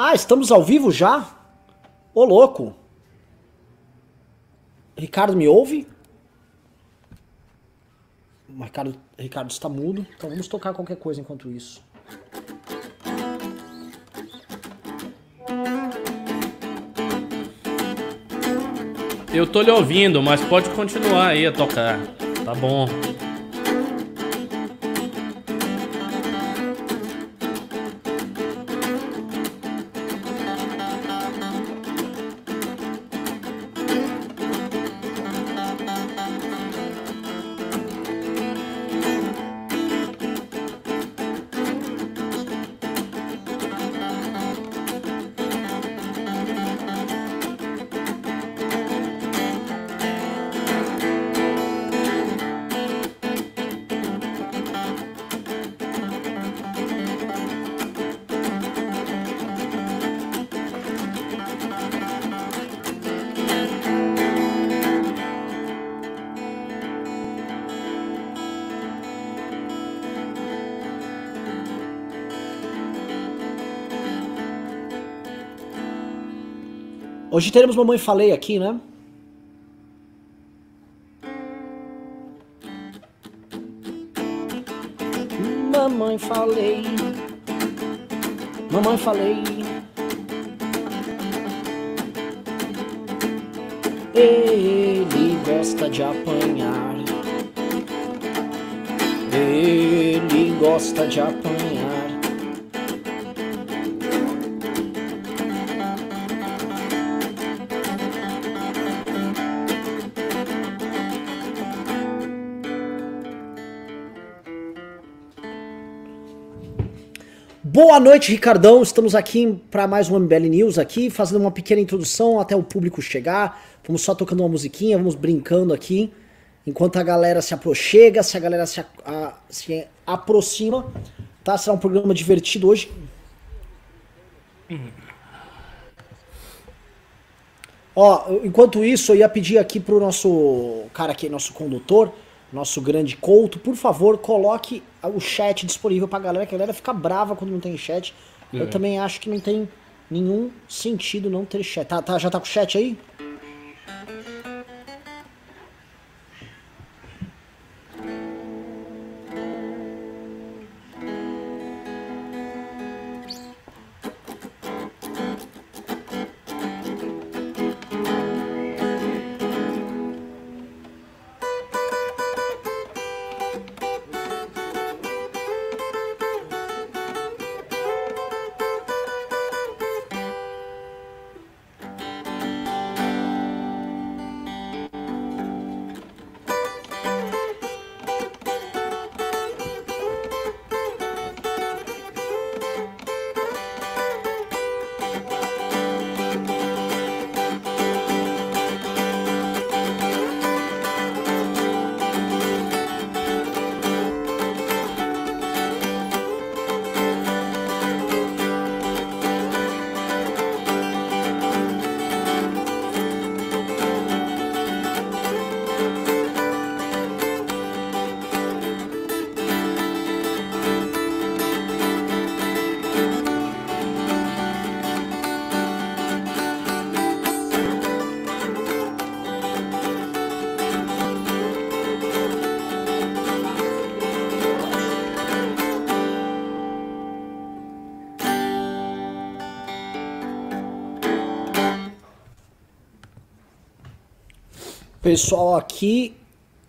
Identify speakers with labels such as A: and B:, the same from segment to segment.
A: Ah, estamos ao vivo já? Ô louco. Ricardo me ouve? O Ricardo, Ricardo está mudo, então vamos tocar qualquer coisa enquanto isso.
B: Eu tô lhe ouvindo, mas pode continuar aí a tocar. Tá bom.
A: Hoje teremos Mamãe Falei aqui, né? Mamãe Falei. Mamãe Falei. Ele gosta de apanhar. Ele gosta de apanhar. Boa noite, Ricardão. Estamos aqui para mais um MBL News aqui, fazendo uma pequena introdução até o público chegar. Vamos só tocando uma musiquinha, vamos brincando aqui, enquanto a galera se aproxima, se a galera se, a, se aproxima, tá? Será um programa divertido hoje. Ó, enquanto isso, eu ia pedir aqui pro nosso cara aqui, nosso condutor, nosso grande couto, por favor, coloque o chat disponível pra galera, que a galera fica brava quando não tem chat.
B: É.
A: Eu também acho que não tem nenhum sentido não ter chat. Tá, tá- já tá com o chat aí? Pessoal aqui,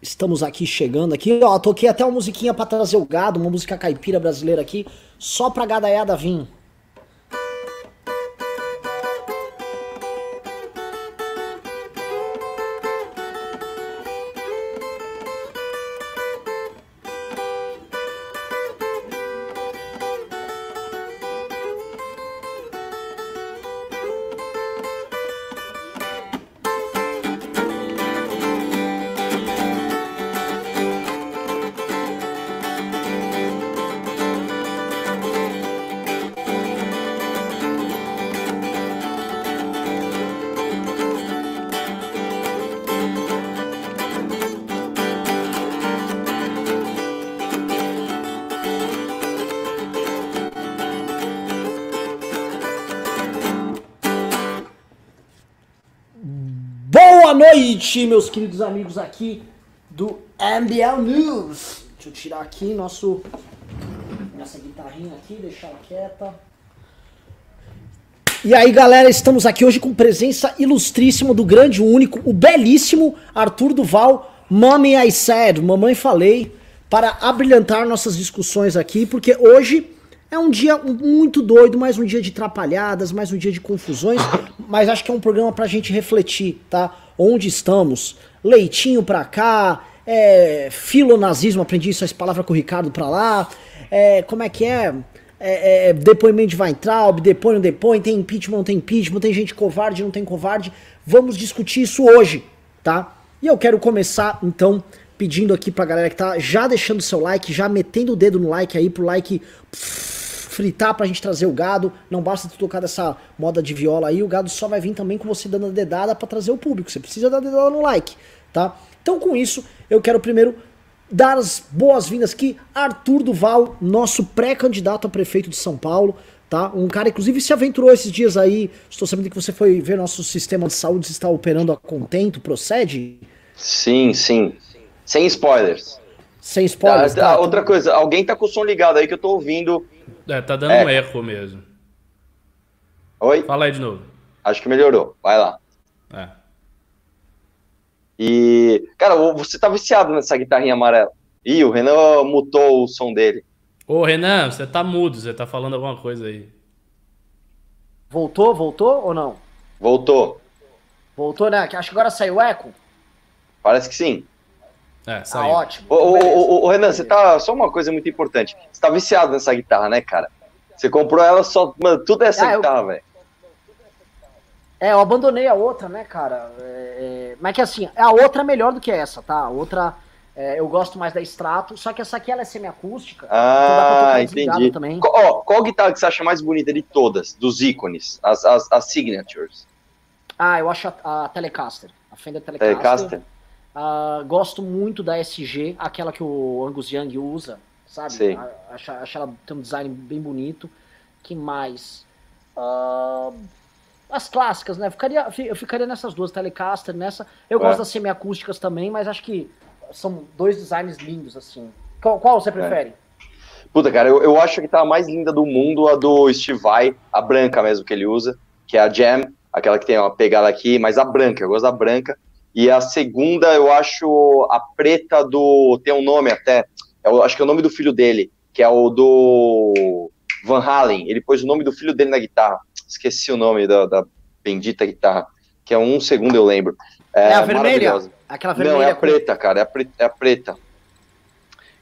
A: estamos aqui chegando aqui. Ó, toquei até uma musiquinha pra trazer o gado, uma música caipira brasileira aqui, só pra gadaiada vir. Meus queridos amigos aqui do MBL News. Deixa eu tirar aqui nosso nossa guitarrinha aqui, deixar ela quieta. E aí, galera, estamos aqui hoje com presença ilustríssima do grande, único, o belíssimo Arthur Duval, Mommy I Said, Mamãe Falei, para abrilhantar nossas discussões aqui, porque hoje é um dia muito doido, mais um dia de trapalhadas, mais um dia de confusões, mas acho que é um programa pra gente refletir, tá? Onde estamos? Leitinho pra cá, é, filonazismo, aprendi isso, essa palavra com o Ricardo pra lá, é, como é que é? É, é, depoimento de Weintraub, depõe, não depõe, tem impeachment, não tem impeachment, tem gente covarde, não tem covarde. Vamos discutir isso hoje, tá? E eu quero começar, então, pedindo aqui pra galera que tá já deixando seu like, já metendo o dedo no like aí, pro like fritar pra gente trazer o gado. Não basta tu tocar dessa moda de viola aí, o gado só vai vir também com você dando a dedada para trazer o público. Você precisa dar dedada no like, tá? Então com isso, eu quero primeiro dar as boas-vindas aqui Arthur Duval, nosso pré-candidato a prefeito de São Paulo, tá? Um cara inclusive se aventurou esses dias aí. Estou sabendo que você foi ver nosso sistema de saúde se está operando a contento, procede?
C: Sim, sim. Sem spoilers.
A: Sem spoilers.
C: Ah, tá, outra coisa, alguém tá com o som ligado aí que eu tô ouvindo
B: é, tá dando é. um eco mesmo.
C: Oi?
B: Fala aí de novo.
C: Acho que melhorou. Vai lá.
B: É.
C: E, cara, você tá viciado nessa guitarrinha amarela. Ih, o Renan mutou o som dele.
B: Ô, Renan, você tá mudo, você tá falando alguma coisa aí.
A: Voltou, voltou ou não?
C: Voltou.
A: Voltou, né? Acho que agora saiu o eco.
C: Parece que sim.
B: É, ah, saiu.
A: Ah, ótimo.
C: Ô, ô, ô, ô, Renan, você tá. Só uma coisa muito importante. Você tá viciado nessa guitarra, né, cara? Você comprou ela só. Mano, tudo é essa ah, guitarra, eu... velho.
A: É, eu abandonei a outra, né, cara? É, é... Mas que assim, a outra é melhor do que essa, tá? A outra. É, eu gosto mais da Strato, só que essa aqui ela é semiacústica.
C: Ah, então entendi. Também. Qual, qual guitarra que você acha mais bonita de todas, dos ícones, as, as, as signatures?
A: Ah, eu acho a, a Telecaster, a Fender Telecaster. Telecaster? Uh, gosto muito da SG, aquela que o Angus Young usa, sabe? Acho, acho ela tem um design bem bonito. Que mais? Uh, as clássicas, né? Ficaria, eu ficaria nessas duas, Telecaster, nessa. Eu é. gosto das semiacústicas também, mas acho que são dois designs lindos, assim. Qual, qual você prefere? É.
C: Puta, cara, eu, eu acho que tá a mais linda do mundo a do Steve Vai, a branca mesmo que ele usa, que é a Jam, aquela que tem uma pegada aqui, mas a branca, eu gosto da branca. E a segunda, eu acho a preta do. Tem um nome até. Eu acho que é o nome do filho dele, que é o do Van Halen. Ele pôs o nome do filho dele na guitarra. Esqueci o nome da, da bendita guitarra. Que é um segundo, eu lembro.
A: É, é a vermelha? Aquela vermelha.
C: Não, é a preta, cara. É a preta, é a preta.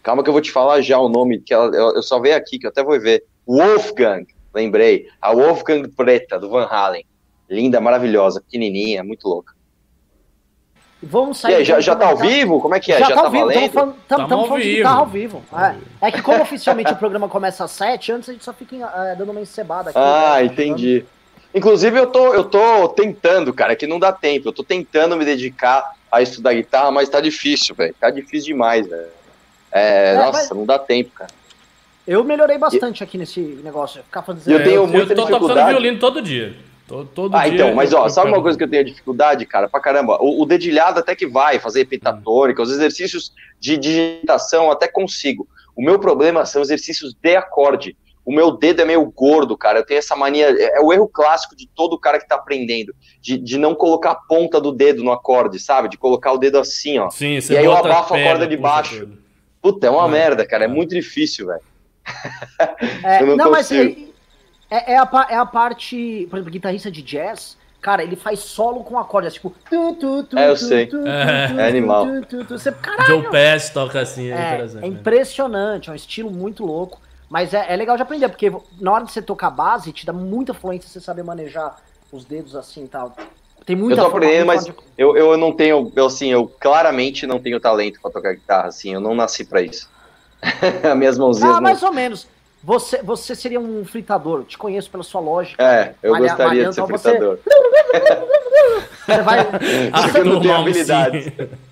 C: Calma que eu vou te falar já o nome, que ela, eu, eu só veio aqui, que eu até vou ver. Wolfgang, lembrei. A Wolfgang preta, do Van Halen. Linda, maravilhosa, pequenininha, muito louca.
A: Vamos sair.
C: Aí, já, já tá ao vivo? Como é que é?
A: Já, já tá, tá valendo? Estamos falando, falando de guitarra ao vivo. É. é. que como oficialmente o programa começa às 7, antes a gente só fica é, dando uma encebada aqui.
C: Ah, né, entendi. Inclusive eu tô, eu tô tentando, cara, que não dá tempo. Eu tô tentando me dedicar a estudar guitarra, mas tá difícil, velho. Tá difícil demais, velho. É, é, nossa, mas... não dá tempo, cara.
A: Eu melhorei bastante e... aqui nesse negócio. Ficar
B: fazendo... Eu tenho muita eu tô dificuldade. tocando violino todo dia. Todo, todo
C: ah, então, mas ó, sabe uma coisa que eu tenho dificuldade, cara, pra caramba? O, o dedilhado até que vai, fazer pentatônica, os exercícios de digitação até consigo. O meu problema são exercícios de acorde. O meu dedo é meio gordo, cara. Eu tenho essa mania. É, é o erro clássico de todo cara que tá aprendendo. De, de não colocar a ponta do dedo no acorde, sabe? De colocar o dedo assim, ó.
B: Sim,
C: e aí eu abafo a corda de baixo. Puta, é uma é. merda, cara. É muito difícil, velho.
A: É, não, não mas é, é, a, é a parte, por exemplo, guitarrista de jazz, cara, ele faz solo com acordes, tipo. Tu,
C: tu, tu, é, eu sei. é, é animal.
B: Você, Joe Pass toca assim,
A: é, é, é impressionante, é um estilo muito louco. Mas é, é legal de aprender, porque na hora de você tocar base, te dá muita fluência você saber manejar os dedos assim e tal.
C: Tem muita Eu tô aprendendo, mas de... eu, eu não tenho, eu, assim, eu claramente não tenho talento pra tocar guitarra, assim, eu não nasci pra isso. As minhas mãozinhas. Ah,
A: não... mais ou menos. Você, você seria um fritador, te conheço pela sua lógica.
C: É, eu malha, gostaria de ser fritador.
A: Você, você vai. Você não tem.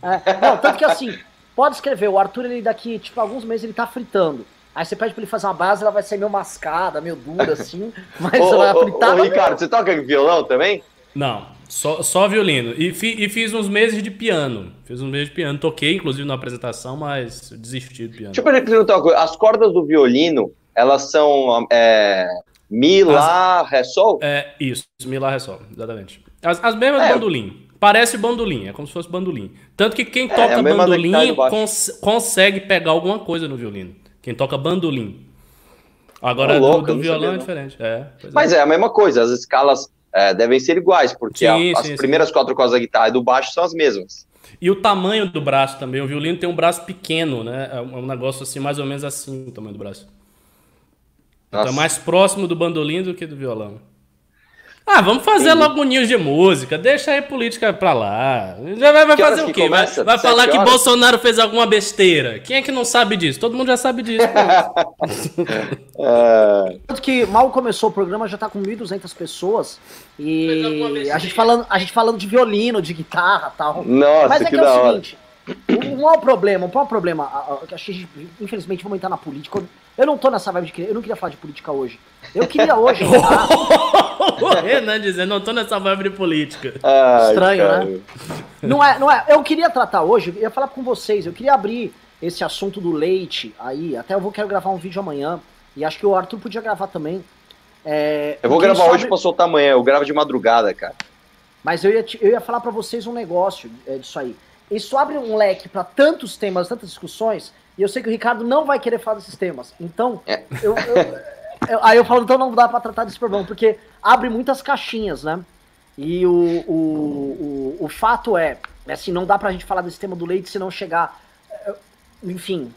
A: É, não, tanto que assim, pode escrever, o Arthur, ele daqui, tipo, alguns meses ele tá fritando. Aí você pede pra ele fazer uma base, ela vai ser meio mascada, meio dura, assim, mas ô,
C: vai fritar. Ô, Ricardo, você toca violão também?
B: Não, só, só violino. E, fi, e, fiz uns meses de piano. Fiz uns meses de piano. Toquei, inclusive, na apresentação, mas desisti do piano.
C: Deixa eu perguntar uma coisa. As cordas do violino, elas são é, Mi, Lá, Ré, Sol?
B: É, isso. Mi, Lá, Ré, Sol. Exatamente. As, as mesmas é. bandolim. Parece bandolim, é como se fosse bandolim. Tanto que quem é, toca é bandolim cons consegue pegar alguma coisa no violino. Quem toca bandolim. Agora, oh, do, do violão é diferente. É,
C: Mas é. é. a mesma coisa, as escalas é, devem ser iguais, porque sim, a, as sim, primeiras sim. quatro cordas da guitarra e do baixo são as mesmas.
B: E o tamanho do braço também. O violino tem um braço pequeno, né? É um negócio assim, mais ou menos assim, o tamanho do braço. Então é mais próximo do bandolim do que do violão. Ah, vamos fazer Entendi. logo um news de música. Deixa aí política pra lá. Já vai, vai fazer o quê? Vai, vai falar que Bolsonaro fez alguma besteira. Quem é que não sabe disso? Todo mundo já sabe disso.
A: é... Tanto que mal começou o programa, já tá com 1.200 pessoas. E a gente, falando, a gente falando de violino, de guitarra tal.
C: Nossa, Mas é que, que é o seguinte.
A: Um maior problema, um maior problema, acho que infelizmente vamos entrar na política. Eu não tô nessa vibe de eu não queria falar de política hoje. Eu queria hoje.
B: o Renan dizendo, não tô nessa vibe de política.
A: Ai, Estranho, cara. né? Não é, não é. Eu queria tratar hoje, eu ia falar com vocês, eu queria abrir esse assunto do leite aí. Até eu vou quero gravar um vídeo amanhã. E acho que o Arthur podia gravar também.
C: É, eu vou gravar hoje abre... pra soltar amanhã, eu gravo de madrugada, cara.
A: Mas eu ia, eu ia falar para vocês um negócio é, disso aí. Isso abre um leque para tantos temas, tantas discussões, e eu sei que o Ricardo não vai querer falar desses temas. Então, é. eu, eu, eu, aí eu falo, então não dá para tratar desse problema, porque abre muitas caixinhas, né? E o, o, o, o fato é, assim, não dá pra gente falar desse tema do leite se não chegar. Enfim,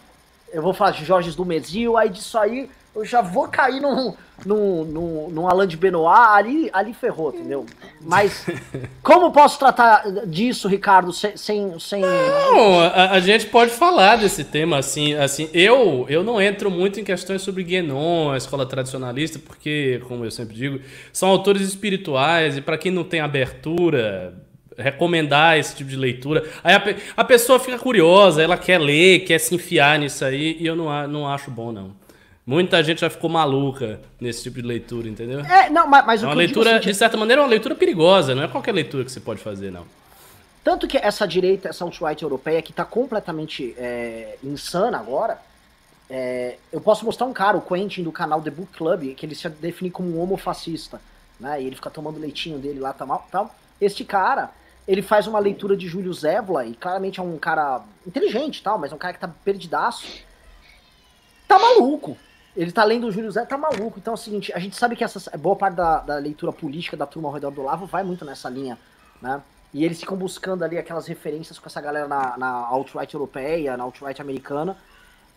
A: eu vou falar de Jorge do Mesil, aí disso aí eu já vou cair num, num, num, num Alain de Benoit, ali, ali ferrou, entendeu? Mas como posso tratar disso, Ricardo, sem... sem.
B: Não, a, a, gente pode falar desse tema, assim, assim eu, eu não entro muito em questões sobre Guénon, a escola tradicionalista, porque, como eu sempre digo, são autores espirituais, e para quem não tem abertura recomendar esse tipo de leitura. Aí a, a, pessoa fica curiosa, ela quer ler, quer se enfiar nisso aí, e eu não, não acho bom, não. Muita gente já ficou maluca nesse tipo de leitura, entendeu?
A: É, não, mas, mas
B: é uma leitura, assim, de certa maneira, é uma leitura perigosa, não é qualquer leitura que você pode fazer, não.
A: Tanto que essa direita, essa alt-right europeia, que está completamente é, insana agora, é, eu posso mostrar um cara, o Quentin, do canal The Book Club, que ele se define como um homofascista, né? E ele fica tomando leitinho dele lá, tal, tal. Este cara, ele faz uma leitura de Júlio Zévola, e claramente é um cara inteligente tal, mas é um cara que tá perdidaço. Tá maluco. Ele tá lendo o Júlio Zé, tá maluco. Então é o seguinte, a gente sabe que essa boa parte da, da leitura política da turma ao redor do Lavo vai muito nessa linha, né? E eles ficam buscando ali aquelas referências com essa galera na, na alt-right europeia, na alt-right americana.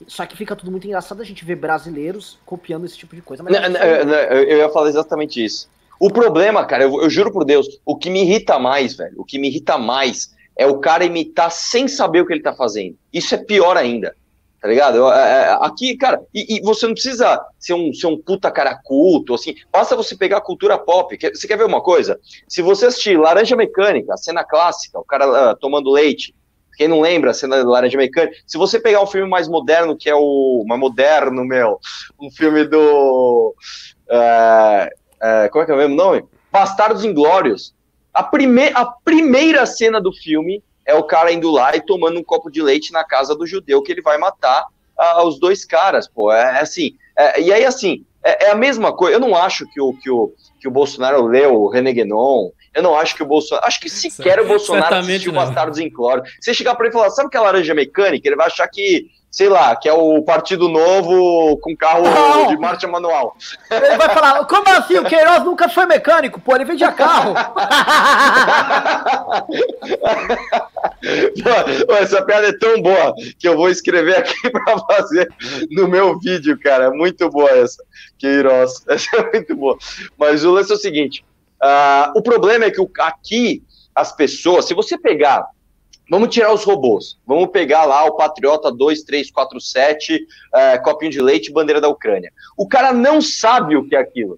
A: Só que fica tudo muito engraçado a gente ver brasileiros copiando esse tipo de coisa. Não,
C: não, eu ia falar exatamente isso. O problema, cara, eu, eu, juro por Deus, o que me irrita mais, velho, o que me irrita mais é o cara imitar sem saber o que ele tá fazendo. Isso é pior ainda tá ligado? É, é, aqui, cara, e, e, você não precisa ser um, ser um puta cara culto, assim, basta você pegar a cultura pop. Você quer ver uma coisa? Se você assistir Laranja Mecânica, a cena clássica, o cara uh, tomando leite, quem não lembra a cena da Laranja Mecânica, se você pegar um filme mais moderno, que é o. Mais moderno, meu, um filme do. Uh, uh, como é que é o mesmo nome? Bastardos Inglórios. A, prime a primeira cena do filme é o cara indo lá e tomando um copo de leite na casa do judeu que ele vai matar uh, os dois caras, pô. É, é assim. É, e aí, assim, é, é, a mesma coisa. Eu não acho que o, que o, que o Bolsonaro leu o René Guénon. Eu não acho que o Bolsonaro. Acho que sequer o Bolsonaro assistiu não. Bastardos em Cloro. Você chegar para ele e falar, sabe que é laranja mecânica? Ele vai achar que sei lá, que é o Partido Novo com carro não. de marcha manual.
A: Ele vai falar, como assim? O Queiroz nunca foi mecânico, pô, ele vendia carro.
C: pô, essa piada é tão boa que eu vou escrever aqui para fazer no meu vídeo, cara. Muito boa essa. Queiroz, essa é muito boa. Mas o lance é o seguinte: uh, o problema é que aqui as pessoas, se você pegar Vamos tirar os robôs. Vamos pegar lá o Patriota 2347, é, copinho de leite, bandeira da Ucrânia. O cara não sabe o que é aquilo.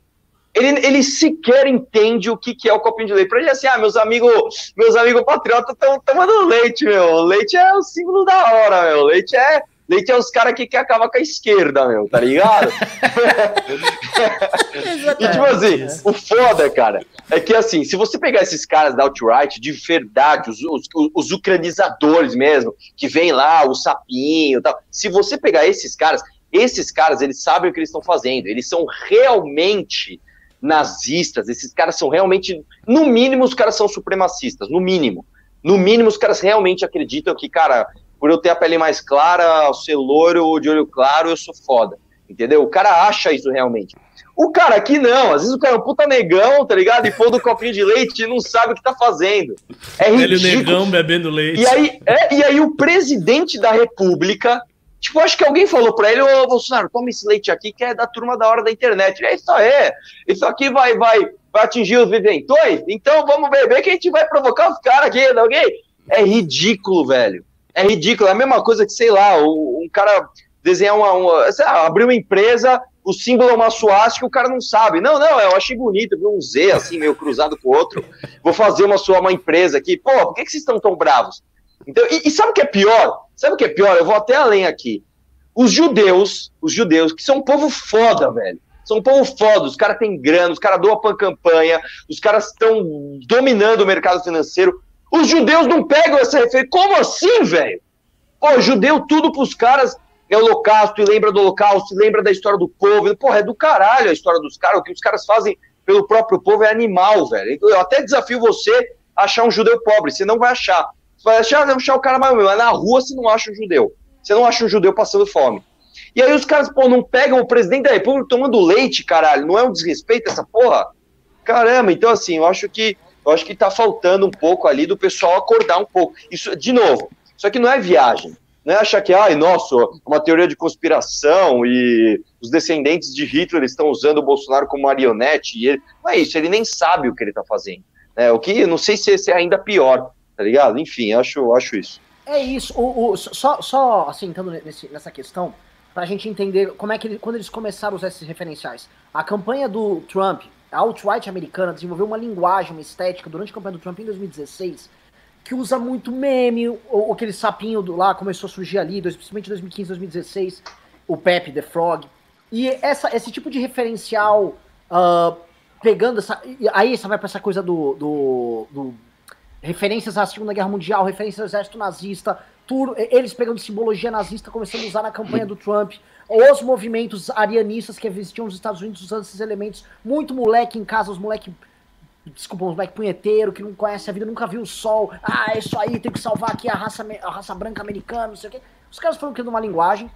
C: Ele, ele sequer entende o que, que é o copinho de leite. Para ele é assim, ah, meus amigos, meus amigos patriotas estão tomando leite, meu. Leite é o símbolo da hora, meu. Leite é, Leite é os caras que querem acabar com a esquerda, meu, tá ligado? e tipo assim, o foda, cara, é que assim, se você pegar esses caras da alt-right, de verdade, os, os, os ucranizadores mesmo, que vem lá, o sapinho e tal, se você pegar esses caras, esses caras, eles sabem o que eles estão fazendo, eles são realmente nazistas, esses caras são realmente, no mínimo, os caras são supremacistas, no mínimo. No mínimo, os caras realmente acreditam que, cara, por eu ter a pele mais clara, ser loiro, de olho claro, eu sou foda. Entendeu? O cara acha isso realmente. O cara aqui não, às vezes o cara é um puta negão, tá ligado? E pôr do copinho de leite e não sabe o que tá fazendo. É ridículo. Ele
B: negão bebendo leite.
C: E aí, é, e aí o presidente da república, tipo, acho que alguém falou pra ele, ô Bolsonaro, toma esse leite aqui que é da turma da hora da internet. É isso aí, isso aqui vai, vai, vai atingir os viventões, então vamos beber que a gente vai provocar os caras aqui, não, alguém? É ridículo, velho. É ridículo, é a mesma coisa que, sei lá, um cara desenhar uma, uma lá, abrir uma empresa, o símbolo é uma suástica, o cara não sabe. Não, não, eu achei bonito, viu um Z assim, meio cruzado com o outro. Vou fazer uma sua uma empresa aqui. Pô, por que, que vocês estão tão bravos? Então, e, e sabe o que é pior? Sabe o que é pior? Eu vou até além aqui. Os judeus, os judeus, que são um povo foda, velho. São um povo foda, os caras têm grana, os caras doam pra campanha, os caras estão dominando o mercado financeiro. Os judeus não pegam essa referência. Como assim, velho? Pô, judeu tudo pros caras é holocausto e lembra do holocausto, e lembra da história do povo. Porra, é do caralho a história dos caras. O que os caras fazem pelo próprio povo é animal, velho. Eu até desafio você a achar um judeu pobre. Você não vai achar. Você vai achar, vai achar o cara mais. Mas na rua você não acha um judeu. Você não acha um judeu passando fome. E aí os caras, pô, não pegam o presidente da república tomando leite, caralho. Não é um desrespeito essa porra? Caramba, então assim, eu acho que eu acho que tá faltando um pouco ali do pessoal acordar um pouco. Isso, de novo, isso aqui não é viagem. Não é achar que, ai, nossa, uma teoria de conspiração e os descendentes de Hitler estão usando o Bolsonaro como marionete. E ele... Não é isso, ele nem sabe o que ele está fazendo. É, o que, não sei se é ainda pior, tá ligado? Enfim, acho, acho isso.
A: É isso. O, o, só, só, assim, entrando nesse, nessa questão, para a gente entender como é que, ele, quando eles começaram a usar esses referenciais. A campanha do Trump, a alt-right americana, desenvolveu uma linguagem, uma estética durante a campanha do Trump em 2016 que usa muito meme, ou, aquele sapinho do, lá começou a surgir ali, principalmente 2015, 2016, o Pepe the Frog. E essa, esse tipo de referencial, uh, pegando essa. Aí você vai pra essa coisa do, do, do, referências à Segunda Guerra Mundial, referências ao exército nazista, tudo, eles pegando simbologia nazista, começando a usar na campanha do Trump, os movimentos arianistas que existiam nos Estados Unidos usando esses elementos, muito moleque em casa, os moleque desculpa, uns moleque punheteiro que não conhece a vida, nunca viu o sol. Ah, é isso aí, tem que salvar aqui a raça, a raça branca americana, não sei o quê. Os caras foram criando uma linguagem.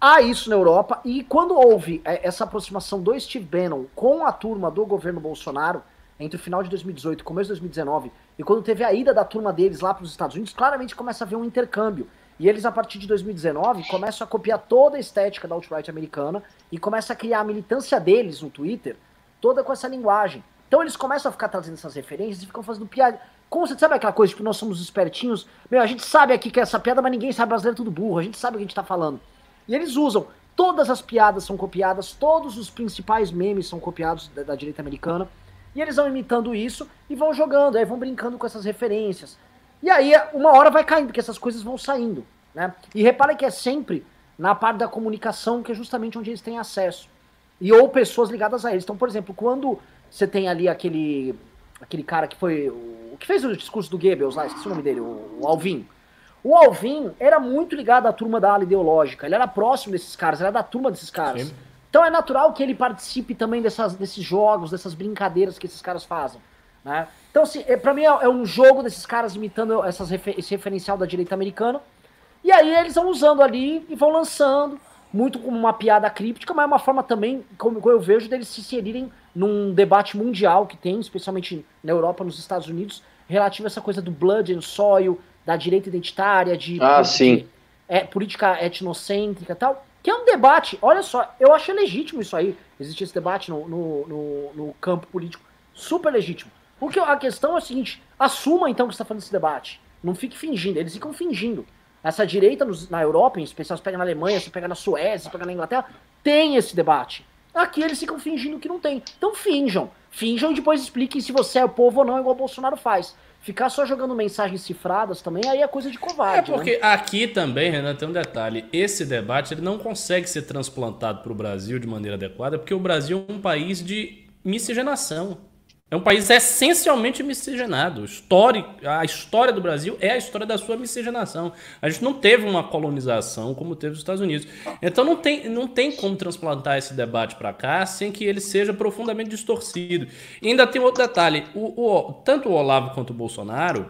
A: Há isso na Europa, e quando houve é, essa aproximação do Steve Bannon com a turma do governo Bolsonaro, entre o final de 2018 e começo de 2019, e quando teve a ida da turma deles lá para os Estados Unidos, claramente começa a haver um intercâmbio. E eles, a partir de 2019, começam a copiar toda a estética da alt-right americana e começam a criar a militância deles no Twitter, toda com essa linguagem. Então eles começam a ficar trazendo essas referências e ficam fazendo piada. Como você sabe aquela coisa que nós somos espertinhos? Meu, a gente sabe aqui que é essa piada, mas ninguém sabe brasileiro é tudo burro. A gente sabe o que a gente tá falando. E eles usam. Todas as piadas são copiadas, todos os principais memes são copiados da, da direita americana. E eles vão imitando isso e vão jogando, aí vão brincando com essas referências. E aí, uma hora vai caindo, porque essas coisas vão saindo. Né? E repare que é sempre na parte da comunicação, que é justamente onde eles têm acesso. E ou pessoas ligadas a eles. Então, por exemplo, quando você tem ali aquele aquele cara que foi o que fez o discurso do Goebbels lá, esqueci o nome dele, o, o Alvin. O Alvin era muito ligado à turma da ala ideológica, ele era próximo desses caras, era da turma desses caras. Sim. Então é natural que ele participe também dessas, desses jogos, dessas brincadeiras que esses caras fazem. Né? Então, assim, é, pra mim é, é, um jogo desses caras imitando essas, esse referencial da direita americana. E aí eles vão usando ali e vão lançando, muito como uma piada críptica, mas é uma forma também, como eu vejo, deles se inserirem num debate mundial que tem, especialmente na Europa, nos Estados Unidos, relativo a essa coisa do blood and soil, da direita identitária, de,
C: ah, sim.
A: é, política etnocêntrica e tal, que é um debate, olha só, eu acho legítimo isso aí, existe esse debate no, no, no, no campo político, super legítimo. Porque a questão é a seguinte, assuma então que você está fazendo esse debate, não fique fingindo, eles ficam fingindo. Essa direita nos, na Europa, em especial, você pega na Alemanha, você pega na Suécia, você pega na Inglaterra, tem esse debate. Aqui eles ficam fingindo que não tem. Então finjam. Finjam e depois expliquem se você é o povo ou não, igual o Bolsonaro faz. Ficar só jogando mensagens cifradas também, aí é coisa de covarde.
B: É porque
A: né?
B: aqui também, Renan, tem um detalhe. Esse debate ele não consegue ser transplantado para o Brasil de maneira adequada, porque o Brasil é um país de miscigenação. É um país essencialmente miscigenado. A história do Brasil é a história da sua miscigenação. A gente não teve uma colonização como teve os Estados Unidos. Então não tem, não tem como transplantar esse debate para cá sem que ele seja profundamente distorcido. E ainda tem outro detalhe: o, o, tanto o Olavo quanto o Bolsonaro,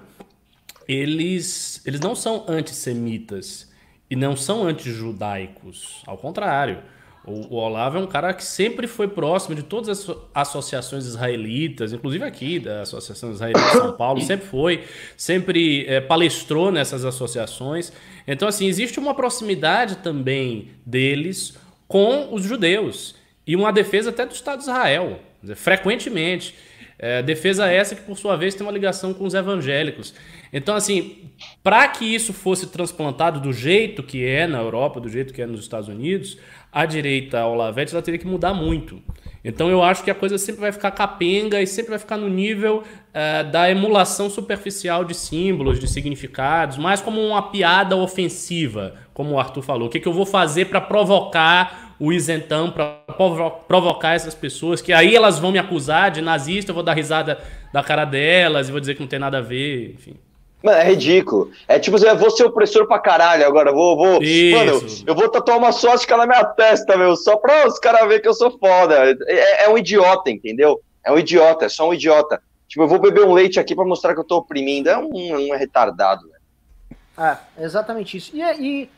B: eles, eles não são antissemitas e não são antijudaicos. Ao contrário. O, Olavo é um cara que sempre foi próximo de todas as associações israelitas, inclusive aqui da Associação Israelita de São Paulo, sempre foi, sempre é, palestrou nessas associações. Então, assim, existe uma proximidade também deles com os judeus e uma defesa até do Estado de Israel, frequentemente. É, defesa essa que, por sua vez, tem uma ligação com os evangélicos. Então, assim, para que isso fosse transplantado do jeito que é na Europa, do jeito que é nos Estados Unidos, a direita Olavete ela teria que mudar muito. Então eu acho que a coisa sempre vai ficar capenga e sempre vai ficar no nível uh, da emulação superficial de símbolos, de significados, mais como uma piada ofensiva, como o Arthur falou. O que, que eu vou fazer para provocar o isentão, para provocar essas pessoas, que aí elas vão me acusar de nazista, eu vou dar risada da cara delas e vou dizer que não tem nada a ver, enfim.
C: Mano, é ridículo. É tipo, eu vou ser opressor pra caralho agora. Vou, vou. Isso. Mano, eu vou tatuar uma swastika na minha testa, meu, só pra os caras verem que eu sou foda. É, é, um idiota, entendeu? É um idiota, é só um idiota. Tipo, eu vou beber um leite aqui pra mostrar que eu tô oprimindo. É um, um retardado, né?
A: É, exatamente isso. E, e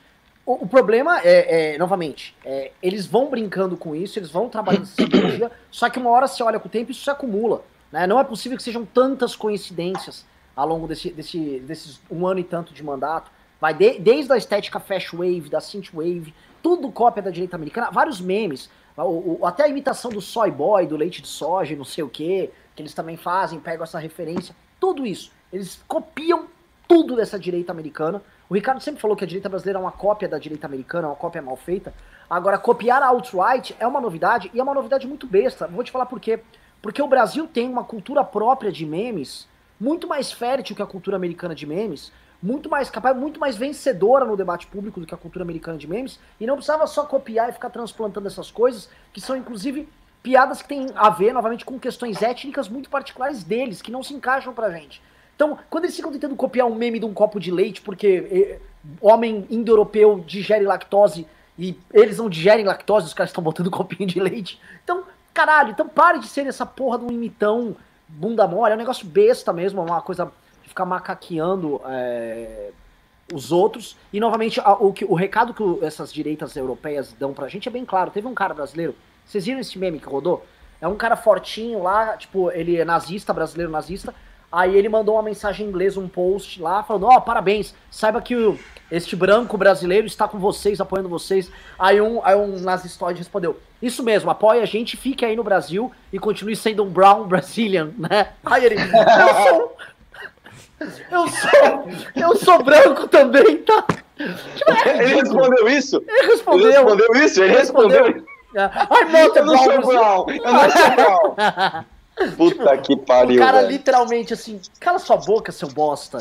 A: o, o, problema é, é novamente, é, eles vão brincando com isso, eles vão trabalhando essa simbologia, só que uma hora você olha com o tempo isso se acumula. Né? Não é possível que sejam tantas coincidências ao longo desse, desse, desses um ano e tanto de mandato. Vai de, desde a estética Fast Wave, da Synth Wave, tudo cópia da direita americana, vários memes. O, o, até a imitação do soy boy, do leite de soja, não sei o que, que eles também fazem, pegam essa referência. Tudo isso. Eles copiam tudo dessa direita americana. O Ricardo sempre falou que a direita brasileira é uma cópia da direita americana, uma cópia mal feita. Agora, copiar a alt-right é uma novidade, e é uma novidade muito besta. Vou te falar por quê. Porque o Brasil tem uma cultura própria de memes muito mais fértil que a cultura americana de memes, muito mais capaz, muito mais vencedora no debate público do que a cultura americana de memes, e não precisava só copiar e ficar transplantando essas coisas, que são inclusive piadas que têm a ver, novamente, com questões étnicas muito particulares deles, que não se encaixam pra gente. Então, quando eles ficam tentando copiar um meme de um copo de leite, porque eh, homem indo-europeu digere lactose e eles não digerem lactose, os caras estão botando copinho de leite. Então, caralho, então pare de ser essa porra de um imitão bunda mole, é um negócio besta mesmo, é uma coisa de ficar macaqueando é, os outros. E novamente, o, que, o recado que essas direitas europeias dão pra gente é bem claro. Teve um cara brasileiro, vocês viram esse meme que rodou? É um cara fortinho lá, tipo, ele é nazista, brasileiro nazista. Aí ele mandou uma mensagem em inglês, um post lá, falando: Ó, oh, parabéns, saiba que o, este branco brasileiro está com vocês, apoiando vocês. Aí um, aí um nazistoide respondeu: Isso mesmo, apoia a gente, fique aí no Brasil e continue sendo um brown Brazilian, né? Aí ele: Eu sou. Eu sou. Eu sou branco também, tá?
C: Ele respondeu isso?
A: Ele respondeu.
C: Ele respondeu isso? Ele respondeu. respondeu.
A: I'm not a brown.
C: brown. Eu não sou brown. Puta que pariu.
A: O cara
C: velho.
A: literalmente assim, cala sua boca, seu bosta.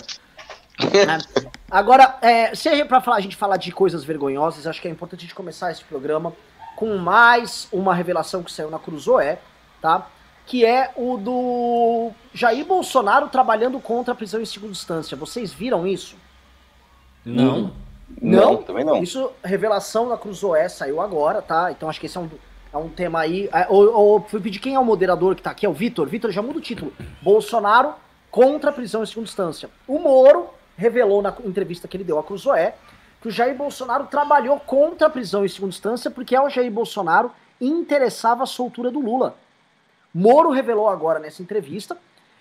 A: é. Agora, é, se é pra falar, a gente falar de coisas vergonhosas, acho que é importante a gente começar esse programa com mais uma revelação que saiu na Cruzoé, tá? Que é o do Jair Bolsonaro trabalhando contra a prisão em segunda instância. Vocês viram isso?
B: Não.
C: Não, não também não.
A: Isso, revelação da Cruzoé saiu agora, tá? Então acho que esse é um, é um tema aí. É, ou, ou fui pedir quem é o moderador que tá aqui, é o Vitor. Vitor, já muda o título. Bolsonaro contra a prisão em segunda instância. O Moro revelou na entrevista que ele deu a Cruzoé que o Jair Bolsonaro trabalhou contra a prisão em segunda instância porque ao Jair Bolsonaro interessava a soltura do Lula. Moro revelou agora nessa entrevista.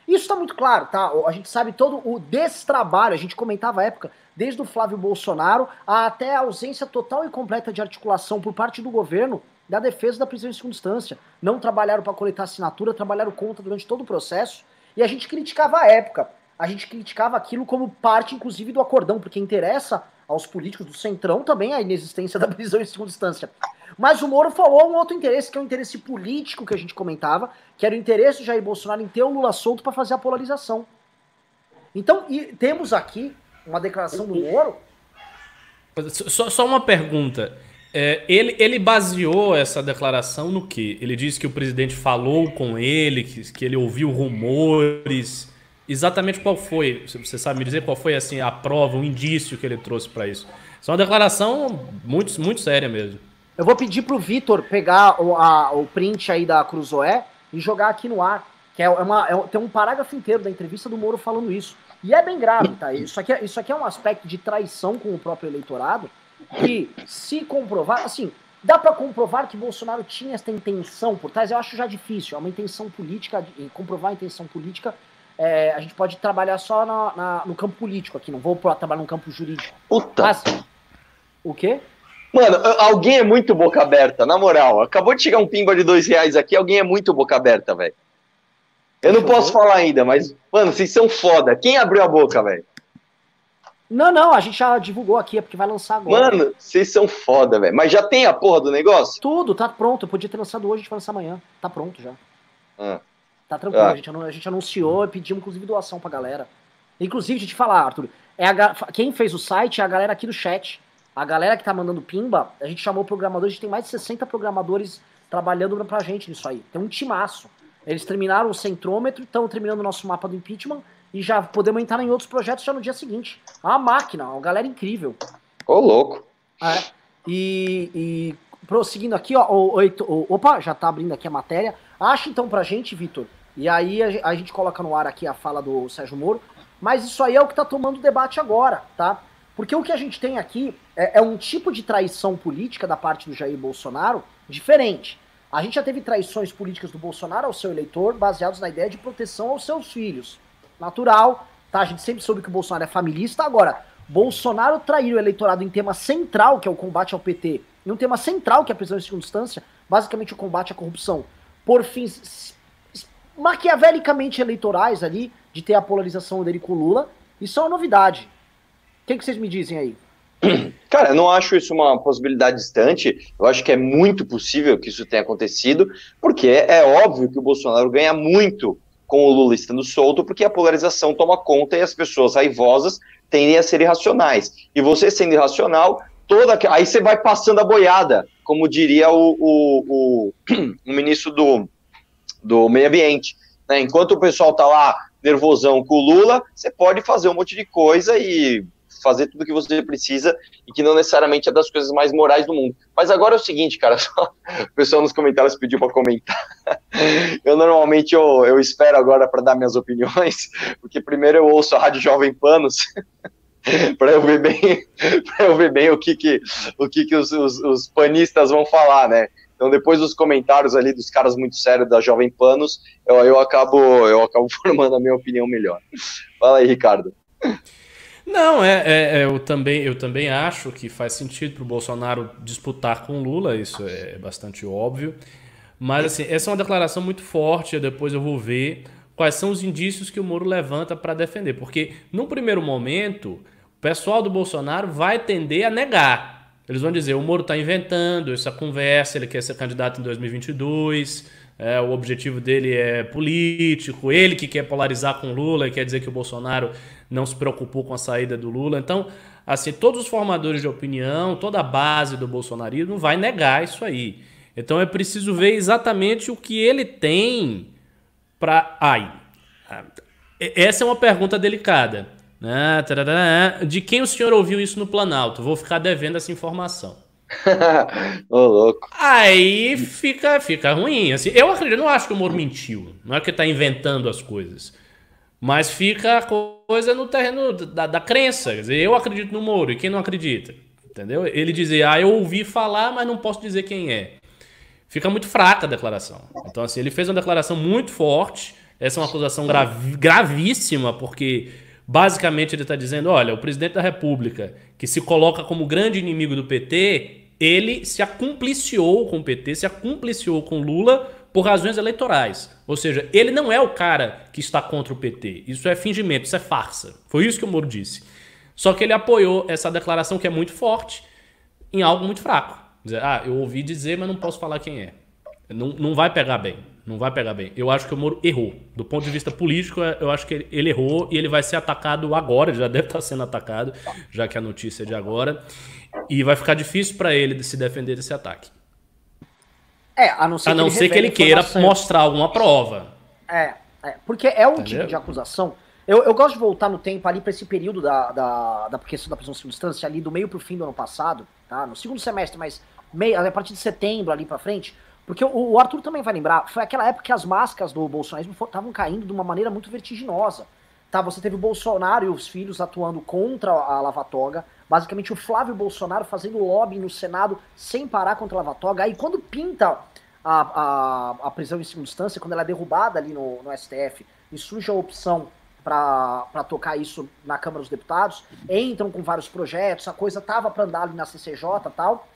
A: Isso está muito claro, tá? A gente sabe todo o destrabalho, a gente comentava a época, desde o Flávio Bolsonaro até a ausência total e completa de articulação por parte do governo da defesa da prisão em segunda instância. Não trabalharam para coletar assinatura, trabalharam contra durante todo o processo. E a gente criticava a época. A gente criticava aquilo como parte, inclusive, do acordão, porque interessa aos políticos do Centrão também a inexistência da prisão em segunda instância. Mas o Moro falou um outro interesse, que é o um interesse político que a gente comentava, que era o interesse do Jair Bolsonaro em ter o Lula solto para fazer a polarização. Então, temos aqui uma declaração do Moro.
B: Só, só uma pergunta. É, ele, ele baseou essa declaração no quê? Ele disse que o presidente falou com ele, que, que ele ouviu rumores. Exatamente qual foi? Você sabe me dizer qual foi assim a prova, o indício que ele trouxe para isso? Isso é uma declaração muito, muito séria mesmo.
A: Eu vou pedir pro Vitor pegar o, a, o print aí da Cruzoé e jogar aqui no ar. Que é uma, é, tem um parágrafo inteiro da entrevista do Moro falando isso. E é bem grave, tá? Isso aqui, é, isso aqui é um aspecto de traição com o próprio eleitorado que, se comprovar, assim, dá para comprovar que Bolsonaro tinha essa intenção por trás? Eu acho já difícil. É uma intenção política, comprovar a intenção política. É, a gente pode trabalhar só na, na, no campo político aqui, não vou trabalhar no campo jurídico.
C: Puta! Mas,
A: o quê?
C: Mano, alguém é muito boca aberta, na moral. Acabou de chegar um pimba de dois reais aqui, alguém é muito boca aberta, velho. Eu não posso falar ainda, mas, mano, vocês são foda. Quem abriu a boca, velho?
A: Não, não, a gente já divulgou aqui, é porque vai lançar agora.
C: Mano, vocês são foda, velho. Mas já tem a porra do negócio?
A: Tudo, tá pronto. Eu podia ter lançado hoje, a gente vai lançar amanhã. Tá pronto já. Ah. Tá tranquilo, ah. a, gente, a gente anunciou e pedimos, inclusive, doação pra galera. Inclusive, de te falar, Arthur, é a, quem fez o site é a galera aqui do chat. A galera que tá mandando pimba, a gente chamou programadores, a gente tem mais de 60 programadores trabalhando pra gente nisso aí. Tem um timaço. Eles terminaram o centrômetro, estão terminando o nosso mapa do impeachment e já podemos entrar em outros projetos já no dia seguinte. É uma máquina, uma galera incrível.
C: Ô, louco.
A: É. E, e prosseguindo aqui, ó, o, o, opa, já tá abrindo aqui a matéria. Acha então pra gente, Vitor, e aí a, a, gente coloca no ar aqui a fala do Sérgio Moro, mas isso aí é o que tá tomando debate agora, tá? Porque o que a gente tem aqui é, é um tipo de traição política da parte do Jair Bolsonaro diferente. A gente já teve traições políticas do Bolsonaro ao seu eleitor baseados na ideia de proteção aos seus filhos. Natural, tá? A gente sempre soube que o Bolsonaro é familista. Agora, Bolsonaro trair o eleitorado em tema central, que é o combate ao PT, em um tema central, que é a prisão em segunda instância, basicamente o combate à corrupção, por fins maquiavelicamente eleitorais ali, de ter a polarização dele com Lula, isso é uma novidade. O que, que vocês me dizem aí?
C: Cara, eu não acho isso uma possibilidade distante. Eu acho que é muito possível que isso tenha acontecido, porque é óbvio que o Bolsonaro ganha muito com o Lula estando solto, porque a polarização toma conta e as pessoas raivosas tendem a ser irracionais. E você sendo irracional, toda aí você vai passando a boiada, como diria o, o, o, o ministro do, do Meio Ambiente. Né? Enquanto o pessoal tá lá nervosão com o Lula, você pode fazer um monte de coisa e fazer tudo o que você precisa e que não necessariamente é das coisas mais morais do mundo. Mas agora é o seguinte, cara, só, o pessoal nos comentários pediu para comentar. Eu normalmente eu, eu espero agora para dar minhas opiniões, porque primeiro eu ouço a Rádio Jovem Panos. para eu ver bem, para eu ver bem o que que o que, que os, os, os panistas vão falar, né? Então, depois dos comentários ali dos caras muito sérios da Jovem Panos, eu, eu, acabo, eu acabo formando a minha opinião melhor. Fala aí, Ricardo.
B: Não, é, é, é, eu, também, eu também acho que faz sentido para o Bolsonaro disputar com Lula, isso é bastante óbvio. Mas assim, essa é uma declaração muito forte, depois eu vou ver quais são os indícios que o Moro levanta para defender. Porque, num primeiro momento, o pessoal do Bolsonaro vai tender a negar. Eles vão dizer, o Moro está inventando essa conversa, ele quer ser candidato em 2022, é, o objetivo dele é político, ele que quer polarizar com Lula, quer dizer que o Bolsonaro não se preocupou com a saída do Lula. Então, assim, todos os formadores de opinião, toda a base do bolsonarismo vai negar isso aí. Então é preciso ver exatamente o que ele tem para. Ai, essa é uma pergunta delicada. Né? De quem o senhor ouviu isso no Planalto? Vou ficar devendo essa informação.
C: Ô, louco.
B: Aí fica, fica ruim. Assim, eu acredito, não acho que o Moro mentiu. Não é que ele está inventando as coisas. Mas fica a coisa no terreno da, da crença. Quer dizer, eu acredito no Moro e quem não acredita? Entendeu? Ele dizer, ah, eu ouvi falar, mas não posso dizer quem é. Fica muito fraca a declaração. Então, assim, ele fez uma declaração muito forte. Essa é uma acusação grav gravíssima, porque basicamente ele está dizendo: olha, o presidente da República, que se coloca como grande inimigo do PT, ele se acumpliciou com o PT, se acumpliciou com Lula por razões eleitorais. Ou seja, ele não é o cara que está contra o PT. Isso é fingimento, isso é farsa. Foi isso que o Moro disse. Só que ele apoiou essa declaração que é muito forte em algo muito fraco. Dizer, ah, eu ouvi dizer, mas não posso falar quem é. Não, não vai pegar bem. Não vai pegar bem. Eu acho que o Moro errou. Do ponto de vista político, é, eu acho que ele errou e ele vai ser atacado agora. Já deve estar sendo atacado, já que a notícia é de agora. E vai ficar difícil para ele se defender desse ataque.
A: É, a não ser,
B: a não que, ele ser que ele queira mostrar alguma prova.
A: É, é porque é um Entendeu? tipo de acusação. Eu, eu gosto de voltar no tempo ali para esse período da, da, da questão da prisão de instância, ali do meio pro fim do ano passado, tá? No segundo semestre, mas meio, a partir de setembro ali para frente. Porque o, o, Arthur também vai lembrar, foi aquela época que as máscaras do bolsonarismo estavam caindo de uma maneira muito vertiginosa. Tá, você teve o Bolsonaro e os filhos atuando contra a Lava Toga, basicamente o Flávio Bolsonaro fazendo lobby no Senado sem parar contra a Lava Toga. Aí quando pinta a, a, a prisão em segunda instância, quando ela é derrubada ali no, no STF e surge a opção para tocar isso na Câmara dos Deputados, entram com vários projetos, a coisa tava para andar ali na CCJ tal.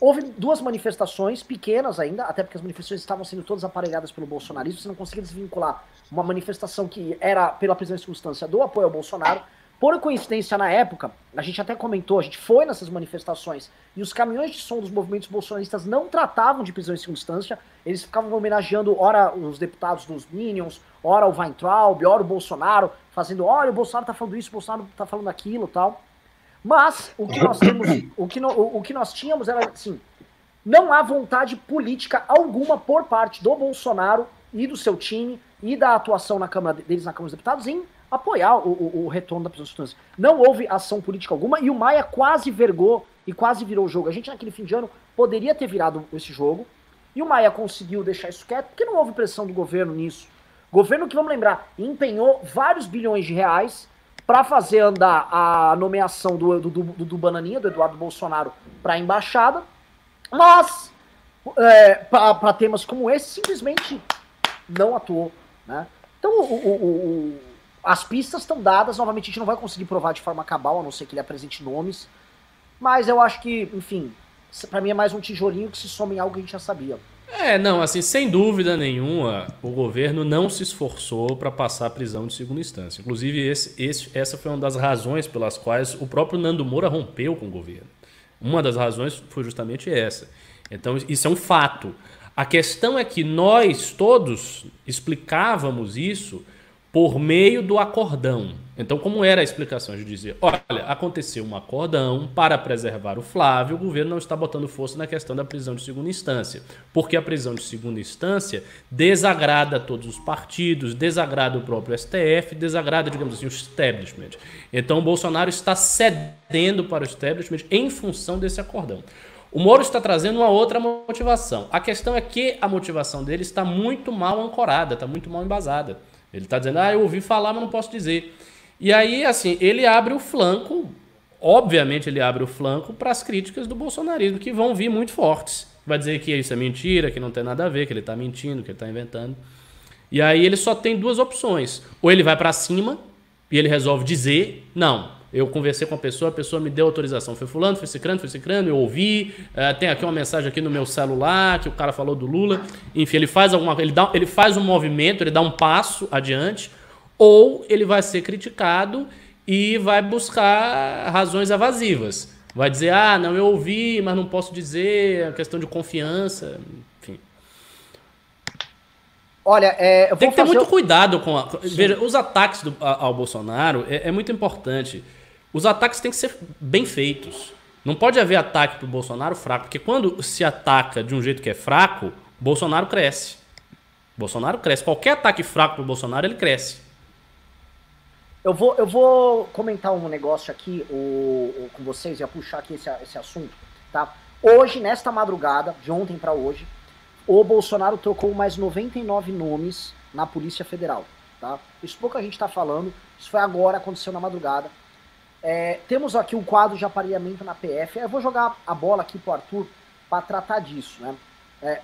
A: Houve duas manifestações pequenas ainda, até porque as manifestações estavam sendo todas aparelhadas pelo bolsonarismo, você não conseguia desvincular uma manifestação que era pela prisão em circunstância do apoio ao Bolsonaro. Por coincidência, na época, a gente até comentou, a gente foi nessas manifestações e os caminhões de som dos movimentos bolsonaristas não tratavam de prisão em circunstância, eles ficavam homenageando, ora, os deputados dos Minions, ora o Weintraub, ora o Bolsonaro, fazendo, olha, o Bolsonaro tá falando isso, o Bolsonaro tá falando aquilo tal. Mas o que nós temos, o que, no, o, o que nós tínhamos era assim, não há vontade política alguma por parte do Bolsonaro e do seu time e da atuação na Câmara deles na Câmara dos Deputados em apoiar o, o, o retorno da prisão de substância. Não houve ação política alguma e o Maia quase vergou e quase virou o jogo. A gente naquele fim de ano poderia ter virado esse jogo e o Maia conseguiu deixar isso quieto porque não houve pressão do governo nisso. Governo que, vamos lembrar, empenhou vários bilhões de reais para fazer andar a nomeação do, do, do, do Bananinha, do Eduardo Bolsonaro, para a embaixada, mas é, para temas como esse, simplesmente não atuou. Né? Então, o, o, o, as pistas estão dadas, novamente a gente não vai conseguir provar de forma cabal, a não ser que ele apresente nomes, mas eu acho que, enfim, para mim é mais um tijolinho que se soma em algo que a gente já sabia.
B: É, não, assim, sem dúvida nenhuma, o governo não se esforçou para passar a prisão de segunda instância. Inclusive, esse, esse, essa foi uma das razões pelas quais o próprio Nando Moura rompeu com o governo. Uma das razões foi justamente essa. Então, isso é um fato. A questão é que nós todos explicávamos isso por meio do acordão. Então, como era a explicação de dizer, olha, aconteceu um acordão para preservar o Flávio, o governo não está botando força na questão da prisão de segunda instância, porque a prisão de segunda instância desagrada todos os partidos, desagrada o próprio STF, desagrada, digamos assim, o establishment. Então, o Bolsonaro está cedendo para o establishment em função desse acordão. O Moro está trazendo uma outra motivação. A questão é que a motivação dele está muito mal ancorada, está muito mal embasada. Ele está dizendo, ah, eu ouvi falar, mas não posso dizer. E aí, assim, ele abre o flanco, obviamente ele abre o flanco para as críticas do bolsonarismo, que vão vir muito fortes. Vai dizer que isso é mentira, que não tem nada a ver, que ele está mentindo, que ele está inventando. E aí ele só tem duas opções. Ou ele vai para cima e ele resolve dizer, não, eu conversei com a pessoa, a pessoa me deu autorização. Foi fulano, foi cicrano, foi cicrano, eu ouvi. Uh, tem aqui uma mensagem aqui no meu celular que o cara falou do Lula. Enfim, ele faz alguma ele, dá, ele faz um movimento, ele dá um passo adiante, ou ele vai ser criticado e vai buscar razões evasivas. Vai dizer, ah, não, eu ouvi, mas não posso dizer, é questão de confiança, enfim.
A: Olha, é,
B: tem que ter muito cuidado com. A, veja, os ataques do, ao Bolsonaro é, é muito importante. Os ataques têm que ser bem feitos. Não pode haver ataque pro Bolsonaro fraco, porque quando se ataca de um jeito que é fraco, Bolsonaro cresce. Bolsonaro cresce. Qualquer ataque fraco pro Bolsonaro, ele cresce.
A: Eu vou, eu vou comentar um negócio aqui o, o com vocês, ia puxar aqui esse, esse assunto, tá? Hoje, nesta madrugada, de ontem para hoje, o Bolsonaro trocou mais 99 nomes na Polícia Federal, tá? Isso pouco a gente tá falando, isso foi agora, aconteceu na madrugada. É, temos aqui um quadro de aparelhamento na PF. Eu vou jogar a bola aqui pro Arthur para tratar disso, né? É,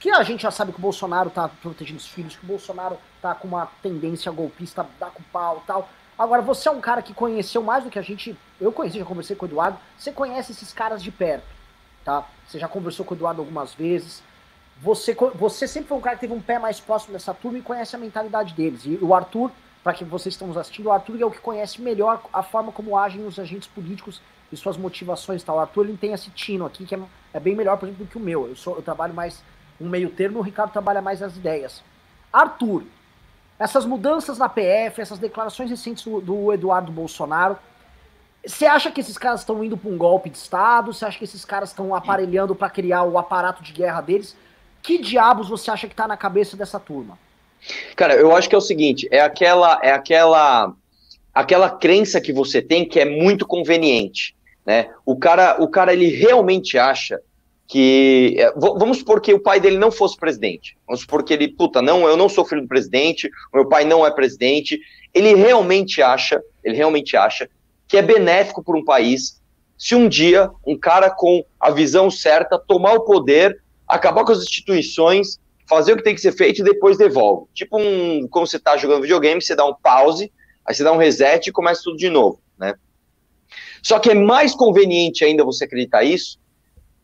A: que a gente já sabe que o Bolsonaro tá protegendo os filhos, que o Bolsonaro tá com uma tendência golpista, dá com pau tal. Agora, você é um cara que conheceu mais do que a gente. Eu conheci, já conversei com o Eduardo. Você conhece esses caras de perto, tá? Você já conversou com o Eduardo algumas vezes. Você, você sempre foi um cara que teve um pé mais próximo dessa turma e conhece a mentalidade deles. E o Arthur para que vocês estão nos assistindo, o Arthur é o que conhece melhor a forma como agem os agentes políticos e suas motivações tal. O Arthur ele tem esse tino aqui que é, é bem melhor, por exemplo, do que o meu. Eu, sou, eu trabalho mais um meio termo, o Ricardo trabalha mais as ideias. Arthur, essas mudanças na PF, essas declarações recentes do, do Eduardo Bolsonaro, você acha que esses caras estão indo para um golpe de Estado? Você acha que esses caras estão aparelhando para criar o aparato de guerra deles? Que diabos você acha que está na cabeça dessa turma?
C: Cara, eu acho que é o seguinte, é aquela, é aquela, aquela crença que você tem que é muito conveniente, né? O cara, o cara ele realmente acha que é, vamos supor que o pai dele não fosse presidente. Vamos supor que ele, puta, não, eu não sou filho do presidente, meu pai não é presidente. Ele realmente acha, ele realmente acha que é benéfico para um país se um dia um cara com a visão certa tomar o poder, acabar com as instituições, fazer o que tem que ser feito e depois devolve. Tipo um, como você está jogando videogame, você dá um pause, aí você dá um reset e começa tudo de novo, né? Só que é mais conveniente ainda você acreditar isso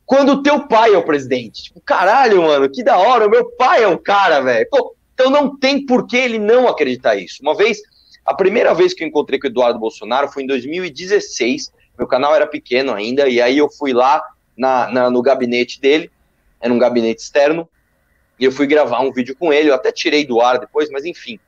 C: quando o teu pai é o presidente. Tipo, caralho, mano, que da hora, o meu pai é o cara, velho. Então não tem por que ele não acreditar isso. Uma vez, a primeira vez que eu encontrei com o Eduardo Bolsonaro foi em 2016. Meu canal era pequeno ainda, e aí eu fui lá na, na, no gabinete dele, era um gabinete externo, e eu fui gravar um vídeo com ele. Eu até tirei do ar depois, mas enfim.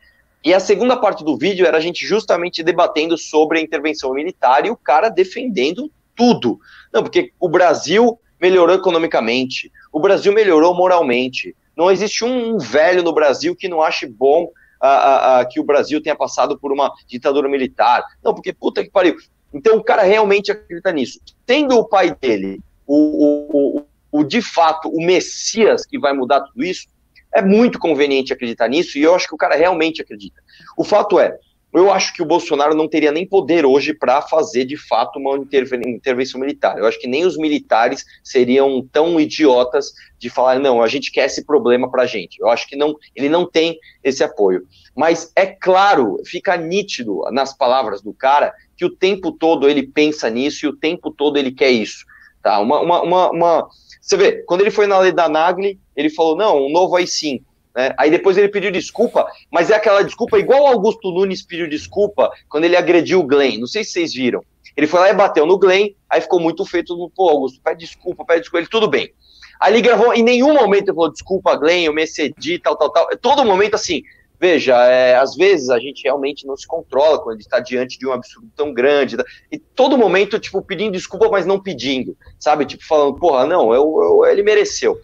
C: E a segunda parte do vídeo era a gente justamente debatendo sobre a intervenção militar e o cara defendendo tudo. Não, porque o Brasil melhorou economicamente, o Brasil melhorou moralmente. Não existe um velho no Brasil que não ache bom a, a, a, que o Brasil tenha passado por uma ditadura militar. Não, porque puta que pariu. Então o cara realmente acredita nisso. Tendo o pai dele, o, o, o, o de fato, o Messias que vai mudar tudo isso, é muito conveniente acreditar nisso e eu acho que o cara realmente acredita. O fato é, eu acho que o Bolsonaro não teria nem poder hoje para fazer de fato uma intervenção militar. Eu acho que nem os militares seriam tão idiotas de falar, não, a gente quer esse problema para a gente. Eu acho que não, ele não tem esse apoio. Mas é claro, fica nítido nas palavras do cara que o tempo todo ele pensa nisso e o tempo todo ele quer isso. Tá? Uma, uma, uma, uma... Você vê, quando ele foi na lei da Nagli, ele falou, não, um novo AI-5. Né? Aí depois ele pediu desculpa, mas é aquela desculpa igual o Augusto Nunes pediu desculpa quando ele agrediu o Glenn. Não sei se vocês viram. Ele foi lá e bateu no Glenn, aí ficou muito feito no pô, Augusto, pede desculpa, pede desculpa. Ele, tudo bem. Aí ele gravou, em nenhum momento ele falou desculpa, Glenn, eu me excedi, tal, tal, tal. Todo momento assim, veja, é, às vezes a gente realmente não se controla quando está diante de um absurdo tão grande. E todo momento, tipo, pedindo desculpa, mas não pedindo, sabe? Tipo, falando, porra, não, eu, eu ele mereceu.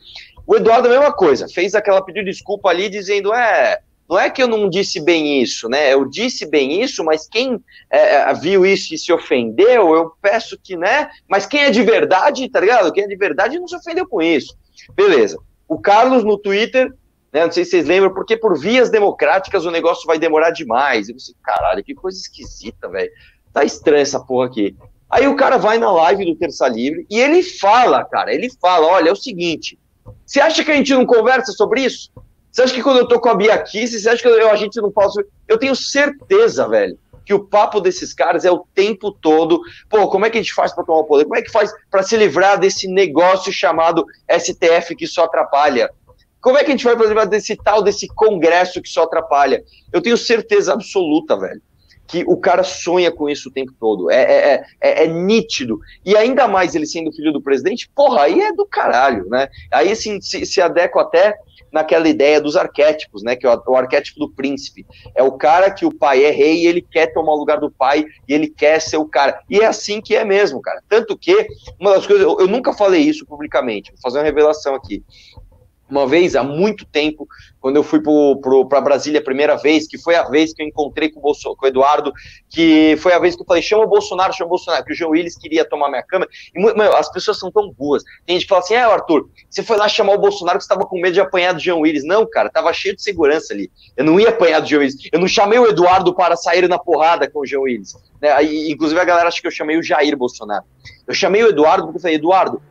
C: O Eduardo, a mesma coisa, fez aquela pedido desculpa ali, dizendo: é, não é que eu não disse bem isso, né? Eu disse bem isso, mas quem é, é, viu isso e se ofendeu, eu peço que, né? Mas quem é de verdade, tá ligado? Quem é de verdade não se ofendeu com isso. Beleza. O Carlos no Twitter, né? Não sei se vocês lembram, porque por vias democráticas o negócio vai demorar demais. Eu disse, caralho, que coisa esquisita, velho. Tá estranha essa porra aqui. Aí o cara vai na live do Terça Livre e ele fala, cara, ele fala: olha, é o seguinte você acha que a gente não conversa sobre isso? Você acha que quando eu tô com a Bia aqui, você acha que eu, a gente não fala sobre... Eu tenho certeza, velho, que o papo desses caras é o tempo todo, pô, como é que a gente faz para tomar o poder? Como é que faz para se livrar desse negócio chamado STF que só atrapalha? Como é que a gente vai se livrar desse tal, desse congresso que só atrapalha? Eu tenho certeza absoluta, velho, que o cara sonha com isso o tempo todo. É, é, é, é, nítido. E ainda mais ele sendo filho do presidente, porra, aí é do caralho, né? Aí assim, se, se adequa até naquela ideia dos arquétipos, né? Que é o, o, arquétipo do príncipe. É o cara que o pai é rei e ele quer tomar o lugar do pai e ele quer ser o cara. E é assim que é mesmo, cara. Tanto que, uma das coisas, eu, eu nunca falei isso publicamente, vou fazer uma revelação aqui uma vez, há muito tempo, quando eu fui para Brasília a primeira vez, que foi a vez que eu encontrei com o, Bolso, com o Eduardo, que foi a vez que eu falei, chama o Bolsonaro, chama o Bolsonaro, que o João Willis queria tomar minha câmera. E, mano, as pessoas são tão boas. Tem gente que fala assim, é, Arthur, você foi lá chamar o Bolsonaro que estava com medo de apanhar do João Willis. Não, cara, tava cheio de segurança ali. Eu não ia apanhar do João Willis. Eu não chamei o Eduardo para sair na porrada com o João Willis. Né? Aí, inclusive a galera acha que eu chamei o Jair Bolsonaro. Eu chamei o Eduardo porque eu falei, Eduardo,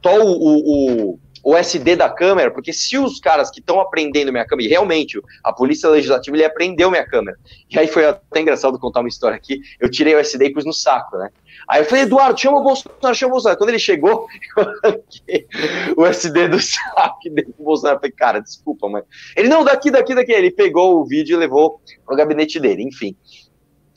C: tô o, o, o o SD da câmera, porque se os caras que estão aprendendo minha câmera, e realmente a Polícia Legislativa ele aprendeu minha câmera, e aí foi até engraçado contar uma história aqui, eu tirei o SD e pus no saco, né? Aí eu falei, Eduardo, chama o Bolsonaro, chama o Bolsonaro. Quando ele chegou, o SD do saco e dei pro Bolsonaro. Eu falei, cara, desculpa, mas. Ele, não, daqui, daqui, daqui. Ele pegou o vídeo e levou pro gabinete dele, enfim.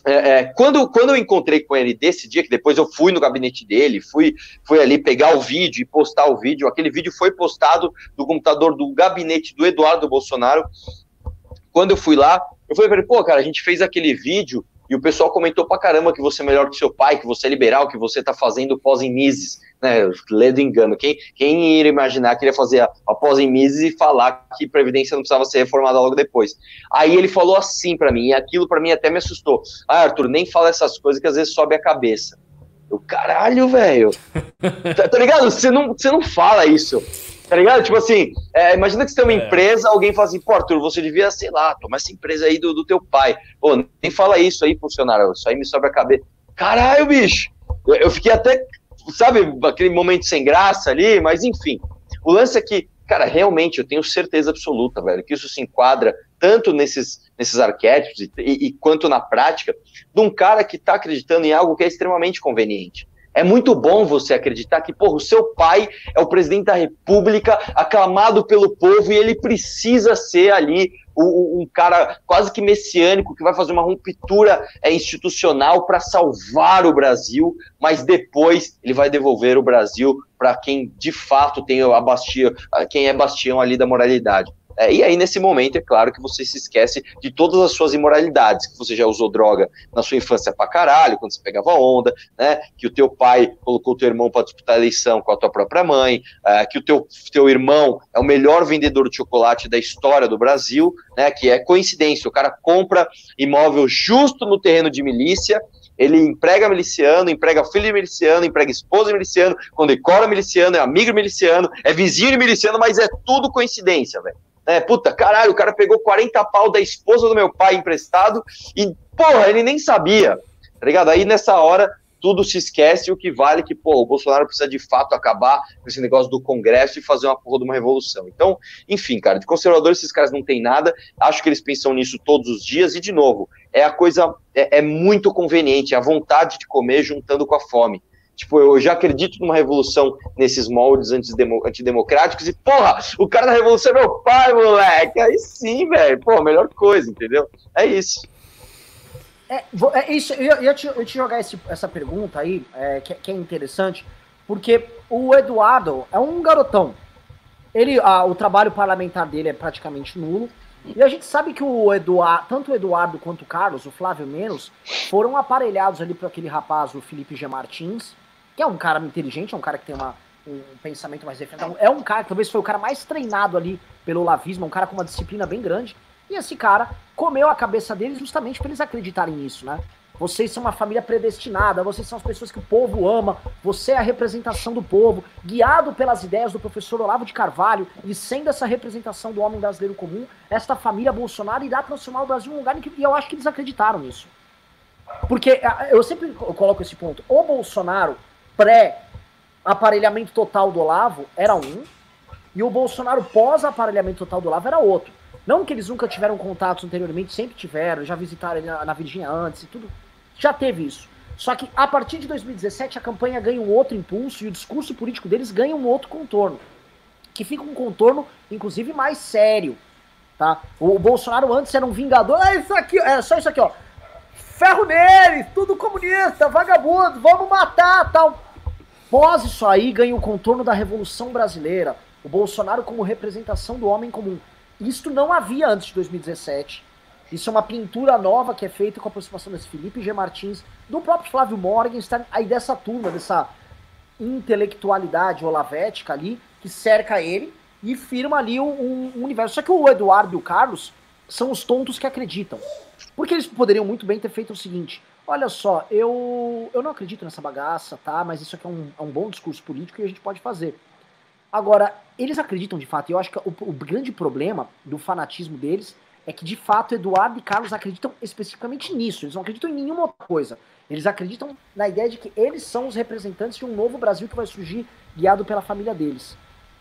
C: É, é, quando, quando eu encontrei com ele desse dia, que depois eu fui no gabinete dele, fui, fui ali pegar o vídeo e postar o vídeo, aquele vídeo foi postado do computador do gabinete do Eduardo Bolsonaro. Quando eu fui lá, eu falei para ele, pô, cara, a gente fez aquele vídeo e o pessoal comentou pra caramba que você é melhor que seu pai, que você é liberal, que você tá fazendo pós em né? Lê do engano. Quem, quem iria imaginar que ele ia fazer a, a pós em Mises e falar que Previdência não precisava ser reformada logo depois? Aí ele falou assim para mim, e aquilo para mim até me assustou. Ah, Arthur, nem fala essas coisas que às vezes sobe a cabeça. Eu, caralho, velho. tá, tá ligado? Você não, você não fala isso. Tá ligado? Tipo assim, é, imagina que você tem uma é. empresa, alguém fala assim, pô, Arthur, você devia, sei lá, tomar essa empresa aí do, do teu pai. Pô, nem fala isso aí, funcionário, isso aí me sobe a cabeça. Caralho, bicho! Eu, eu fiquei até, sabe, aquele momento sem graça ali, mas enfim. O lance é que, cara, realmente eu tenho certeza absoluta, velho, que isso se enquadra tanto nesses, nesses arquétipos e, e, quanto na prática, de um cara que está acreditando em algo que é extremamente conveniente. É muito bom você acreditar que, porra, o seu pai é o presidente da república, aclamado pelo povo, e ele precisa ser ali um, cara quase que messiânico que vai fazer uma ruptura é, institucional para salvar o Brasil, mas depois ele vai devolver o Brasil para quem de fato tem a quem é bastião ali da moralidade. É, e aí, nesse momento, é claro que você se esquece de todas as suas imoralidades, que você já usou droga na sua infância pra caralho, quando você pegava onda, né? Que o teu pai colocou o teu irmão para disputar a eleição com a tua própria mãe, é, que o teu, teu irmão é o melhor vendedor de chocolate da história do Brasil, né? Que é coincidência, o cara compra imóvel justo no terreno de milícia, ele emprega miliciano, emprega filho de miliciano, emprega esposa de miliciano, condecora miliciano, é amigo miliciano, é vizinho de miliciano, mas é tudo coincidência, velho. É, puta, caralho, o cara pegou 40 pau da esposa do meu pai emprestado e, porra, ele nem sabia, tá ligado? Aí nessa hora tudo se esquece o que vale que, pô, o Bolsonaro precisa de fato acabar com esse negócio do Congresso e fazer uma porra de uma revolução. Então, enfim, cara, de conservadores esses caras não têm nada, acho que eles pensam nisso todos os dias e, de novo, é a coisa, é, é muito conveniente, a vontade de comer juntando com a fome. Tipo, eu já acredito numa revolução nesses moldes antidemocráticos e, porra, o cara da revolução é meu pai, moleque. Aí sim, velho. Pô, melhor coisa, entendeu? É isso.
A: É, é isso, eu ia te, eu te jogar esse, essa pergunta aí, é, que, que, é interessante, porque o Eduardo é um garotão. Ele, ah, o trabalho parlamentar dele é praticamente nulo. E a gente sabe que o Eduardo, tanto o Eduardo quanto o Carlos, o Flávio menos, foram aparelhados ali por aquele rapaz, o Felipe G. Martins, que é um cara inteligente, é um cara que tem uma, um pensamento mais defendido. É um cara, talvez foi o cara mais treinado ali pelo lavismo, um cara com uma disciplina bem grande. E esse cara comeu a cabeça deles justamente para eles acreditarem nisso, né? Vocês são uma família predestinada, vocês são as pessoas que o povo ama, você é a representação do povo, guiado pelas ideias do professor Olavo de Carvalho e sendo essa representação do homem brasileiro comum, esta família Bolsonaro irá transformar o Brasil em um lugar em que e eu acho que eles acreditaram nisso. Porque eu sempre coloco esse ponto. O Bolsonaro pré-aparelhamento total do Olavo era um, e o Bolsonaro pós-aparelhamento total do Olavo era outro. Não que eles nunca tiveram contatos anteriormente, sempre tiveram, já visitaram ele na, na Virgínia antes e tudo. Já teve isso. Só que a partir de 2017 a campanha ganha um outro impulso e o discurso político deles ganha um outro contorno. Que fica um contorno, inclusive, mais sério. Tá? O Bolsonaro antes era um vingador. Ah, isso aqui, é só isso aqui, ó ferro neles, tudo comunista, vagabundo, vamos matar, tal. Pós isso aí, ganha o contorno da Revolução Brasileira. O Bolsonaro como representação do homem comum. Isto não havia antes de 2017. Isso é uma pintura nova que é feita com a aproximação desse Felipe G. Martins, do próprio Flávio Morgenstern, aí dessa turma, dessa intelectualidade olavética ali, que cerca ele e firma ali um, um universo. Só que o Eduardo e o Carlos são os tontos que acreditam. Porque eles poderiam muito bem ter feito o seguinte: olha só, eu, eu não acredito nessa bagaça, tá? Mas isso aqui é um, é um bom discurso político e a gente pode fazer. Agora, eles acreditam de fato, e eu acho que o, o grande problema do fanatismo deles é que de fato Eduardo e Carlos acreditam especificamente nisso, eles não acreditam em nenhuma outra coisa. Eles acreditam na ideia de que eles são os representantes de um novo Brasil que vai surgir guiado pela família deles.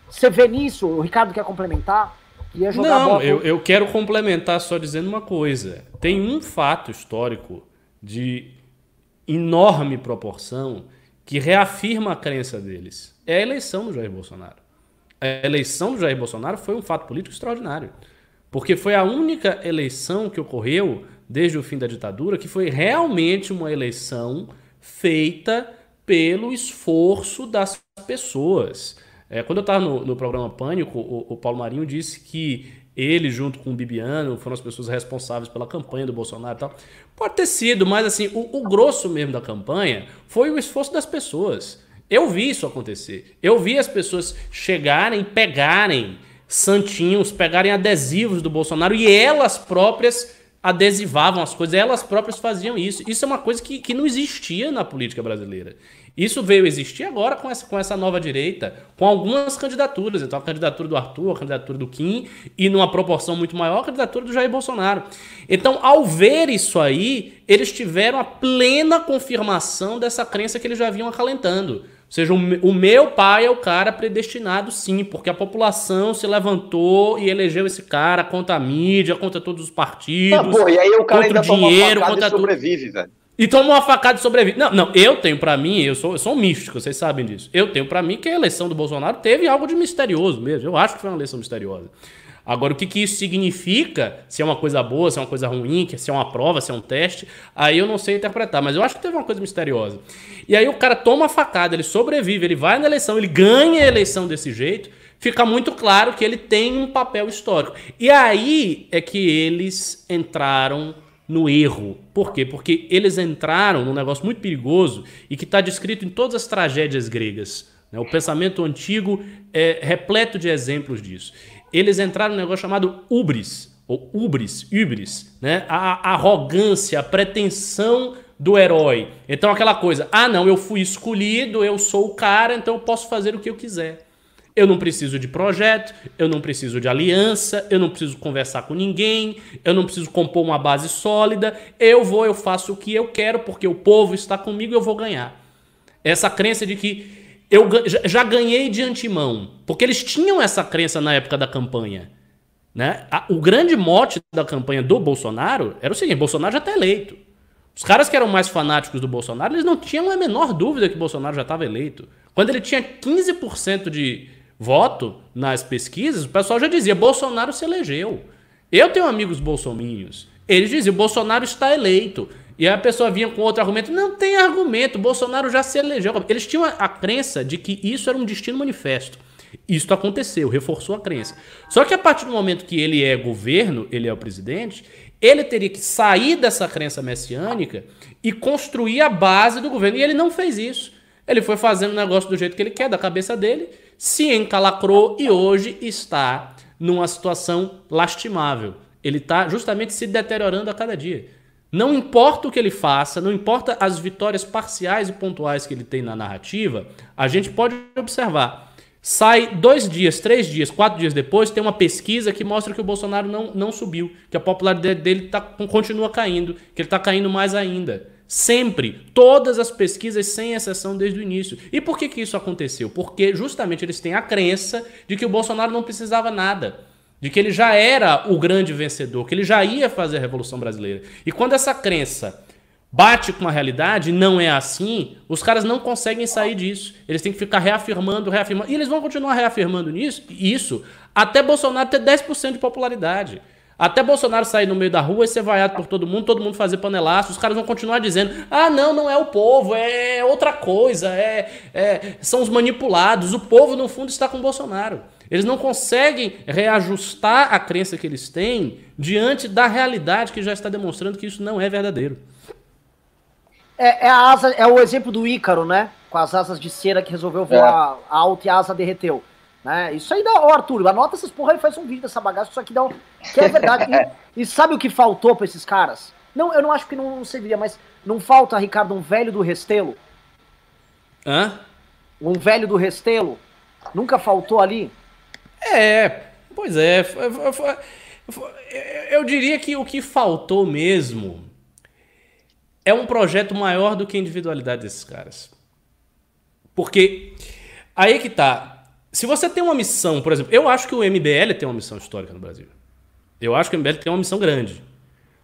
A: Você vê nisso, o Ricardo quer complementar?
B: Não, eu, eu quero complementar só dizendo uma coisa. Tem um fato histórico de enorme proporção que reafirma a crença deles. É a eleição do Jair Bolsonaro. A eleição do Jair Bolsonaro foi um fato político extraordinário. Porque foi a única eleição que ocorreu desde o fim da ditadura que foi realmente uma eleição feita pelo esforço das pessoas. É, quando eu estava no, no, programa Pânico, o, o, Paulo Marinho disse que ele, junto com o Bibiano, foram as pessoas responsáveis pela campanha do Bolsonaro e tal. Pode ter sido, mas assim, o, o grosso mesmo da campanha foi o esforço das pessoas. Eu vi isso acontecer. Eu vi as pessoas chegarem, pegarem santinhos, pegarem adesivos do Bolsonaro e elas próprias adesivavam as coisas, elas próprias faziam isso. Isso é uma coisa que, que não existia na política brasileira. Isso veio existir agora com essa, com essa nova direita, com algumas candidaturas. Então, a candidatura do Arthur, a candidatura do Kim, e numa proporção muito maior, a candidatura do Jair Bolsonaro. Então, ao ver isso aí, eles tiveram a plena confirmação dessa crença que eles já vinham acalentando. Ou seja, o meu pai é o cara predestinado, sim, porque a população se levantou e elegeu esse cara contra a mídia, contra todos os partidos. Ah,
C: pô, e aí o cara contra ainda o dinheiro, contra e sobrevive, tudo. velho.
B: E toma uma facada e sobrevive. Não, não, eu tenho para mim, eu sou, eu sou um místico, vocês sabem disso. Eu tenho para mim que a eleição do Bolsonaro teve algo de misterioso mesmo. Eu acho que foi uma eleição misteriosa. Agora, o que, que isso significa, se é uma coisa boa, se é uma coisa ruim, se é uma prova, se é um teste, aí eu não sei interpretar, mas eu acho que teve uma coisa misteriosa. E aí o cara toma a facada, ele sobrevive, ele vai na eleição, ele ganha a eleição desse jeito, fica muito claro que ele tem um papel histórico. E aí é que eles entraram no erro. Por quê? Porque eles entraram num negócio muito perigoso e que está descrito em todas as tragédias gregas. Né? O pensamento antigo é repleto de exemplos disso eles entraram num negócio chamado ubris, ou ubris, ubris, né? A, a arrogância, a pretensão do herói. Então aquela coisa, ah não, eu fui escolhido, eu sou o cara, então eu posso fazer o que eu quiser. Eu não preciso de projeto, eu não preciso de aliança, eu não preciso conversar com ninguém, eu não preciso compor uma base sólida. Eu vou, eu faço o que eu quero porque o povo está comigo, eu vou ganhar. Essa crença de que eu já ganhei de antemão. Porque eles tinham essa crença na época da campanha. Né? O grande mote da campanha do Bolsonaro era o seguinte: Bolsonaro já está eleito. Os caras que eram mais fanáticos do Bolsonaro, eles não tinham a menor dúvida que Bolsonaro já estava eleito. Quando ele tinha 15% de voto nas pesquisas, o pessoal já dizia: Bolsonaro se elegeu. Eu tenho amigos bolsominhos. Eles diziam: Bolsonaro está eleito. E a pessoa vinha com outro argumento. Não tem argumento, Bolsonaro já se elegeu. Eles tinham a, a crença de que isso era um destino manifesto. Isso aconteceu, reforçou a crença. Só que a partir do momento que ele é governo, ele é o presidente, ele teria que sair dessa crença messiânica e construir a base do governo. E ele não fez isso. Ele foi fazendo o negócio do jeito que ele quer, da cabeça dele, se encalacrou e hoje está numa situação lastimável. Ele está justamente se deteriorando a cada dia. Não importa o que ele faça, não importa as vitórias parciais e pontuais que ele tem na narrativa, a gente pode observar. Sai dois dias, três dias, quatro dias depois, tem uma pesquisa que mostra que o Bolsonaro não, não subiu, que a popularidade dele tá, continua caindo, que ele está caindo mais ainda. Sempre. Todas as pesquisas, sem exceção, desde o início. E por que, que isso aconteceu? Porque justamente eles têm a crença de que o Bolsonaro não precisava nada de que ele já era o grande vencedor, que ele já ia fazer a Revolução Brasileira. E quando essa crença bate com a realidade, não é assim, os caras não conseguem sair disso. Eles têm que ficar reafirmando, reafirmando. E eles vão continuar reafirmando nisso, isso até Bolsonaro ter 10% de popularidade. Até Bolsonaro sair no meio da rua e ser vaiado por todo mundo, todo mundo fazer panelaço, os caras vão continuar dizendo: ah, não, não é o povo, é outra coisa, é, é são os manipulados. O povo, no fundo, está com Bolsonaro. Eles não conseguem reajustar a crença que eles têm diante da realidade que já está demonstrando que isso não é verdadeiro.
A: É, é, a asa, é o exemplo do Ícaro, né? Com as asas de cera que resolveu voar é. alto e a asa derreteu. Né? Isso aí dá, ó, Arthur, anota essas porra e faz um vídeo dessa bagaça, isso aqui dá um, que é verdade. e, e, sabe o que faltou para esses caras? Não, eu não acho que não, não serviria, mas não falta, Ricardo, um velho do Restelo?
B: Hã?
A: Um velho do Restelo? Nunca faltou ali?
B: É, pois é. Eu diria que o que faltou mesmo é um projeto maior do que a individualidade desses caras. Porque aí que tá. Se você tem uma missão, por exemplo, eu acho que o MBL tem uma missão histórica no Brasil. Eu acho que o MBL tem uma missão grande.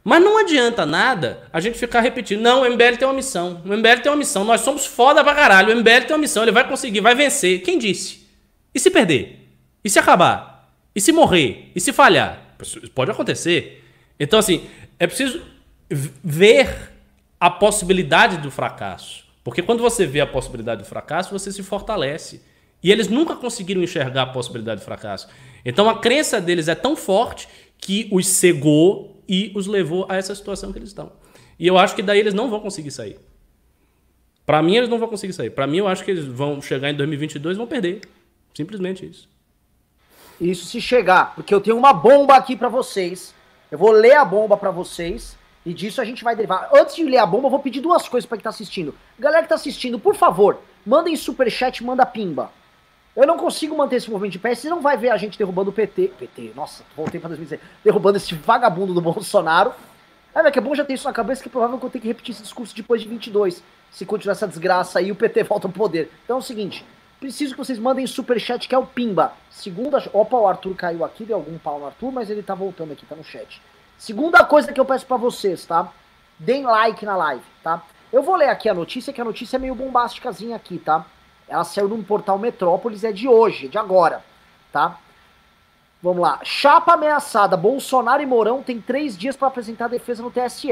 B: Mas não adianta nada a gente ficar repetindo. Não, o MBL tem uma missão. O MBL tem uma missão. Nós somos foda pra caralho. O MBL tem uma missão. Ele vai conseguir, vai vencer. Quem disse? E se perder? E se acabar? E se morrer? E se falhar? Pode acontecer. Então, assim, é preciso ver a possibilidade do fracasso. Porque quando você vê a possibilidade do fracasso, você se fortalece. E eles nunca conseguiram enxergar a possibilidade do fracasso. Então a crença deles é tão forte que os cegou e os levou a essa situação que eles estão. E eu acho que daí eles não vão conseguir sair. Para mim, eles não vão conseguir sair. Para mim, eu acho que eles vão chegar em 2022 e vão perder. Simplesmente isso.
A: Isso se chegar, porque eu tenho uma bomba aqui para vocês. Eu vou ler a bomba para vocês e disso a gente vai derivar. Antes de ler a bomba, eu vou pedir duas coisas para quem tá assistindo. Galera que tá assistindo, por favor, mandem superchat, manda pimba. Eu não consigo manter esse movimento de pé, você não vai ver a gente derrubando o PT. PT, nossa, voltei pra 2016. Derrubando esse vagabundo do Bolsonaro. É, que é bom já ter isso na cabeça, que provável que eu tenha que repetir esse discurso depois de 22. Se continuar essa desgraça aí, o PT volta ao poder. Então é o seguinte, preciso que vocês mandem superchat, que é o Pimba. Segunda. Opa, o Arthur caiu aqui, deu algum pau no Arthur, mas ele tá voltando aqui, tá no chat. Segunda coisa que eu peço para vocês, tá? Deem like na live, tá? Eu vou ler aqui a notícia, que a notícia é meio bombásticazinha aqui, tá? Ela saiu num portal Metrópolis, é de hoje, de agora, tá? Vamos lá. Chapa ameaçada. Bolsonaro e Mourão têm três dias para apresentar defesa no TSE.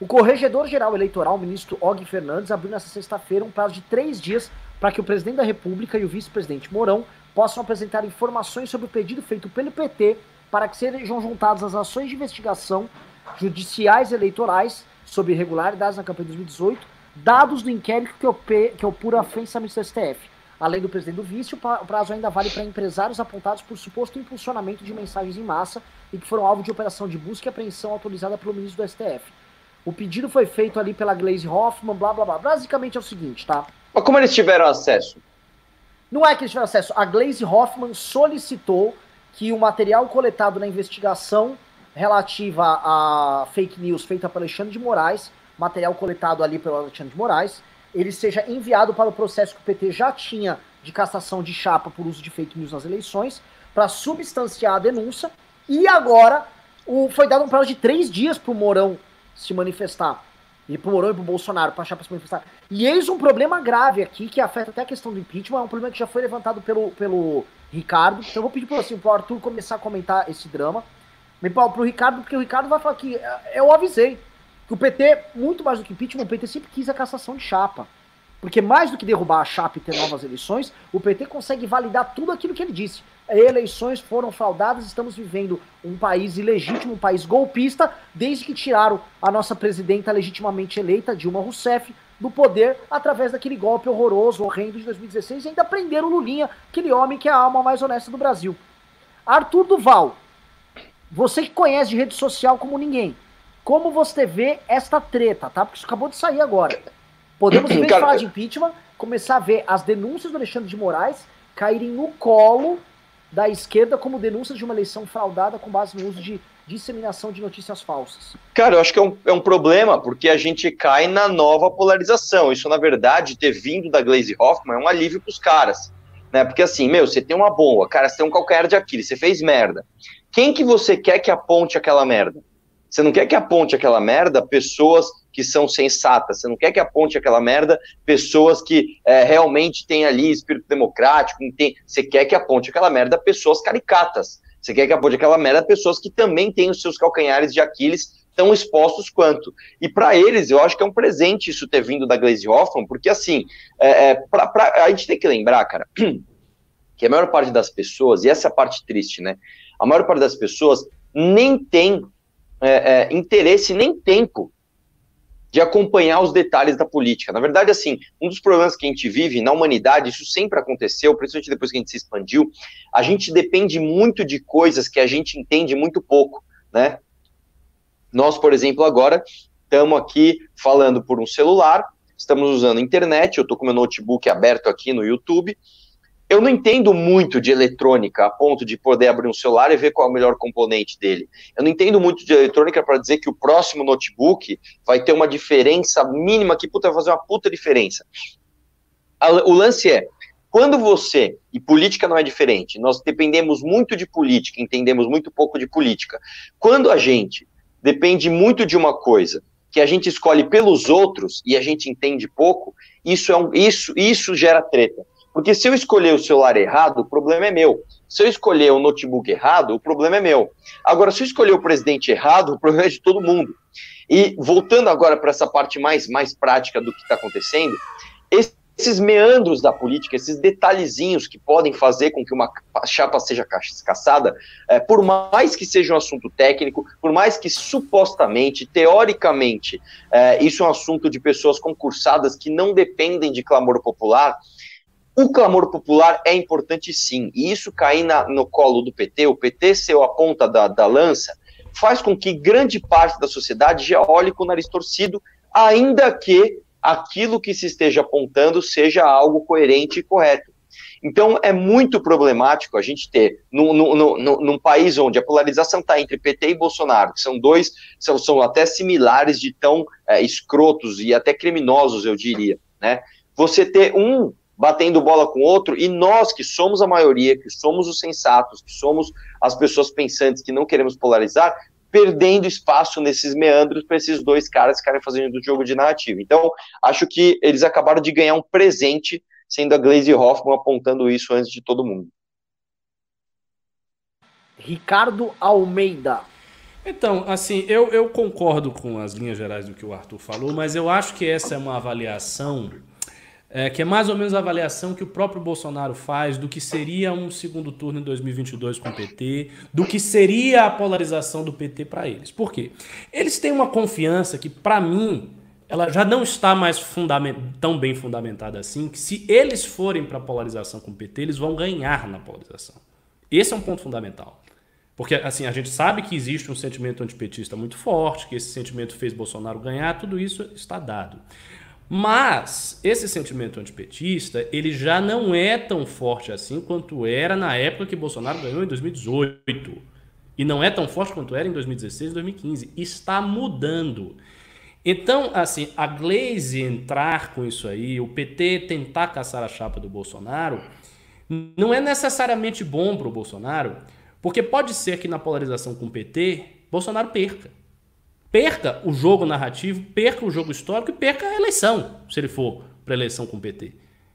A: O Corregedor-Geral Eleitoral, ministro Og Fernandes, abriu nesta sexta-feira um prazo de três dias para que o presidente da República e o vice-presidente Mourão possam apresentar informações sobre o pedido feito pelo PT para que sejam juntadas as ações de investigação judiciais eleitorais sobre irregularidades na campanha de 2018, dados do inquérito que, opura a do STF. Além do presidente do vice, o prazo ainda vale para empresários apontados por suposto impulsionamento de mensagens em massa e que foram alvo de operação de busca e apreensão autorizada pelo ministro do STF. O pedido foi feito ali pela Glaze Hoffman, blá blá blá. Basicamente é o seguinte, tá?
C: Mas como eles tiveram acesso?
A: Não é que eles tiveram acesso. A Glaze Hoffman solicitou que o material coletado na investigação relativa a fake news feita pelo Alexandre de Moraes, material coletado ali pelo Alexandre de Moraes, ele seja enviado para o processo que o PT já tinha de cassação de chapa por uso de fake news nas eleições, para substanciar a denúncia, e agora o, foi dado um prazo de três dias para o Mourão se manifestar. E pro Mourão e pro Bolsonaro, pra chapa se manifestar. E eis um problema grave aqui, que afeta até a questão do impeachment, é um problema que já foi levantado pelo, pelo Ricardo. Então eu vou pedir pro, assim, pro Arthur começar a comentar esse drama. Pro, pro Ricardo, porque o Ricardo vai falar que é, eu avisei o PT, muito mais do que impeachment, o PT sempre quis a cassação de chapa. Porque mais do que derrubar a chapa e ter novas eleições, o PT consegue validar tudo aquilo que ele disse. Eleições foram fraudadas, estamos vivendo um país ilegítimo, um país golpista, desde que tiraram a nossa presidenta legitimamente eleita, Dilma Rousseff, do poder através daquele golpe horroroso, horrendo de 2016 e ainda prenderam o Lulinha, aquele homem que é a alma mais honesta do Brasil. Arthur Duval, você que conhece de rede social como ninguém, como você vê esta treta, tá? Porque isso acabou de sair agora. Podemos, em vez de falar de impeachment, começar a ver as denúncias do Alexandre de Moraes caírem no colo da esquerda como denúncias de uma eleição fraudada com base no uso de disseminação de notícias falsas?
C: Cara, eu acho que é um, é um problema, porque a gente cai na nova polarização. Isso, na verdade, ter vindo da Glaze Hoffman é um alívio para os caras. Né? Porque assim, meu, você tem uma bomba, cara, você tem um calcanhar de Aquiles, você fez merda. Quem que você quer que aponte aquela merda? Você não quer que aponte aquela merda pessoas que são sensatas, você não quer que aponte aquela merda pessoas que é, realmente têm ali espírito democrático, tem, você quer que aponte aquela merda pessoas caricatas. Você quer que aponte aquela merda pessoas que também têm os seus calcanhares de Aquiles tão expostos quanto. E para eles, eu acho que é um presente isso ter vindo da Glaze Hoffman, porque assim, é, é, pra, pra, a gente tem que lembrar, cara, que a maior parte das pessoas, e essa é a parte triste, né? A maior parte das pessoas nem tem é, é interesse nem tempo de acompanhar os detalhes da política. Na verdade, assim, um dos problemas que a gente vive na humanidade, isso sempre aconteceu, principalmente depois que a gente se expandiu, a gente depende muito de coisas que a gente entende muito pouco, né? Nós, por exemplo, agora estamos aqui falando por um celular, estamos usando internet, eu estou com meu notebook aberto aqui no YouTube, eu não entendo muito de eletrônica a ponto de poder abrir um celular e ver qual é o melhor componente dele. Eu não entendo muito de eletrônica para dizer que o próximo notebook vai ter uma diferença mínima que puta, vai fazer uma puta diferença. O lance é, quando você, e política não é diferente, nós dependemos muito de política, entendemos muito pouco de política. Quando a gente depende muito de uma coisa que a gente escolhe pelos outros e a gente entende pouco, isso, é um, isso, isso gera treta. Porque se eu escolher o celular errado, o problema é meu. Se eu escolher o notebook errado, o problema é meu. Agora, se eu escolher o presidente errado, o problema é de todo mundo. E voltando agora para essa parte mais, mais prática do que está acontecendo, esses meandros da política, esses detalhezinhos que podem fazer com que uma chapa seja caçada, é, por mais que seja um assunto técnico, por mais que supostamente, teoricamente, é, isso é um assunto de pessoas concursadas que não dependem de clamor popular, o clamor popular é importante sim, e isso cair na, no colo do PT, o PT ser a ponta da, da lança, faz com que grande parte da sociedade já olhe com o nariz torcido, ainda que aquilo que se esteja apontando seja algo coerente e correto. Então, é muito problemático a gente ter, num, num, país onde a polarização está entre PT e Bolsonaro, que são dois, são, são até similares de tão é, escrotos e até criminosos, eu diria, né? Você ter um batendo bola com o outro e nós, que somos a maioria, que somos os sensatos, que somos as pessoas pensantes que não queremos polarizar, perdendo espaço nesses meandros para esses dois caras ficarem fazendo o jogo de narrativa. Então, acho que eles acabaram de ganhar um presente, sendo a Glaze Hoffman apontando isso antes de todo mundo.
A: Ricardo Almeida.
B: Então, assim, eu, eu concordo com as linhas gerais do que o Arthur falou, mas eu acho que essa é uma avaliação é, que é mais ou menos a avaliação que o próprio Bolsonaro faz do que seria um segundo turno em 2022 com o PT, do que seria a polarização do PT para eles. Por quê? Eles têm uma confiança que, para mim, ela já não está mais tão bem fundamentada assim, que se eles forem para a polarização com o PT, eles vão ganhar na polarização. Esse é um ponto fundamental. Porque, assim, a gente sabe que existe um sentimento antipetista muito forte, que esse sentimento fez Bolsonaro ganhar, tudo isso está dado. Mas esse sentimento antipetista, ele já não é tão forte assim quanto era na época que Bolsonaro ganhou em 2018. E não é tão forte quanto era em 2016 e 2015. Está mudando. Então, assim, a Glaze entrar com isso aí, o PT tentar caçar a chapa do Bolsonaro, não é necessariamente bom para o Bolsonaro, porque pode ser que na polarização com o PT, Bolsonaro perca perca o jogo narrativo, perca o jogo histórico e perca a eleição, se ele for para eleição com o PT.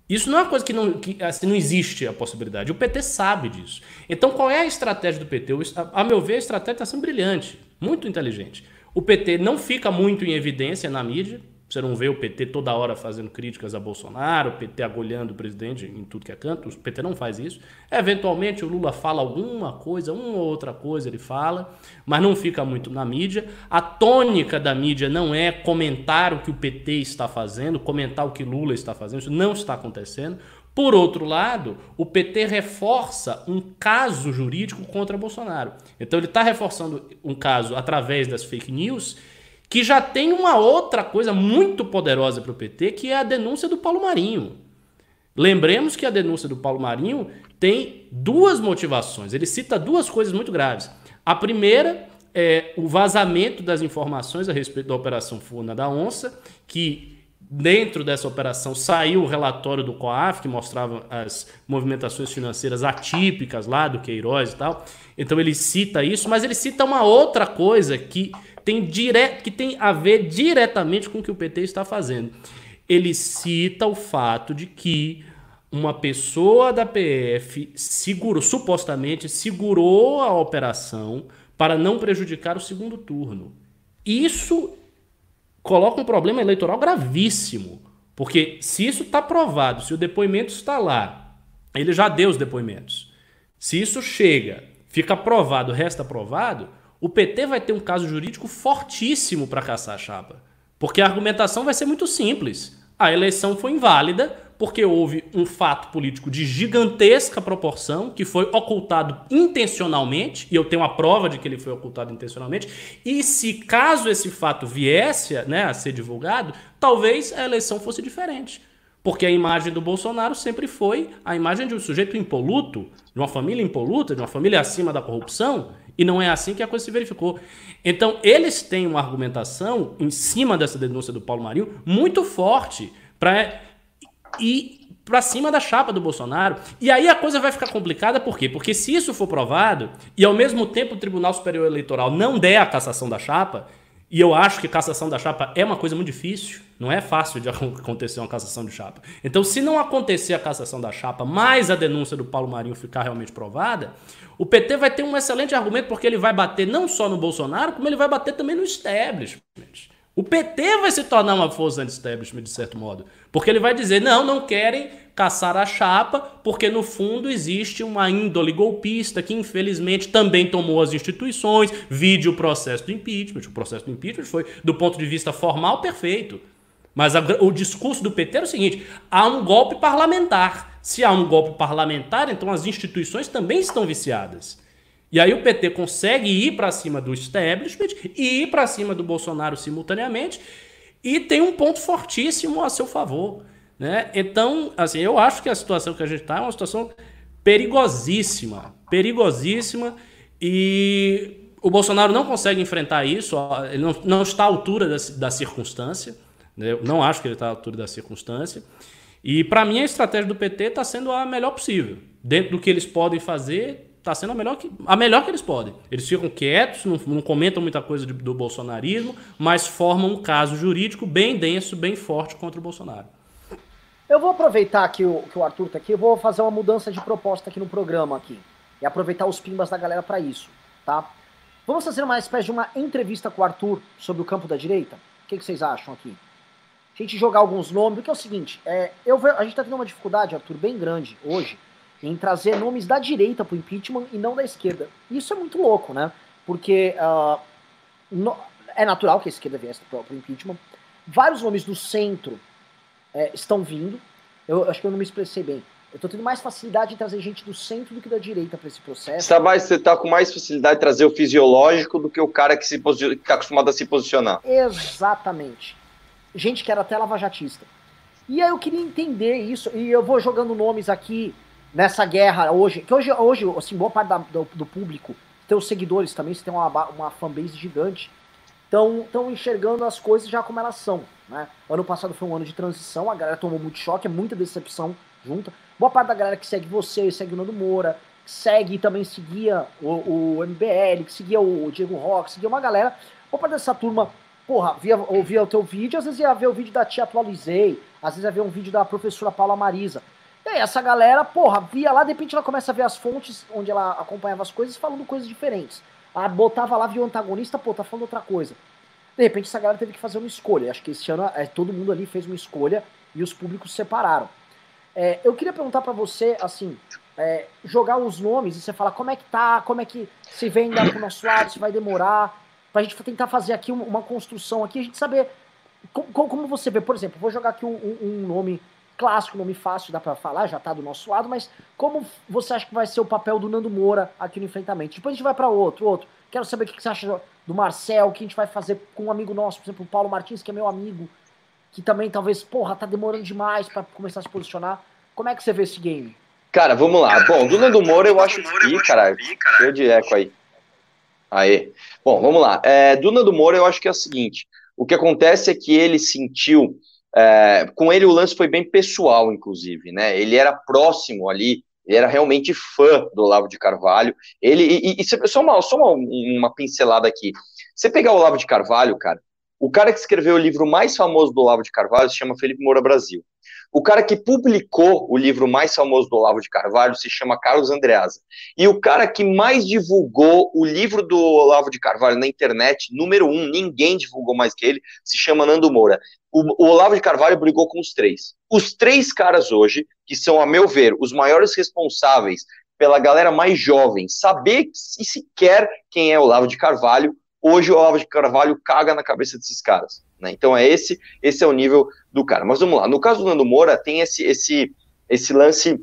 B: Isso não é uma coisa que não, que, assim, não existe a possibilidade. O PT sabe disso. Então, qual é a estratégia do PT? A, a meu ver, a estratégia está sendo brilhante, muito inteligente. O PT não fica muito em evidência na mídia, você não vê o PT toda hora fazendo críticas a Bolsonaro, o PT agulhando o presidente em tudo que é canto. O PT não faz isso. Eventualmente o Lula fala alguma coisa, uma ou outra coisa ele fala, mas não fica muito na mídia. A tônica da mídia não é comentar o que o PT está fazendo, comentar o que Lula está fazendo. Isso não está acontecendo. Por outro lado, o PT reforça um caso jurídico contra Bolsonaro. Então ele está reforçando um caso através das fake news que já tem uma outra coisa muito poderosa para o PT, que é a denúncia do Paulo Marinho. Lembremos que a denúncia do Paulo Marinho tem duas motivações. Ele cita duas coisas muito graves. A primeira é o vazamento das informações a respeito da Operação Furna da Onça, que dentro dessa operação saiu o relatório do COAF, que mostrava as movimentações financeiras atípicas lá do Queiroz e tal. Então ele cita isso, mas ele cita uma outra coisa que tem, dire... que tem a ver diretamente com o que o PT está fazendo. Ele cita o fato de que uma pessoa da PF segurou, supostamente segurou a operação para não prejudicar o segundo turno. Isso coloca um problema eleitoral gravíssimo. Porque se isso está provado, se o depoimento está lá, ele já deu os depoimentos. Se isso chega, fica provado, resta provado, o PT vai ter um caso jurídico fortíssimo para caçar a chapa. Porque a argumentação vai ser muito simples. A eleição foi inválida porque houve um fato político de gigantesca proporção que foi ocultado intencionalmente, e eu tenho a prova de que ele foi ocultado intencionalmente, e se caso esse fato viesse né, a ser divulgado, talvez a eleição fosse diferente. Porque a imagem do Bolsonaro sempre foi a imagem de um sujeito impoluto, de uma família impoluta, de uma família acima da corrupção, e não é assim que a coisa se verificou. Então, eles têm uma argumentação em cima dessa denúncia do Paulo Marinho muito forte para ir para cima da chapa do Bolsonaro. E aí a coisa vai ficar complicada, por quê? Porque se isso for provado e ao mesmo tempo o Tribunal Superior Eleitoral não der a cassação da chapa, E eu acho que cassação da chapa é uma coisa muito difícil. Não é fácil de acontecer uma cassação de chapa. Então, se não acontecer a cassação da chapa, mais a denúncia do Paulo Marinho ficar realmente provada, o PT vai ter um excelente argumento porque ele vai bater não só no Bolsonaro, como ele vai bater também no establishment. O PT vai se tornar uma força anti-establishment, de certo modo. Porque ele vai dizer: não, não querem caçar a chapa, porque no fundo existe uma índole golpista que infelizmente também tomou as instituições, vide o processo do impeachment. O processo do impeachment foi, do ponto de vista formal, perfeito. Mas a, o discurso do PT era o seguinte: há um golpe parlamentar. Se há um golpe parlamentar, então as instituições também estão viciadas. E aí o PT consegue ir para cima do establishment e ir para cima do Bolsonaro simultaneamente e tem um ponto fortíssimo a seu favor. Né? Então, assim, eu acho que a situação que a gente está é uma situação perigosíssima. Perigosíssima. E o Bolsonaro não consegue enfrentar isso, ele não, não está à altura da, da circunstância. Né? Eu não acho que ele está à altura da circunstância. E para mim a estratégia do PT está sendo a melhor possível. Dentro do que eles podem fazer, está sendo a melhor, que, a melhor que eles podem. Eles ficam quietos, não, não comentam muita coisa de, do bolsonarismo, mas formam um caso jurídico bem denso, bem forte contra o Bolsonaro.
A: Eu vou aproveitar que o, que o Arthur está aqui, eu vou fazer uma mudança de proposta aqui no programa aqui. E aproveitar os pimbas da galera para isso, tá? Vamos fazer uma espécie de uma entrevista com o Arthur sobre o campo da direita? O que, que vocês acham aqui? A gente jogar alguns nomes, porque é o seguinte, é, eu, a gente está tendo uma dificuldade, Arthur, bem grande hoje, em trazer nomes da direita para o impeachment e não da esquerda. Isso é muito louco, né? Porque uh, no, é natural que a esquerda viesse para o impeachment. Vários nomes do centro é, estão vindo. Eu acho que eu não me expressei bem. Eu estou tendo mais facilidade em trazer gente do centro do que da direita para esse processo.
C: Tá mais, você está com mais facilidade de trazer o fisiológico do que o cara que está acostumado a se posicionar.
A: Exatamente. Gente que era até lavajatista. E aí eu queria entender isso, e eu vou jogando nomes aqui nessa guerra hoje, que hoje, hoje assim, boa parte da, do, do, público, tem os seguidores também, você tem uma, uma fanbase gigante, estão enxergando as coisas já como elas são. Né? Ano passado foi um ano de transição, a galera tomou muito choque, é muita decepção junta. Boa parte da galera que segue você, segue o Nando Moura, que segue e também seguia o, o MBL, que seguia o Diego Rock, seguia uma galera. Boa parte dessa turma, porra, via, ouvia o teu vídeo, às vezes ia ver o vídeo da Tia Atualizei, às vezes ia ver um vídeo da professora Paula Marisa. E aí essa galera, porra, via lá, de repente ela começa a ver as fontes onde ela acompanhava as coisas falando coisas diferentes. Ela botava lá, via o antagonista, pô, tá falando outra coisa. De repente essa galera teve que fazer uma escolha. Acho que esse ano é, todo mundo ali fez uma escolha e os públicos se separaram. É, eu queria perguntar para você, assim, é, jogar os nomes e você falar como é que tá, como é que se vem ainda pro nosso lado, se vai demorar, pra gente tentar fazer aqui uma construção aqui, a gente saber como, como você vê, por exemplo, vou jogar aqui um, um nome clássico, nome fácil, dá para falar, já tá do nosso lado, mas como você acha que vai ser o papel do Nando Moura aqui no enfrentamento? Depois a gente vai para outro, outro. Quero saber o que você acha do Marcel, o que a gente vai fazer com um amigo nosso, por exemplo, o Paulo Martins, que é meu amigo, que também talvez, porra, tá demorando demais para começar a se posicionar. Como é que você vê esse game?
C: Cara, vamos lá. Bom, do Nando Moura eu acho que, caralho, eu de eco aí. Aê. Bom, vamos lá. É, do Nando Moura eu acho que é o seguinte, o que acontece é que ele sentiu é, com ele o lance foi bem pessoal, inclusive, né? Ele era próximo ali, ele era realmente fã do Olavo de Carvalho. Ele e, e só, uma, só uma, uma pincelada aqui. Você pegar o Olavo de Carvalho, cara, o cara que escreveu o livro mais famoso do Olavo de Carvalho se chama Felipe Moura Brasil. O cara que publicou o livro mais famoso do Olavo de Carvalho se chama Carlos Andreasa. E o cara que mais divulgou o livro do Olavo de Carvalho na internet, número um, ninguém divulgou mais que ele, se chama Nando Moura. O, o Olavo de Carvalho brigou com os três. Os três caras hoje, que são, a meu ver, os maiores responsáveis pela galera mais jovem saber se sequer quem é o Olavo de Carvalho, hoje o Olavo de Carvalho caga na cabeça desses caras. Né? Então é esse, esse é o nível do cara. Mas vamos lá, no caso do Nando Moura tem esse, esse, esse lance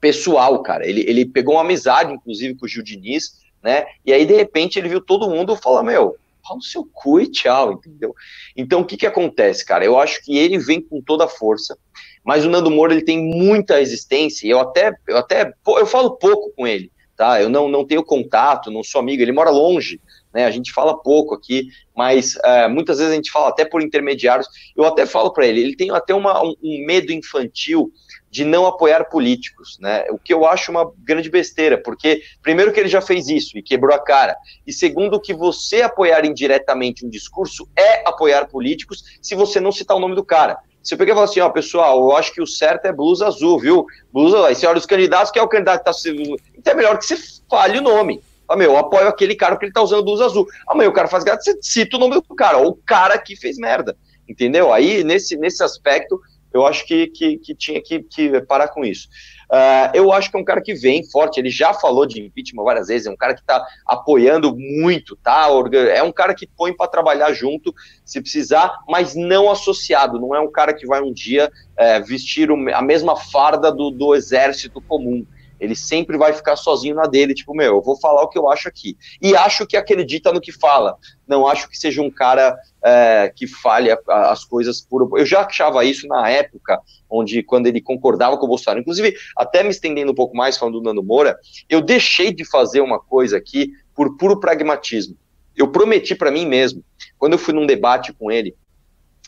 C: pessoal, cara. Ele, ele pegou uma amizade, inclusive, com o Gil Diniz, né? E aí, de repente, ele viu todo mundo falar, meu, pau no seu cu e tchau, entendeu? Então, o que que acontece, cara? Eu acho que ele vem com toda a força, mas o Nando Moura, ele tem muita resistência, e eu até, eu até, eu falo pouco com ele, tá? Eu não, não tenho contato, não sou amigo, ele mora longe, né? A gente fala pouco aqui, mas é, muitas vezes a gente fala até por intermediários. Eu até falo para ele, ele tem até uma, um, um, medo infantil de não apoiar políticos, né? O que eu acho uma grande besteira, porque primeiro que ele já fez isso e quebrou a cara, e segundo que você apoiar indiretamente um discurso é apoiar políticos se você não citar o nome do cara. Se eu pegar e falar assim, ó, pessoal, eu acho que o certo é blusa azul, viu? Blusa, aí você olha os candidatos, que é o candidato que está Então é melhor que você fale o nome. Ah, meu, eu apoio aquele cara porque ele tá usando blusa azul. Amanhã o cara faz graça, você cita o nome do cara, ou o cara que fez merda. Entendeu? Aí, nesse, nesse aspecto, eu acho que, que, que tinha que, que, parar com isso. Uh, eu acho que é um cara que vem forte, ele já falou de impeachment várias vezes, é um cara que está apoiando muito, tá? É um cara que põe para trabalhar junto, se precisar, mas não associado, não é um cara que vai um dia é, vestir a mesma farda do, do exército comum. Ele sempre vai ficar sozinho na dele, tipo, meu, eu vou falar o que eu acho aqui. E acho que acredita no que fala. Não acho que seja um cara é, que fale as coisas por. Eu já achava isso na época, onde quando ele concordava com o Bolsonaro. Inclusive, até me estendendo um pouco mais, falando do Nando Moura, eu deixei de fazer uma coisa aqui por puro pragmatismo. Eu prometi para mim mesmo, quando eu fui num debate com ele,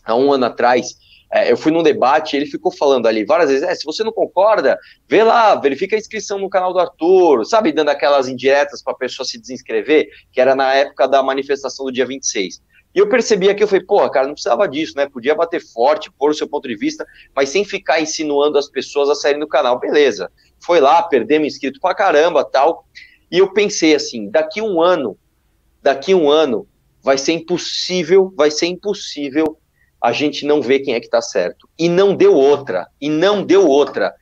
C: há um ano atrás, é, eu fui num debate ele ficou falando ali várias vezes: é, se você não concorda, vê lá, verifica a inscrição no canal do Arthur, sabe, dando aquelas indiretas para a pessoa se desinscrever, que era na época da manifestação do dia 26. E eu percebi aqui, eu falei, porra, cara, não precisava disso, né? Podia bater forte, pôr o seu ponto de vista, mas sem ficar insinuando as pessoas a saírem do canal. Beleza. Foi lá, perdemos inscrito pra caramba tal. E eu pensei assim, daqui um ano, daqui um ano, vai ser impossível, vai ser impossível a gente não vê quem é que está certo. E não deu outra, e não deu outra.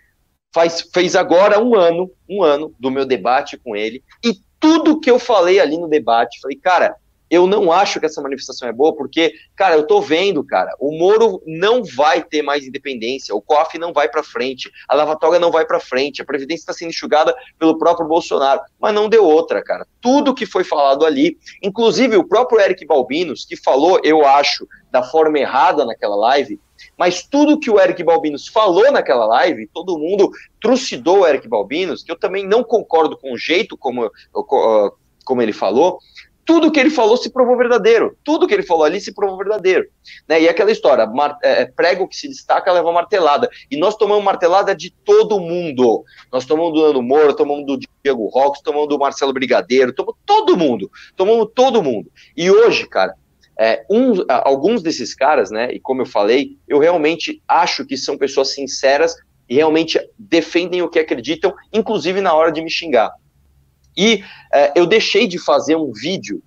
C: Faz, fez agora um ano, um ano do meu debate com ele, e tudo que eu falei ali no debate, falei, cara, eu não acho que essa manifestação é boa, porque, cara, eu tô vendo, cara, o Moro não vai ter mais independência, o COF não vai para frente, a Lava Toga não vai para frente, a Previdência está sendo enxugada pelo próprio Bolsonaro, mas não deu outra, cara. Tudo que foi falado ali, inclusive o próprio Eric Balbinos, que falou, eu acho, da forma errada naquela live, mas tudo que o Eric Balbinos falou naquela live, todo mundo trucidou o Eric Balbinos, que eu também não concordo com o jeito como, como ele falou, tudo que ele falou se provou verdadeiro. Tudo que ele falou ali se provou verdadeiro. Né? E aquela história, é, é, prego que se destaca leva martelada. E nós tomamos martelada de todo mundo. Nós tomamos do Nando Moura, tomamos do Diego Rox, tomamos do Marcelo Brigadeiro, tomamos todo mundo. Tomamos todo mundo. E hoje, cara, é, alguns desses caras, né, e como eu falei, eu realmente acho que são pessoas sinceras e realmente defendem o que acreditam, inclusive na hora de me xingar. E é, eu deixei de fazer um vídeo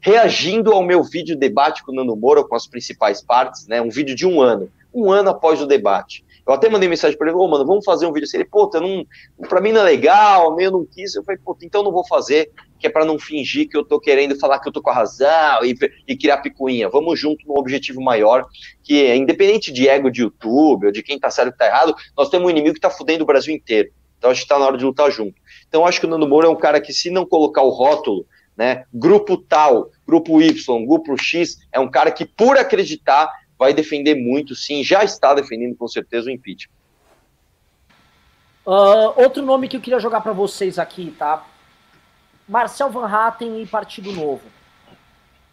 C: reagindo ao meu vídeo debate com o Nando Moura, com as principais partes, né? Um vídeo de um ano, um ano após o debate. Eu até mandei mensagem para ele, ô, oh, mano, vamos fazer um vídeo assim. Ele, pô, não, pra mim não é legal, eu não quis. Eu falei, pô, então não vou fazer, que é para não fingir que eu tô querendo falar que eu tô com a razão e, e criar picuinha. Vamos junto num objetivo maior, que é independente de ego de YouTube ou de quem tá certo e tá errado, nós temos um inimigo que tá fudendo o Brasil inteiro. Então acho que está na hora de lutar junto. Então acho que o Nando Moura é um cara que, se não colocar o rótulo, né, grupo tal, grupo Y, grupo X, é um cara que, por acreditar, vai defender muito, sim, já está defendendo com certeza o impeachment.
A: Uh, outro nome que eu queria jogar para vocês aqui, tá? Marcel Van Hatten e Partido Novo.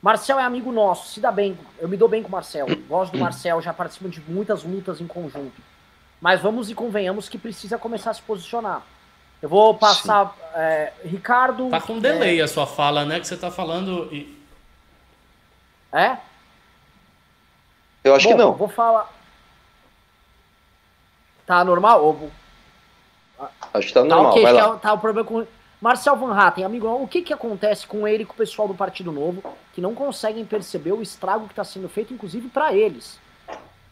A: Marcel é amigo nosso, se dá bem. Eu me dou bem com o Marcel. Gosto do Marcel, já participo de muitas lutas em conjunto. Mas vamos e convenhamos que precisa começar a se posicionar. Eu vou passar. É, Ricardo.
B: Tá com delay é... a sua fala, né? Que você tá falando. E...
A: É?
C: Eu acho Bom, que não.
A: Vou falar. Tá normal? Ou...
C: Acho que tá, tá normal. Okay, vai lá.
A: É, tá o problema com. Marcel Van Hatten, amigo, o que que acontece com ele e com o pessoal do Partido Novo que não conseguem perceber o estrago que está sendo feito, inclusive para eles?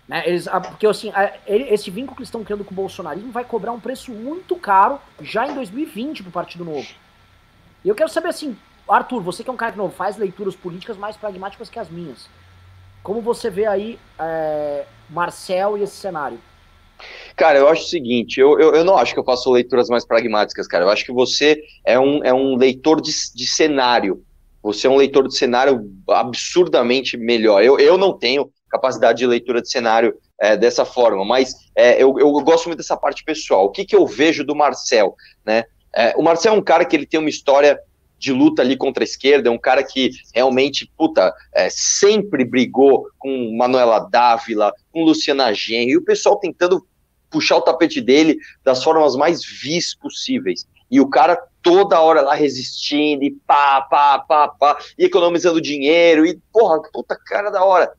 A: Né? Eles, porque assim, esse vínculo que eles estão criando com o bolsonarismo vai cobrar um preço muito caro já em 2020 pro Partido Novo. E eu quero saber assim, Arthur, você que é um cara que não faz leituras políticas mais pragmáticas que as minhas. Como você vê aí é, Marcel e esse cenário?
C: Cara, eu acho o seguinte, eu, eu, eu, não acho que eu faço leituras mais pragmáticas, cara. Eu acho que você é um, é um leitor de, de cenário. Você é um leitor de cenário absurdamente melhor. Eu, eu não tenho capacidade de leitura de cenário é, dessa forma, mas é, eu, eu gosto muito dessa parte pessoal. O que, que eu vejo do Marcel, né? É, o Marcel é um cara que ele tem uma história de luta ali contra a esquerda, é um cara que realmente, puta, é, sempre brigou com Manuela Dávila, com Luciana Genro, e o pessoal tentando puxar o tapete dele das formas mais vis possíveis. E o cara toda hora lá resistindo, e pá, pá, pá, pá, e economizando dinheiro, e porra, puta cara da hora.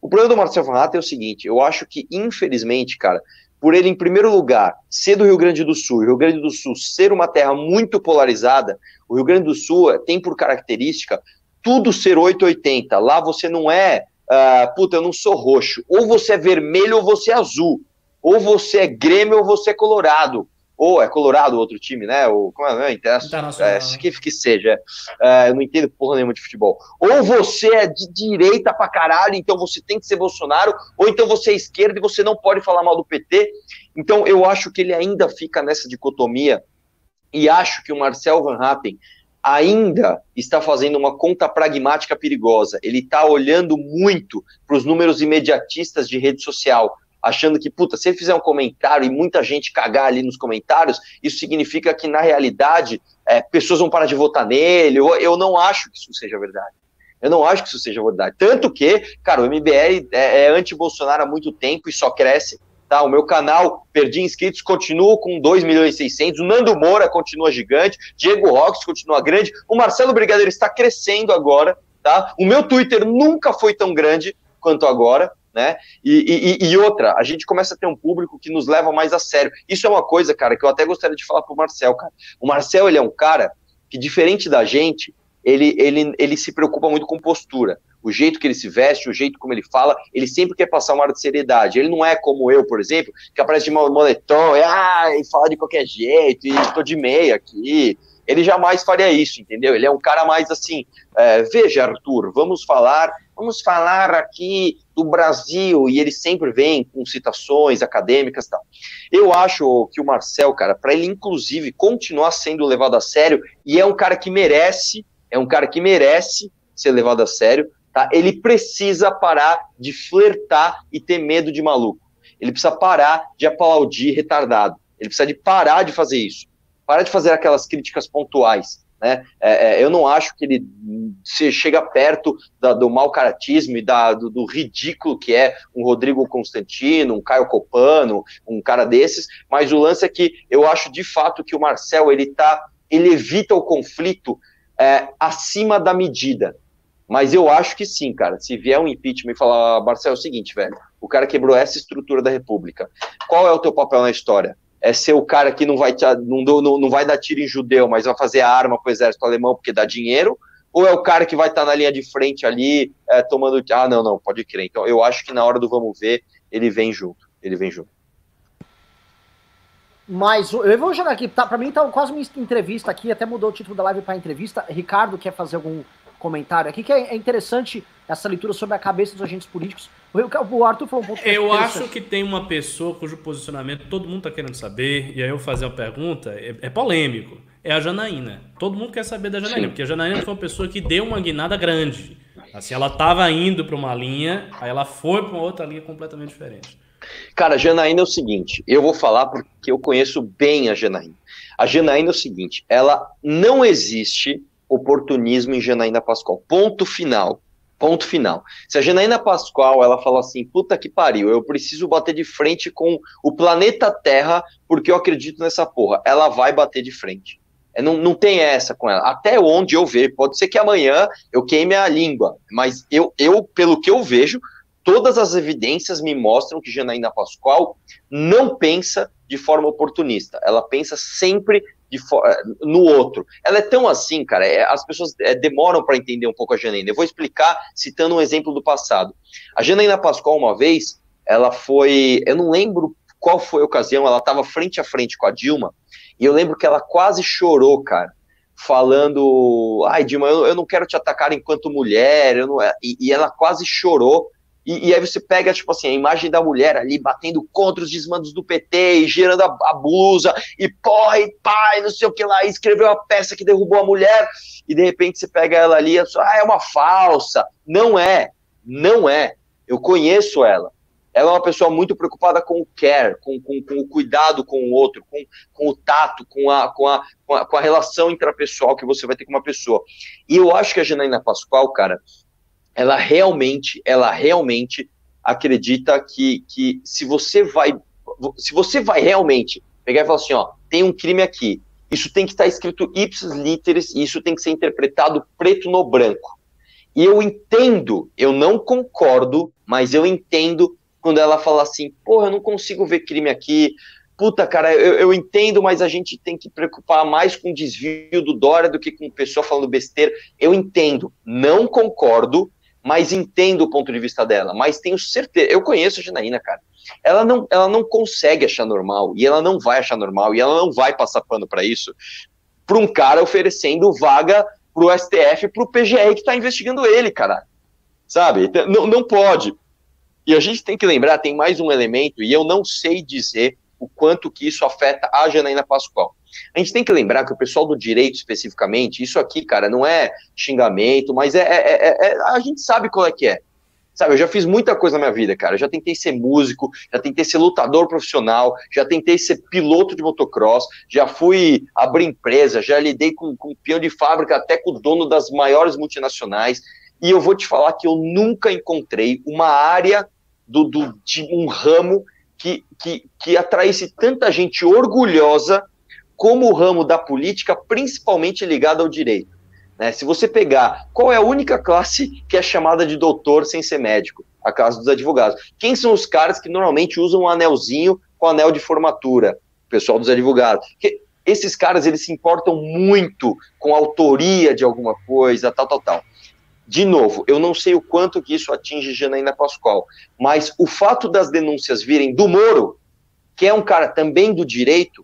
C: O problema do Marcel Van é o seguinte, eu acho que, infelizmente, cara, por ele, em primeiro lugar, ser do Rio Grande do Sul, o Rio Grande do Sul ser uma terra muito polarizada, o Rio Grande do Sul tem por característica tudo ser 880. Lá você não é, uh, puta, eu não sou roxo. Ou você é vermelho ou você é azul. Ou você é Grêmio ou você é Colorado ou é Colorado outro time, né? Ou como é, não é, que, que seja. É, eu não entendo porra nenhuma de futebol. Ou você é de direita pra caralho, então você tem que ser Bolsonaro, ou então você é esquerda e você não pode falar mal do PT. Então eu acho que ele ainda fica nessa dicotomia e acho que o Marcel Van Hatten ainda está fazendo uma conta pragmática perigosa. Ele está olhando muito para os números imediatistas de rede social achando que, puta, se ele fizer um comentário e muita gente cagar ali nos comentários, isso significa que, na realidade, é, pessoas vão parar de votar nele. Eu, eu não acho que isso seja verdade. Eu não acho que isso seja verdade. Tanto que, cara, o MBL é, é anti-Bolsonaro há muito tempo e só cresce. Tá, o meu canal, perdi inscritos, continua com 2 milhões e 600. O Nando Moura continua gigante. Diego Rox continua grande. O Marcelo Brigadeiro está crescendo agora. Tá? O meu Twitter nunca foi tão grande quanto agora né? E, e, e, outra, a gente começa a ter um público que nos leva mais a sério. Isso é uma coisa, cara, que eu até gostaria de falar pro Marcel, cara. O Marcel, ele é um cara que, diferente da gente, ele, ele, ele se preocupa muito com postura. O jeito que ele se veste, o jeito como ele fala, ele sempre quer passar uma ar de seriedade. Ele não é como eu, por exemplo, que aparece de moletom e, ah, e fala de qualquer jeito, e tô de meia aqui, ele jamais faria isso, entendeu? Ele é um cara mais assim, é, veja, Arthur, vamos falar, vamos falar aqui do Brasil, e ele sempre vem com citações acadêmicas e tal. Eu acho que o Marcel, cara, para ele inclusive continuar sendo levado a sério, e é um cara que merece, é um cara que merece ser levado a sério, tá? Ele precisa parar de flertar e ter medo de maluco. Ele precisa parar de aplaudir retardado. Ele precisa de parar de fazer isso para de fazer aquelas críticas pontuais. Né? É, é, eu não acho que ele se chega perto da, do mau caratismo e da, do, do, ridículo que é um Rodrigo Constantino, um Caio Copano, um cara desses, mas o lance é que eu acho de fato que o Marcel ele tá, ele evita o conflito é, acima da medida. Mas eu acho que sim, cara. Se vier um impeachment e falar, Marcel, é o seguinte, velho, o cara quebrou essa estrutura da República. Qual é o teu papel na história? É ser o cara que não vai, não, não, não vai dar tiro em judeu, mas vai fazer arma para o exército alemão porque dá dinheiro, ou é o cara que vai estar tá na linha de frente ali, é, tomando. Ah, não, não, pode crer. Então eu acho que na hora do vamos ver, ele vem junto. Ele vem junto.
A: Mas eu vou jogar aqui, tá, para mim tá quase uma entrevista aqui, até mudou o título da live para entrevista. Ricardo quer fazer algum comentário aqui, que é, é interessante essa leitura sobre a cabeça dos agentes políticos. O Arthur falou um
B: ponto Eu acho que tem uma pessoa cujo posicionamento todo mundo está querendo saber, e aí eu fazer uma pergunta, é, é, polêmico. É a Janaína. Todo mundo quer saber da Janaína, Sim. porque a Janaína foi uma pessoa que deu uma guinada grande. Assim, ela estava indo para uma linha, aí ela foi para uma outra linha completamente diferente.
C: Cara, a Janaína é o seguinte, eu vou falar porque eu conheço bem a Janaína. A Janaína é o seguinte, ela não existe oportunismo em Janaína Pascoal. Ponto final. Ponto final. Se a Janaína Pascoal ela fala assim, puta que pariu, eu preciso bater de frente com o planeta Terra porque eu acredito nessa porra, ela vai bater de frente. É, não, não tem essa com ela. Até onde eu vejo, pode ser que amanhã eu queime a língua, mas eu, eu pelo que eu vejo, todas as evidências me mostram que Janaína Pascoal não pensa de forma oportunista. Ela pensa sempre de eh, no outro. Ela é tão assim, cara, é, as pessoas é, demoram para entender um pouco a Janaína. Eu vou explicar citando um exemplo do passado. A Janaína Pascoal, uma vez, ela foi, eu não lembro qual foi a ocasião, ela estava frente a frente com a Dilma, e eu lembro que ela quase chorou, cara, falando, ai, Dilma, eu, eu não quero te atacar enquanto mulher, eu não, é", e, e ela quase chorou, e, e, aí você pega, tipo assim, a imagem da mulher ali batendo contra os desmandos do PT e girando a, a blusa e porra e pai, não sei o que lá, escreveu a peça que derrubou a mulher, e de repente você pega ela ali e ah, é uma falsa. Não é, não é. Eu conheço ela. Ela é uma pessoa muito preocupada com o care, com, com, com o cuidado com o outro, com, com o tato, com a, a, com, a, com a relação intrapessoal que você vai ter com uma pessoa. E eu acho que a Janaína Pascoal, cara, ela realmente, ela realmente acredita que, que se você vai se você vai realmente pegar e falar assim, ó, tem um crime aqui, isso tem que estar escrito ipsis literis, e isso tem que ser interpretado preto no branco. E eu entendo, eu não concordo, mas eu entendo quando ela fala assim, porra, eu não consigo ver crime aqui, puta, cara, eu, eu, entendo, mas a gente tem que preocupar mais com o desvio do Dória do que com o pessoal falando besteira. Eu entendo, não concordo, mas entendo o ponto de vista dela. Mas tenho certeza, eu conheço a Janaína, cara. Ela não, ela não consegue achar normal, e ela não vai achar normal, e ela não vai passar pano para isso, para um cara oferecendo vaga pro STF, pro PGR que tá investigando ele, cara. Sabe? Então, não, não pode. E a gente tem que lembrar, tem mais um elemento, e eu não sei dizer o quanto que isso afeta a Janaína Pascoal. A gente tem que lembrar que o pessoal do direito, especificamente, isso aqui, cara, não é xingamento, mas é, é, é, é, a gente sabe qual é que é. Sabe, eu já fiz muita coisa na minha vida, cara. Eu já tentei ser músico, já tentei ser lutador profissional, já tentei ser piloto de motocross, já fui abrir empresa, já lidei com, com peão de fábrica, até com o dono das maiores multinacionais. E eu vou te falar que eu nunca encontrei uma área do, do de um ramo que, que, que atraísse tanta gente orgulhosa como o ramo da política, principalmente ligado ao direito. Né? Se você pegar qual é a única classe que é chamada de doutor sem ser médico, a classe dos advogados. Quem são os caras que normalmente usam um anelzinho com anel de formatura? O pessoal dos advogados. Que esses caras eles se importam muito com a autoria de alguma coisa, tal, tal, tal. De novo, eu não sei o quanto que isso atinge Janaína Pascoal, mas o fato das denúncias virem do Moro, que é um cara também do direito,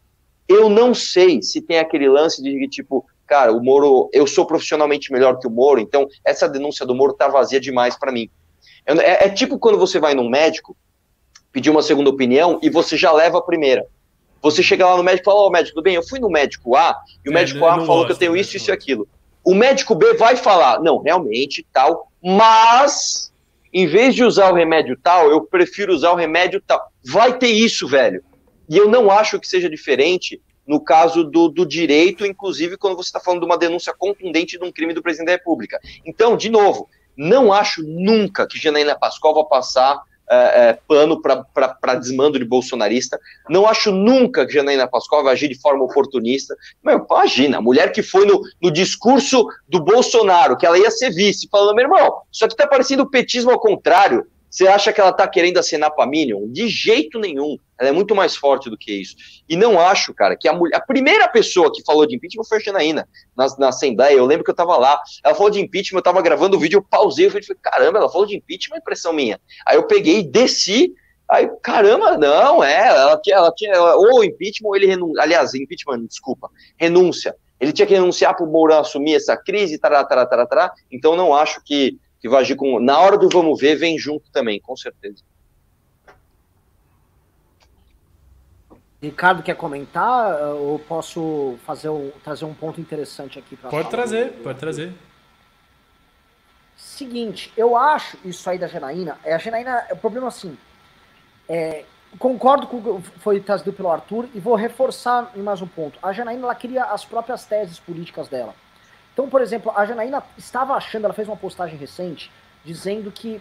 C: eu não sei se tem aquele lance de tipo, cara, o Moro, eu sou profissionalmente melhor que o Moro, então essa denúncia do Moro tá vazia demais para mim. É, é, tipo quando você vai num médico, pedir uma segunda opinião e você já leva a primeira. Você chega lá no médico e fala, ó, oh, médico, tudo bem, eu fui no médico A, e o é, médico A falou que eu tenho isso, isso e aquilo o médico B vai falar, não, realmente, tal, mas em vez de usar o remédio tal, eu prefiro usar o remédio tal. Vai ter isso, velho. E eu não acho que seja diferente no caso do, do direito, inclusive quando você está falando de uma denúncia contundente de um crime do presidente da República. Então, de novo, não acho nunca que Janaína Pascoal vai passar é, é, pano para desmando de bolsonarista. Não acho nunca que Janaína Pascoal vai agir de forma oportunista. Meu, imagina, a mulher que foi no, no discurso do Bolsonaro, que ela ia ser vice, falando, meu irmão, isso aqui tá parecendo petismo ao contrário. Você acha que ela está querendo acenar para Minion? De jeito nenhum. Ela é muito mais forte do que isso. E não acho, cara, que a mulher. A primeira pessoa que falou de impeachment foi a Janaína, na, na Assembleia. Eu lembro que eu estava lá. Ela falou de impeachment, eu estava gravando o vídeo, eu pausei, eu falei, caramba, ela falou de impeachment, é impressão minha. Aí eu peguei e desci. Aí, caramba, não, é, ela tinha, ela tinha ou impeachment, ou ele renuncia, aliás, impeachment, desculpa, renúncia. Ele tinha que renunciar para o Mourão assumir essa crise, tará, tará, tará, tará. Então não acho que que vai agir com. Na hora do vamos ver, vem junto também, com certeza.
A: Ricardo quer comentar ou posso fazer um, trazer um ponto interessante aqui para
B: Pode trazer, do... pode trazer.
A: Seguinte, eu acho isso aí da Janaína. É a Janaína, o problema assim. É, concordo com o que foi trazido pelo Arthur e vou reforçar em mais um ponto. A Janaína ela cria as próprias teses políticas dela. Então, por exemplo, a Janaína estava achando, ela fez uma postagem recente, dizendo que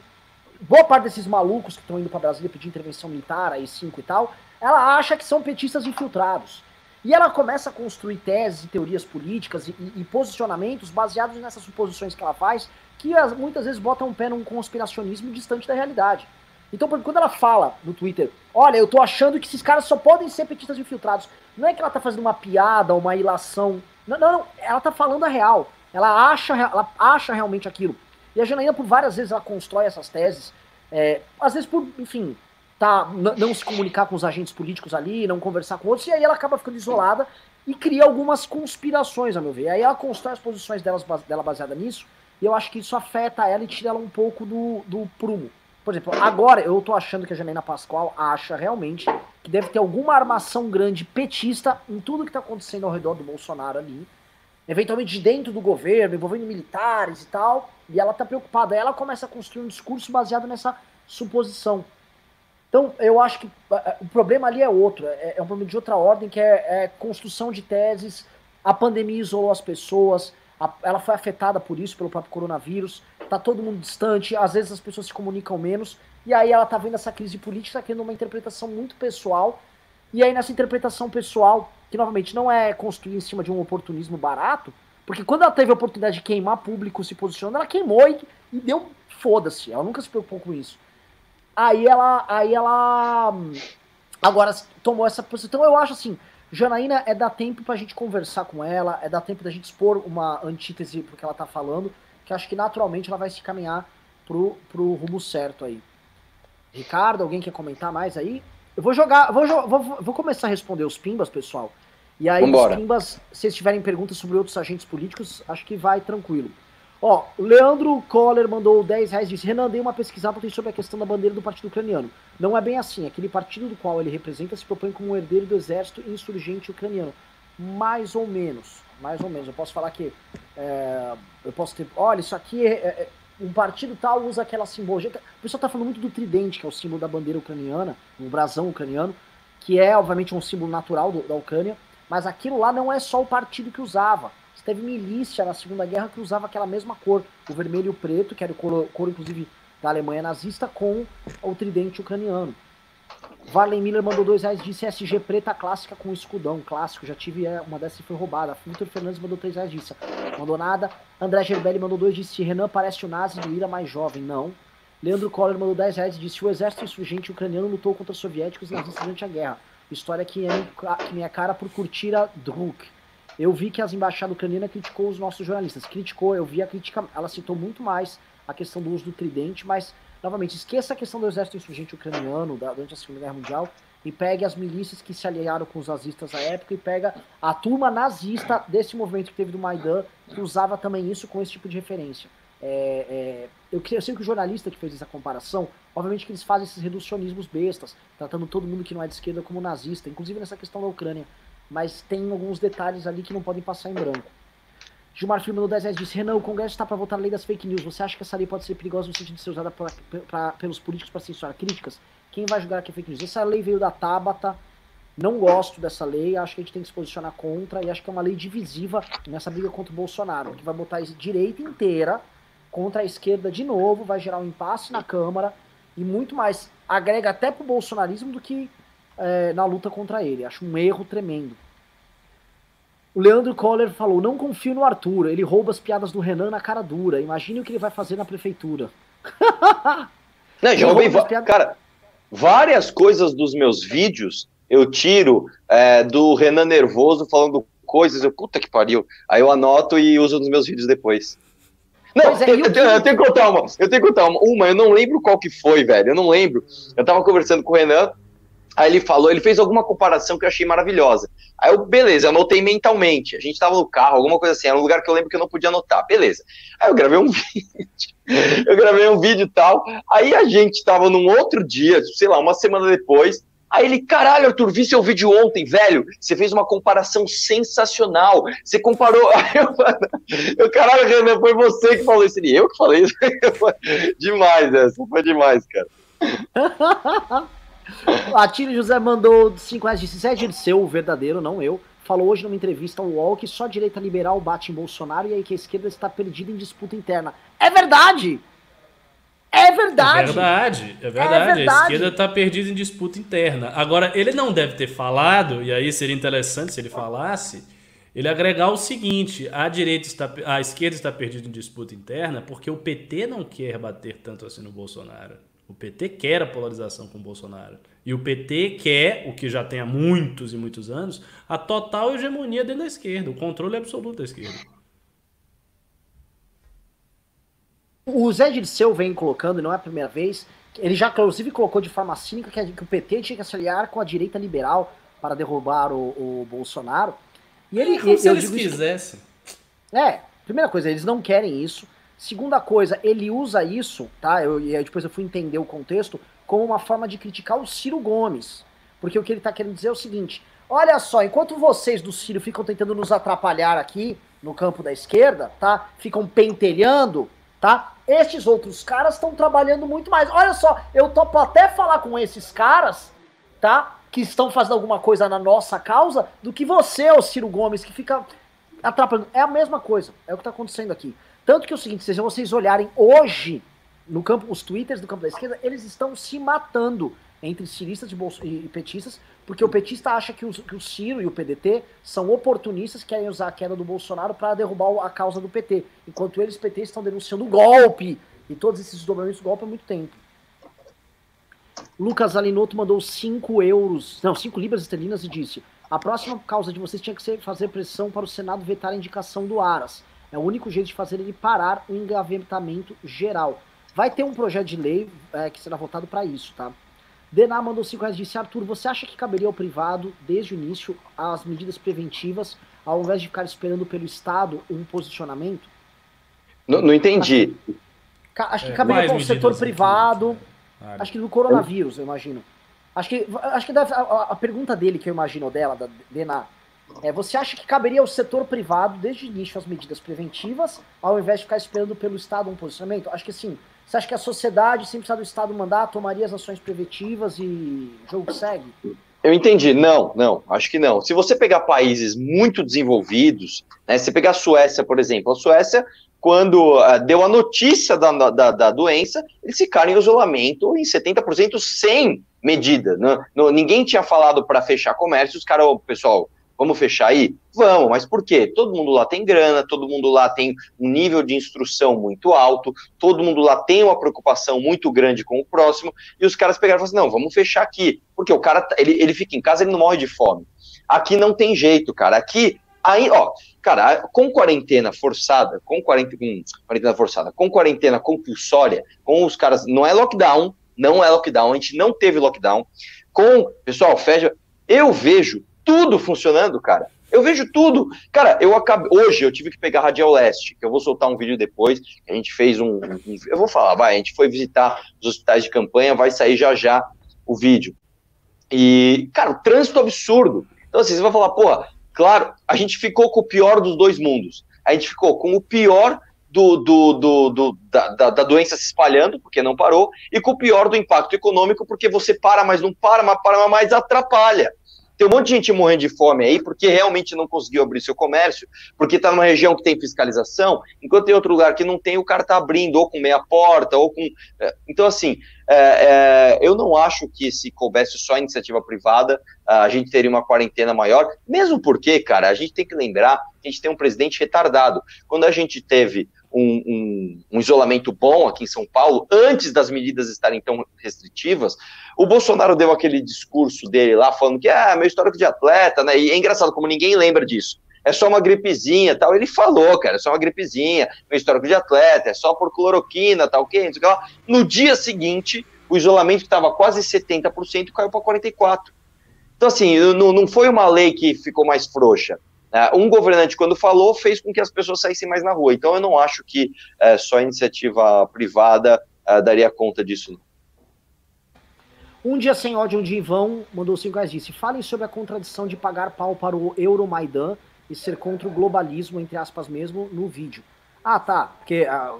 A: boa parte desses malucos que estão indo para Brasília pedir intervenção militar, aí 5 e tal, ela acha que são petistas infiltrados. E ela começa a construir teses e teorias políticas e, e, posicionamentos baseados nessas suposições que ela faz, que as, muitas vezes botam um pé num conspiracionismo distante da realidade. Então, quando ela fala no Twitter, olha, eu tô achando que esses caras só podem ser petistas infiltrados, não é que ela tá fazendo uma piada, uma ilação não, não, não, ela tá falando a real. Ela acha, ela acha realmente aquilo. E a Janaína, por várias vezes, ela constrói essas teses. É, às vezes por, enfim, tá, não se comunicar com os agentes políticos ali, não conversar com outros, e aí ela acaba ficando isolada e cria algumas conspirações, a meu ver. E aí ela constrói as posições delas, dela baseada nisso, e eu acho que isso afeta ela e tira ela um pouco do, do prumo. Por exemplo, agora eu tô achando que a Janaína Pascoal acha realmente que deve ter alguma armação grande petista em tudo que tá acontecendo ao redor do Bolsonaro ali. Eventualmente de dentro do governo, envolvendo militares e tal. E ela tá preocupada. Ela começa a construir um discurso baseado nessa suposição. Então, eu acho que eh, eh, o problema ali é outro. É, é um problema de outra ordem, que é, é construção de teses. A pandemia isolou as pessoas. A, ela foi afetada por isso, pelo próprio coronavírus tá todo mundo distante, às vezes as pessoas se comunicam menos, E aí ela tá vendo essa crise política, tá querendo uma interpretação muito pessoal. E aí nessa interpretação pessoal, que novamente não é construída em cima de um oportunismo barato, porque quando ela teve a oportunidade de queimar público se posicionando, ela queimou e, e deu foda-se. Ela nunca se preocupou com isso. Aí ela, aí ela agora tomou essa posição. Então eu acho assim, Janaína é dar tempo pra gente conversar com ela, é dar tempo da gente expor uma antítese pro que ela tá falando, que acho que naturalmente ela vai se caminhar pro, pro rumo certo aí. Ricardo, alguém quer comentar mais aí? Eu vou jogar, vou, vou, vou começar a responder os pimbas, pessoal. E aí, Vambora. os pimbas, se vocês tiverem perguntas sobre outros agentes políticos, acho que vai tranquilo. Ó, Leandro Coller mandou 10 reais e disse: Renan, dei uma pesquisada sobre a questão da bandeira do partido ucraniano. Não é bem assim. Aquele partido do qual ele representa se propõe como um herdeiro do exército insurgente ucraniano. Mais ou menos. Mais ou menos. Eu posso falar que. É, eu posso ter. Olha, isso aqui é, é um partido tal usa aquela simbologia. O pessoal tá falando muito do tridente, que é o símbolo da bandeira ucraniana, o brasão ucraniano, que é, obviamente, um símbolo natural do, da Ucrânia, mas aquilo lá não é só o partido que usava. Teve milícia na Segunda Guerra que usava aquela mesma cor, o vermelho e o preto, que era o cor, cor inclusive, da Alemanha nazista, com o tridente ucraniano. Varley Miller mandou dois reais, disse SG preta clássica com escudão, clássico, já tive é, uma dessas e foi roubada. Vitor Fernandes mandou três reais, disse, mandou nada. André Gerbelli mandou dois, disse, Renan parece o nazi do Ira mais jovem, não. Leandro Koller mandou 10 reais disse, o exército insurgente ucraniano lutou contra os soviéticos e nazistas durante a guerra. História que é minha cara por curtir a Druk. Eu vi que as embaixadas ucranianas criticou os nossos jornalistas. Criticou, eu vi a crítica, ela citou muito mais a questão do uso do tridente, mas novamente, esqueça a questão do exército insurgente ucraniano da, durante a Segunda Guerra Mundial e pegue as milícias que se aliaram com os nazistas à época e pega a turma nazista desse movimento que teve do Maidan, que usava também isso com esse tipo de referência. É, é, eu, eu sei que o jornalista que fez essa comparação, obviamente que eles fazem esses reducionismos bestas, tratando todo mundo que não é de esquerda como nazista, inclusive nessa questão da Ucrânia, mas tem alguns detalhes ali que não podem passar em branco. Gilmar mandou 10 reais disse: Renan, o Congresso está para votar a lei das fake news. Você acha que essa lei pode ser perigosa no sentido de ser usada pra, pra, pelos políticos para censurar críticas? Quem vai julgar que é fake news? Essa lei veio da Tabata. Não gosto dessa lei, acho que a gente tem que se posicionar contra e acho que é uma lei divisiva nessa briga contra o Bolsonaro, que vai botar a direita inteira contra a esquerda de novo, vai gerar um impasse na Câmara e muito mais agrega até pro bolsonarismo do que é, na luta contra ele. Acho um erro tremendo. O Leandro Coller falou: não confio no Arthur, ele rouba as piadas do Renan na cara dura. Imagine o que ele vai fazer na prefeitura.
C: não, já ouvi, piadas... cara, várias coisas dos meus vídeos eu tiro é, do Renan nervoso falando coisas, eu puta que pariu. Aí eu anoto e uso nos meus vídeos depois. Não, é, eu, eu, tenho, eu, tenho que contar uma. Eu tenho que contar uma. Uma, eu não lembro qual que foi, velho. Eu não lembro. Eu tava conversando com o Renan Aí ele falou, ele fez alguma comparação que eu achei maravilhosa. Aí eu, beleza, anotei mentalmente. A gente tava no carro, alguma coisa assim, era um lugar que eu lembro que eu não podia anotar, beleza. Aí eu gravei um vídeo, eu gravei um vídeo e tal. Aí a gente tava num outro dia, sei lá, uma semana depois. Aí ele, caralho, Arthur, vi seu vídeo ontem, velho. Você fez uma comparação sensacional. Você comparou. Aí eu, eu caralho, Renan, foi você que falou isso. Ele, eu que falei isso. demais, essa foi demais, cara.
A: Atílio José mandou 5 reais, disse, Zé Dirceu, o verdadeiro, não eu, falou hoje numa entrevista ao UOL que só a direita liberal bate em Bolsonaro e aí que a esquerda está perdida em disputa interna. É verdade! É verdade!
B: É verdade, é verdade. É verdade. A esquerda está perdida em disputa interna. Agora, ele não deve ter falado, e aí seria interessante se ele falasse, ele agregar o seguinte: a direita está, a esquerda está perdida em disputa interna porque o PT não quer bater tanto assim no Bolsonaro. O PT quer a polarização com o Bolsonaro. E o PT quer, o que já tem há muitos e muitos anos, a total hegemonia dentro da esquerda, o controle absoluto da esquerda.
A: O Zé Dirceu vem colocando, e não é a primeira vez, ele já inclusive colocou de forma cínica que, o PT tinha que se aliar com a direita liberal para derrubar o, o Bolsonaro.
B: E ele, é como se eles quisessem.
A: É, primeira coisa, eles não querem isso. Segunda coisa, ele usa isso, tá? Eu, e depois eu fui entender o contexto, como uma forma de criticar o Ciro Gomes. Porque o que ele está querendo dizer é o seguinte: olha só, enquanto vocês do Ciro ficam tentando nos atrapalhar aqui no campo da esquerda, tá? Ficam pentelhando, tá? Estes outros caras estão trabalhando muito mais. Olha só, eu topo até falar com esses caras, tá? Que estão fazendo alguma coisa na nossa causa, do que você, o Ciro Gomes, que fica atrapalhando. É a mesma coisa, é o que está acontecendo aqui. Tanto que é o seguinte, se vocês olharem hoje, no campo, os twitters do campo da esquerda, eles estão se matando entre ciristas e, petistas, porque o petista acha que o, que o Ciro e o PDT são oportunistas que querem usar a queda do Bolsonaro para derrubar a causa do PT, enquanto eles, PT, estão denunciando o golpe e todos esses desdobramentos do golpe há muito tempo. Lucas Alinoto mandou 5 euros, não, 5 libras esterlinas e disse: A próxima causa de vocês tinha que ser fazer pressão para o Senado vetar a indicação do Aras. É o único jeito de fazer ele parar o engavetamento geral. Vai ter um projeto de lei é, que será votado para isso, tá? Dená mandou 5 reais e disse: Arthur, você acha que caberia ao privado, desde o início, as medidas preventivas, ao invés de ficar esperando pelo Estado um posicionamento?
C: Não, não entendi.
A: Acho, acho que é, caberia para o setor privado. Acho que do coronavírus, eu imagino. Acho que, acho que deve, a, a, pergunta dele, que eu imagino dela, da Dená, é: você acha que caberia ao setor privado, desde o início, as medidas preventivas, ao invés de ficar esperando pelo Estado um posicionamento? Acho que sim. Você acha que a sociedade, sem precisar do Estado mandar, tomaria as ações preventivas e jogo segue?
C: Eu entendi. Não, não, acho que não. Se você pegar países muito desenvolvidos, né, se pegar a Suécia, por exemplo, a Suécia, quando uh, deu a notícia da, da, da, doença, eles ficaram em isolamento em 70% sem medida. Né? ninguém tinha falado para fechar comércio, os caras, pessoal, Vamos fechar aí? Vamos, mas por quê? Todo mundo lá tem grana, todo mundo lá tem um nível de instrução muito alto, todo mundo lá tem uma preocupação muito grande com o próximo, e os caras pegaram e falaram assim: não, vamos fechar aqui, porque o cara, ele, ele fica em casa, ele não morre de fome. Aqui não tem jeito, cara. Aqui, aí, ó, cara, com quarentena forçada, com quarentena, quarentena forçada, com quarentena compulsória, com os caras, não é lockdown, não é lockdown, a gente não teve lockdown. Com, pessoal, fecha. Eu vejo tudo funcionando, cara. Eu vejo tudo. Cara, eu acabei. Hoje eu tive que pegar a Radial Leste, que eu vou soltar um vídeo depois. A gente fez um, Eu vou falar, vai. A gente foi visitar os hospitais de campanha, vai sair já já o vídeo. E, cara, o trânsito absurdo. Então, assim, você vai falar, porra, claro, a gente ficou com o pior dos dois mundos. A gente ficou com o pior do, do, do, do da, da, da, doença se espalhando, porque não parou, e com o pior do impacto econômico, porque você para, mas não para, mas para, mas atrapalha. Tem um monte de gente morrendo de fome aí porque realmente não conseguiu abrir seu comércio, porque está numa região que tem fiscalização, enquanto tem outro lugar que não tem, o cara está abrindo, ou com meia porta, ou com. É, então, assim, é, é, eu não acho que se coubesse só iniciativa privada, a gente teria uma quarentena maior, mesmo porque, cara, a gente tem que lembrar que a gente tem um presidente retardado. Quando a gente teve um, um, um, isolamento bom aqui em São Paulo, antes das medidas estarem tão restritivas, o Bolsonaro deu aquele discurso dele lá, falando que ah, meu histórico de atleta, né? E é engraçado como ninguém lembra disso. É só uma gripezinha tal. Ele falou, cara, é só uma gripezinha, meu histórico de atleta, é só por cloroquina, tal, que, No dia seguinte, o isolamento que estava quase 70% caiu para 44%. Então, assim, não, não foi uma lei que ficou mais frouxa. Né? Um governante, quando falou, fez com que as pessoas saíssem mais na rua. Então, eu não acho que é, só a iniciativa privada é, daria conta disso.
A: Um dia sem ódio, um dia em vão, mandou cinco reais disse, falem sobre a contradição de pagar pau para o Euromaidan e ser contra o globalismo, entre aspas mesmo, no vídeo. Ah, tá, porque uh,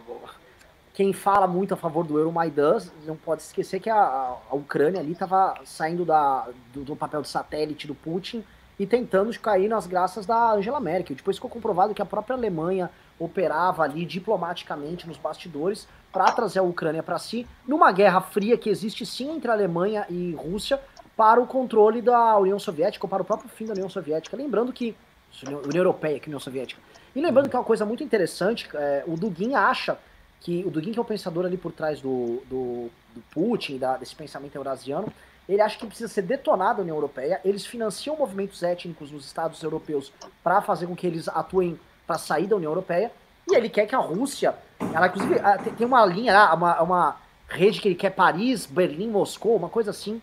A: quem fala muito a favor do Euromaidan não pode esquecer que a, a Ucrânia ali estava saindo da, do, do, papel de satélite do Putin e tentando cair nas graças da Angela Merkel. Depois ficou comprovado que a própria Alemanha operava ali diplomaticamente nos bastidores para trazer a Ucrânia para si, numa guerra fria que existe sim entre Alemanha e Rússia para o controle da União Soviética, ou para o próprio fim da União Soviética. Lembrando que. União Europeia, que União Soviética. E lembrando que é uma coisa muito interessante, é, o Dugin acha que. O Dugin, que é o pensador ali por trás do, do, do Putin, da, desse pensamento eurasiano, ele acha que precisa ser detonada a União Europeia. Eles financiam movimentos étnicos nos Estados europeus para fazer com que eles atuem para sair da União Europeia. E ele quer que a Rússia, ela inclusive tem uma linha uma, uma rede que ele quer Paris, Berlim, Moscou, uma coisa assim,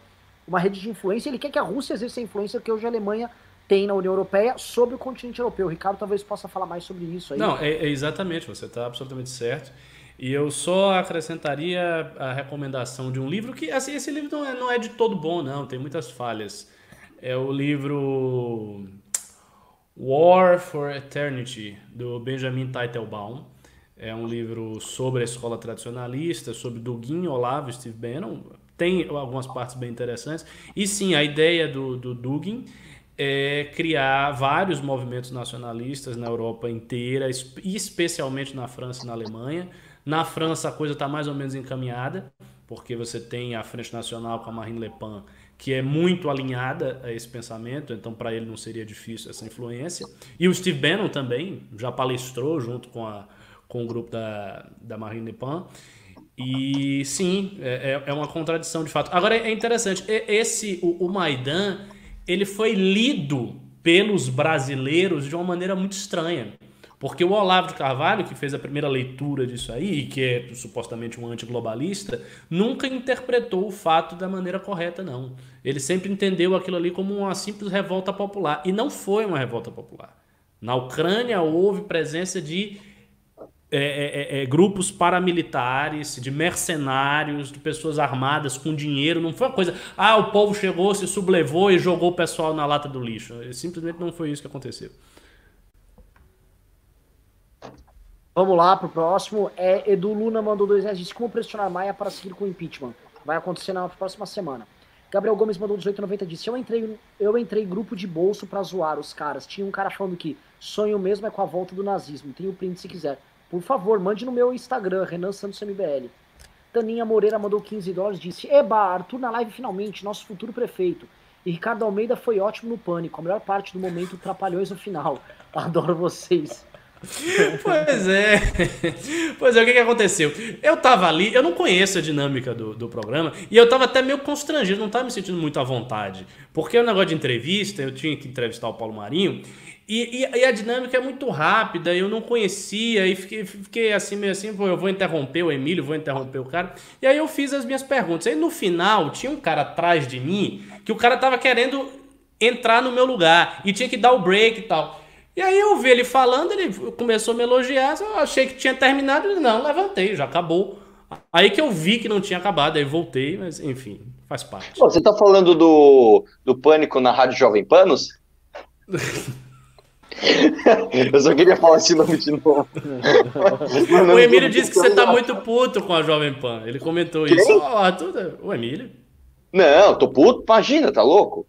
A: uma rede de influência. Ele quer que a Rússia exerça a influência que hoje a Alemanha tem na União Europeia sobre o continente europeu. O Ricardo talvez possa falar mais sobre isso aí.
B: Não, é, é exatamente, você está absolutamente certo. E eu só acrescentaria a recomendação de um livro que, assim, esse livro não é, não é de todo bom, não, tem muitas falhas. É o livro War for Eternity, do Benjamin Teitelbaum. É um livro sobre a escola tradicionalista, sobre Dugin, Olavo Steve Bannon. Tem algumas partes bem interessantes. E sim, a ideia do, do Dugin é criar vários movimentos nacionalistas na Europa inteira, especialmente na França e na Alemanha, Na França a coisa está mais ou menos encaminhada, porque você tem a Frente Nacional com a Marine Le Pen, que é muito alinhada a esse pensamento, então para ele não seria difícil essa influência. E o Steve Bannon também já palestrou junto com, a, com o grupo da, da Marine Le Pen. E sim, é, é, é uma contradição de fato. Agora é interessante, esse o, o Maidan ele foi lido pelos brasileiros de uma maneira muito estranha. Porque o Olavo de Carvalho, que fez a primeira leitura disso aí, que é supostamente um antiglobalista, nunca interpretou o fato da maneira correta, não. Ele sempre entendeu aquilo ali como uma simples revolta popular. E não foi uma revolta popular. Na Ucrânia houve presença de é, é, é, é grupos paramilitares, de mercenários, de pessoas armadas com dinheiro. Não foi uma coisa, ah, o povo chegou, se sublevou e jogou o pessoal na lata do lixo. Simplesmente não foi isso que aconteceu.
A: Vamos lá pro próximo. É, Edu Luna mandou dois reais. Disse como pressionar Maia para seguir com o impeachment. Vai acontecer na próxima semana. Gabriel Gomes mandou 18,90 disse: eu entrei, eu entrei grupo de bolso para zoar os caras. Tinha um cara falando que sonho mesmo é com a volta do nazismo. Tem o print se quiser. Por favor, mande no meu Instagram, Renan Santos MBL. Daninha Moreira mandou 15 dólares disse: Eba, Arthur na live finalmente, nosso futuro prefeito. E Ricardo Almeida foi ótimo no pânico. A melhor parte do momento, trapalhões no final. Adoro vocês.
B: Pois é. Pois é, o que, que aconteceu? Eu tava ali, eu não conheço a dinâmica do, do programa, e eu tava até meio constrangido, não tava me sentindo muito à vontade. Porque o negócio de entrevista, eu tinha que entrevistar o Paulo Marinho, e, e, e, a dinâmica é muito rápida, eu não conhecia, e fiquei, fiquei assim, meio assim, eu vou interromper o Emílio, vou interromper o cara. E aí eu fiz as minhas perguntas. Aí no final, tinha um cara atrás de mim, que o cara tava querendo entrar no meu lugar, e tinha que dar o break e tal. E aí eu vi ele falando, ele começou a me elogiar, eu achei que tinha terminado, ele não, levantei, já acabou. Aí que eu vi que não tinha acabado, aí voltei, mas enfim, faz parte.
C: Pô, você tá falando do, do pânico na Rádio Jovem Panos? eu só queria falar esse nome de novo.
B: o Emílio disse que você tá muito puto com a Jovem Pan. Ele comentou Quem? isso. Oh, tudo... O Emílio?
C: Não, tô puto, imagina, tá louco?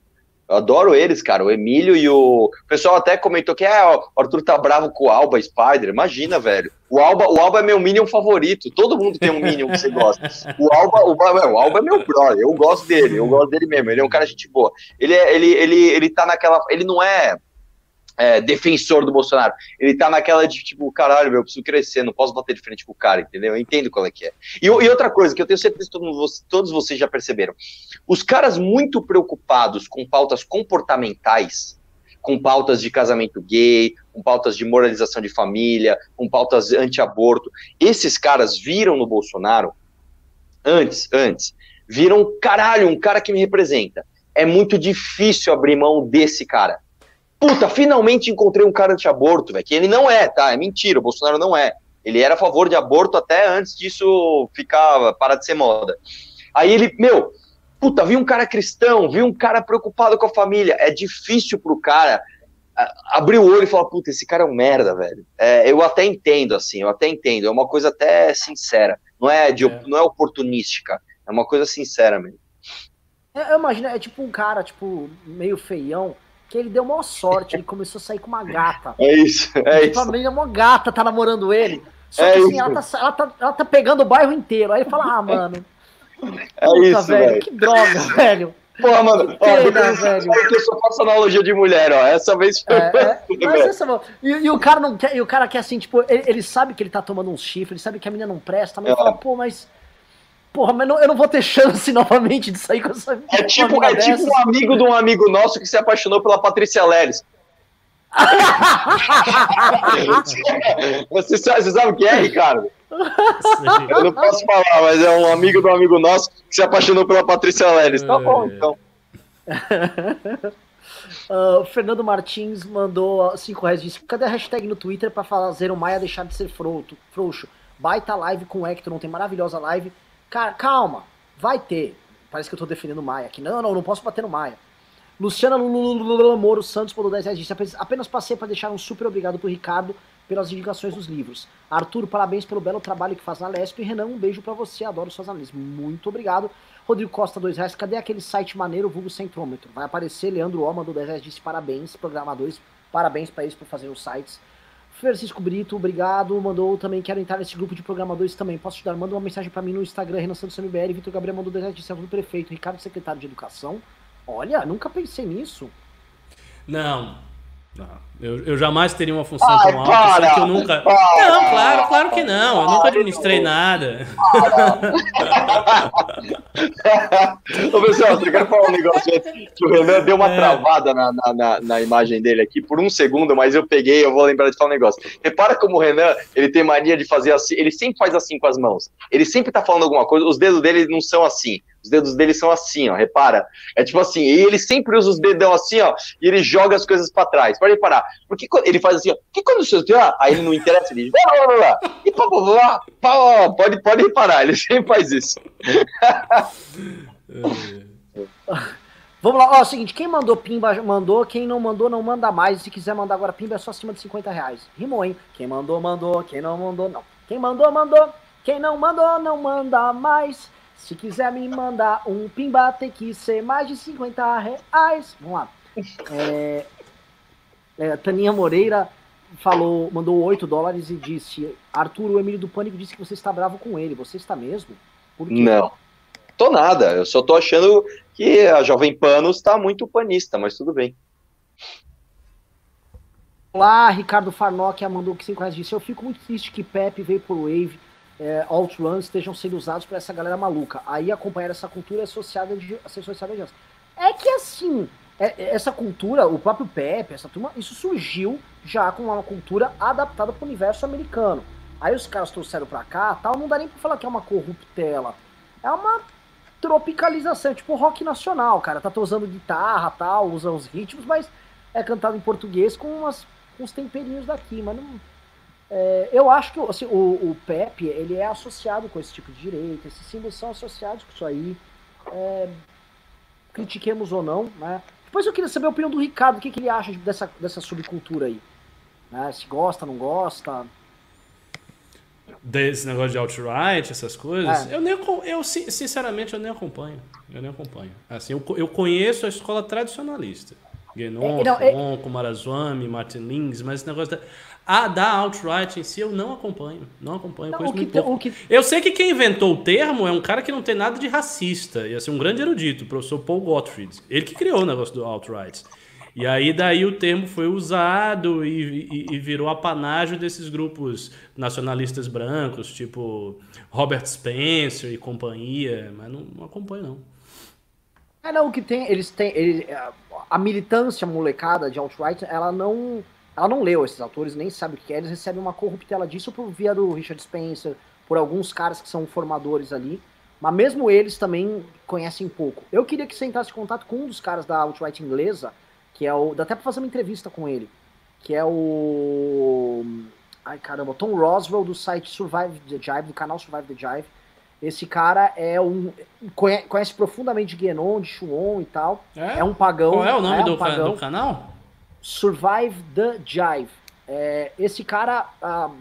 C: Eu adoro eles, cara. O Emílio e o. O pessoal até comentou que é, o Arthur tá bravo com o Alba Spider. Imagina, velho. O Alba, o Alba é meu Minion favorito. Todo mundo tem um Minion que você gosta. O Alba, o, o Alba é meu brother. Eu gosto dele. Eu gosto dele mesmo. Ele é um cara gente boa. Ele, é, ele, ele, ele tá naquela. Ele não é é, defensor do Bolsonaro. Ele tá naquela de tipo, caralho, meu, eu preciso crescer, não posso bater de frente com o cara, entendeu? Eu entendo qual é que é. E, e outra coisa que eu tenho certeza que todos, todos vocês já perceberam: os caras muito preocupados com pautas comportamentais, com pautas de casamento gay, com pautas de moralização de família, com pautas anti-aborto, esses caras viram no Bolsonaro, antes, antes, viram, caralho, um cara que me representa. É muito difícil abrir mão desse cara Puta, finalmente encontrei um cara anti-aborto, velho. Que ele não é, tá? É mentira, o Bolsonaro não é. Ele era a favor de aborto até antes disso ficar, parar de ser moda. Aí ele, meu, puta, vi um cara cristão, vi um cara preocupado com a família. É difícil pro cara abrir o olho e falar, puta, esse cara é um merda, velho. É, eu até entendo, assim, eu até entendo. É uma coisa até sincera. Não é, de, é. Não é oportunística. É uma coisa sincera mesmo.
A: Eu imagino, é tipo um cara, tipo, meio feião, que ele deu maior sorte, ele começou a sair com uma gata.
C: É isso, é tipo, isso. A
A: menina, uma gata tá namorando ele. Só é que assim, ela tá, ela, tá, ela tá pegando o bairro inteiro. Aí ele fala, ah, mano.
C: É puta, isso, velho, velho.
A: Que droga, velho.
C: Porra, mano, ó, pena, velho. eu só faço analogia de mulher, ó. Essa vez foi. É,
A: é, mas essa, e, e, o cara não quer, e o cara quer assim, tipo, ele, ele, sabe que ele tá tomando um chifre, ele sabe que a menina não presta, mas é. ele fala, pô, mas Porra, mas não, eu não vou ter chance novamente de sair com essa.
C: É tipo, é tipo um amigo de um amigo nosso que se apaixonou pela Patrícia Leles. você, sabe, você sabe o que é, Ricardo? Eu não posso falar, mas é um amigo de um amigo nosso que se apaixonou pela Patrícia Leles. Tá bom, então.
A: Uh, Fernando Martins mandou 5 reais disse: Cadê a hashtag no Twitter pra fazer o Maia deixar de ser frouxo? frouxo? Baita live com o Hector, não tem maravilhosa live. Cara, calma, vai ter. Parece que eu tô defendendo o Maia aqui. Não, não, não posso bater no Maia. Luciana Lula Moro Santos por 10 reais apenas passei para deixar um super obrigado pro Ricardo pelas indicações dos livros. Arthur, parabéns pelo belo trabalho que faz na Lesp. Renan, um beijo para você, adoro suas análises. Muito obrigado. Rodrigo Costa, 2 reais. Cadê aquele site maneiro, vulgo centrômetro? Vai aparecer. Leandro Oma, do 10 reais, disse parabéns, programadores. Parabéns para eles por fazer os sites. Francisco Brito, obrigado. Mandou também, quero entrar nesse grupo de programadores também. Posso te dar? Manda uma mensagem para mim no Instagram, Renan Santos MBL. Vitor Gabriel mandou desenho de do prefeito. Ricardo, secretário de Educação. Olha, nunca pensei nisso.
B: Não. Eu, eu jamais teria uma função Ai, tão alta, para, que eu nunca. Para, não, claro, claro que não. Eu nunca administrei nada.
C: Ô, pessoal, eu quero falar um negócio que o Renan deu uma é. travada na, na, na, imagem dele aqui por um segundo, mas eu peguei, eu vou lembrar de falar um negócio. Repara como o Renan, ele tem mania de fazer assim, ele sempre faz assim com as mãos. Ele sempre tá falando alguma coisa, os dedos dele não são assim. Os dedos dele são assim, ó, repara. É tipo assim, e ele sempre usa os dedão assim, ó, e ele joga as coisas para trás. Pode reparar. Porque ele faz assim, ó, que quando você ah, aí ele não interessa, ele diz, blá, blá, blá, e pá, blá, pá, pode, pode reparar, ele sempre faz isso.
A: Vamos lá, ó, é o seguinte, quem mandou pimba mandou, quem não mandou não manda mais. Se quiser mandar agora pimba é só acima de 50 reais. Rimou, hein? Quem mandou, mandou, quem não mandou, não. Quem mandou, mandou, quem não mandou, não manda mais. Se quiser me mandar um pimba, tem que ser mais de 50 reais. Vamos lá. É, é, Taninha Moreira falou, mandou 8 dólares e disse: Arthur, o Emílio do Pânico disse que você está bravo com ele. Você está mesmo?
C: Não. Tô nada. Eu só tô achando que a Jovem Panos está muito panista, mas tudo bem.
A: Olá, Ricardo Farnock mandou que 5 reais disse: Eu fico muito triste que Pepe veio por Wave é, Outrun estejam sendo usados para essa galera maluca. Aí acompanhar essa cultura é associada de, associada de É que assim, é, é, essa cultura, o próprio Pepe, essa turma, isso surgiu já com uma cultura adaptada para o universo americano. Aí os caras trouxeram para cá, tal, não dá nem para falar que é uma corruptela. É uma tropicalização, tipo rock nacional, cara. Tá usando guitarra, tal, usa os ritmos, mas é cantado em português com, umas, com uns temperinhos daqui, mas não é, eu acho que assim, o, o Pepe ele é associado com esse tipo de direito, esses símbolos são associados com isso aí. É, critiquemos ou não, né? Depois eu queria saber a opinião do Ricardo, o que, que ele acha dessa, dessa subcultura aí. Né? Se gosta, não gosta.
B: Desse negócio de alt-right, essas coisas, é. eu, nem, eu sinceramente eu nem acompanho. Eu nem acompanho. Assim, eu, eu conheço a escola tradicionalista. Guénon, é, é, Marazwami, Martin Lins, mas esse negócio da a da alt-right em si eu não acompanho. Não acompanho. Não, o que, o que... Eu sei que quem inventou o termo é um cara que não tem nada de racista. Ia ser um grande erudito, o professor Paul Gottfried. Ele que criou o negócio do alt-right. E aí daí o termo foi usado e, e, e, virou apanágio desses grupos nacionalistas brancos, tipo Robert Spencer e companhia, mas não, não acompanho não.
A: É, não, o que tem, eles têm, ele, a militância molecada de alt-right, ela não ela não leu esses autores, nem sabe o que é, eles recebem uma corruptela disso por via do Richard Spencer, por alguns caras que são formadores ali, mas mesmo eles também conhecem pouco. Eu queria que você entrasse em contato com um dos caras da alt-right inglesa, que é o. Dá até pra fazer uma entrevista com ele, que é o. Ai caramba, Tom Roswell do site Survive the Jive, do canal Survive the Jive. Esse cara é um. Conhece, conhece profundamente de Genon, de Shuon e tal. É? é um pagão.
B: Qual é o nome
A: é
B: do,
A: um pagão.
B: do canal?
A: Survive the Jive. É, esse cara, ah,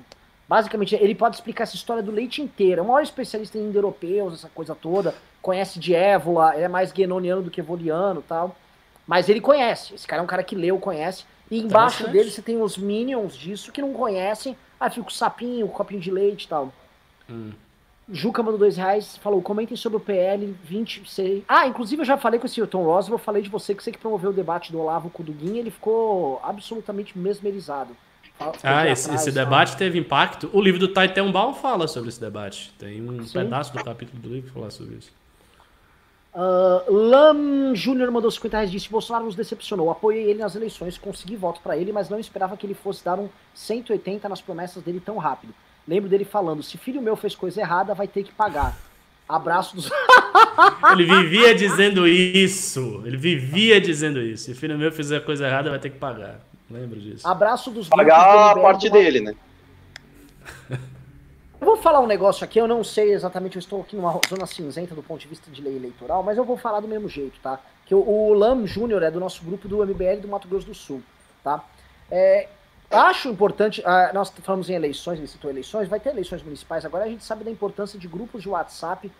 A: basicamente, ele pode explicar essa história do leite inteiro. É o maior especialista em indo-europeus, essa coisa toda. Conhece de Évola, é mais guenoniano do que evoliano tal. Mas ele conhece. Esse cara é um cara que leu, conhece. E embaixo dele você tem os minions disso que não conhecem. Ah, fica o sapinho, o copinho de leite e tal. Hum. Juca mandou dois reais, falou, comentem sobre o PL 26. Ah, inclusive eu já falei com esse Tom Roswell, falei de você que você que promoveu o debate do Olavo com o Duguin, ele ficou absolutamente mesmerizado.
B: ah, esse, atrás, esse debate teve impacto. O livro do Taitenbaum fala sobre esse debate. Tem um Sim. pedaço do capítulo do livro que fala sobre isso.
A: Uh, Lam Júnior mandou 50 reais disse: Bolsonaro nos decepcionou. Apoiei ele nas eleições, consegui voto para ele, mas não esperava que ele fosse dar um 180 nas promessas dele tão rápido. Lembro dele falando: se filho meu fez coisa errada, vai ter que pagar. Abraço dos.
B: Ele vivia dizendo isso. Ele vivia dizendo isso. Se filho meu fizer coisa errada, vai ter que pagar. Lembro disso.
A: Abraço dos.
C: Pagar a parte uma... dele, né?
A: Eu vou falar um negócio aqui, eu não sei exatamente, eu estou aqui numa zona cinzenta do ponto de vista de lei eleitoral, mas eu vou falar do mesmo jeito, tá? Que o, o Lam Júnior é do nosso grupo do MBL do Mato Grosso do Sul, tá? É, Acho importante, uh, nós falamos em eleições, ele citou eleições, vai ter eleições municipais agora, a gente sabe da importância de grupos de WhatsApp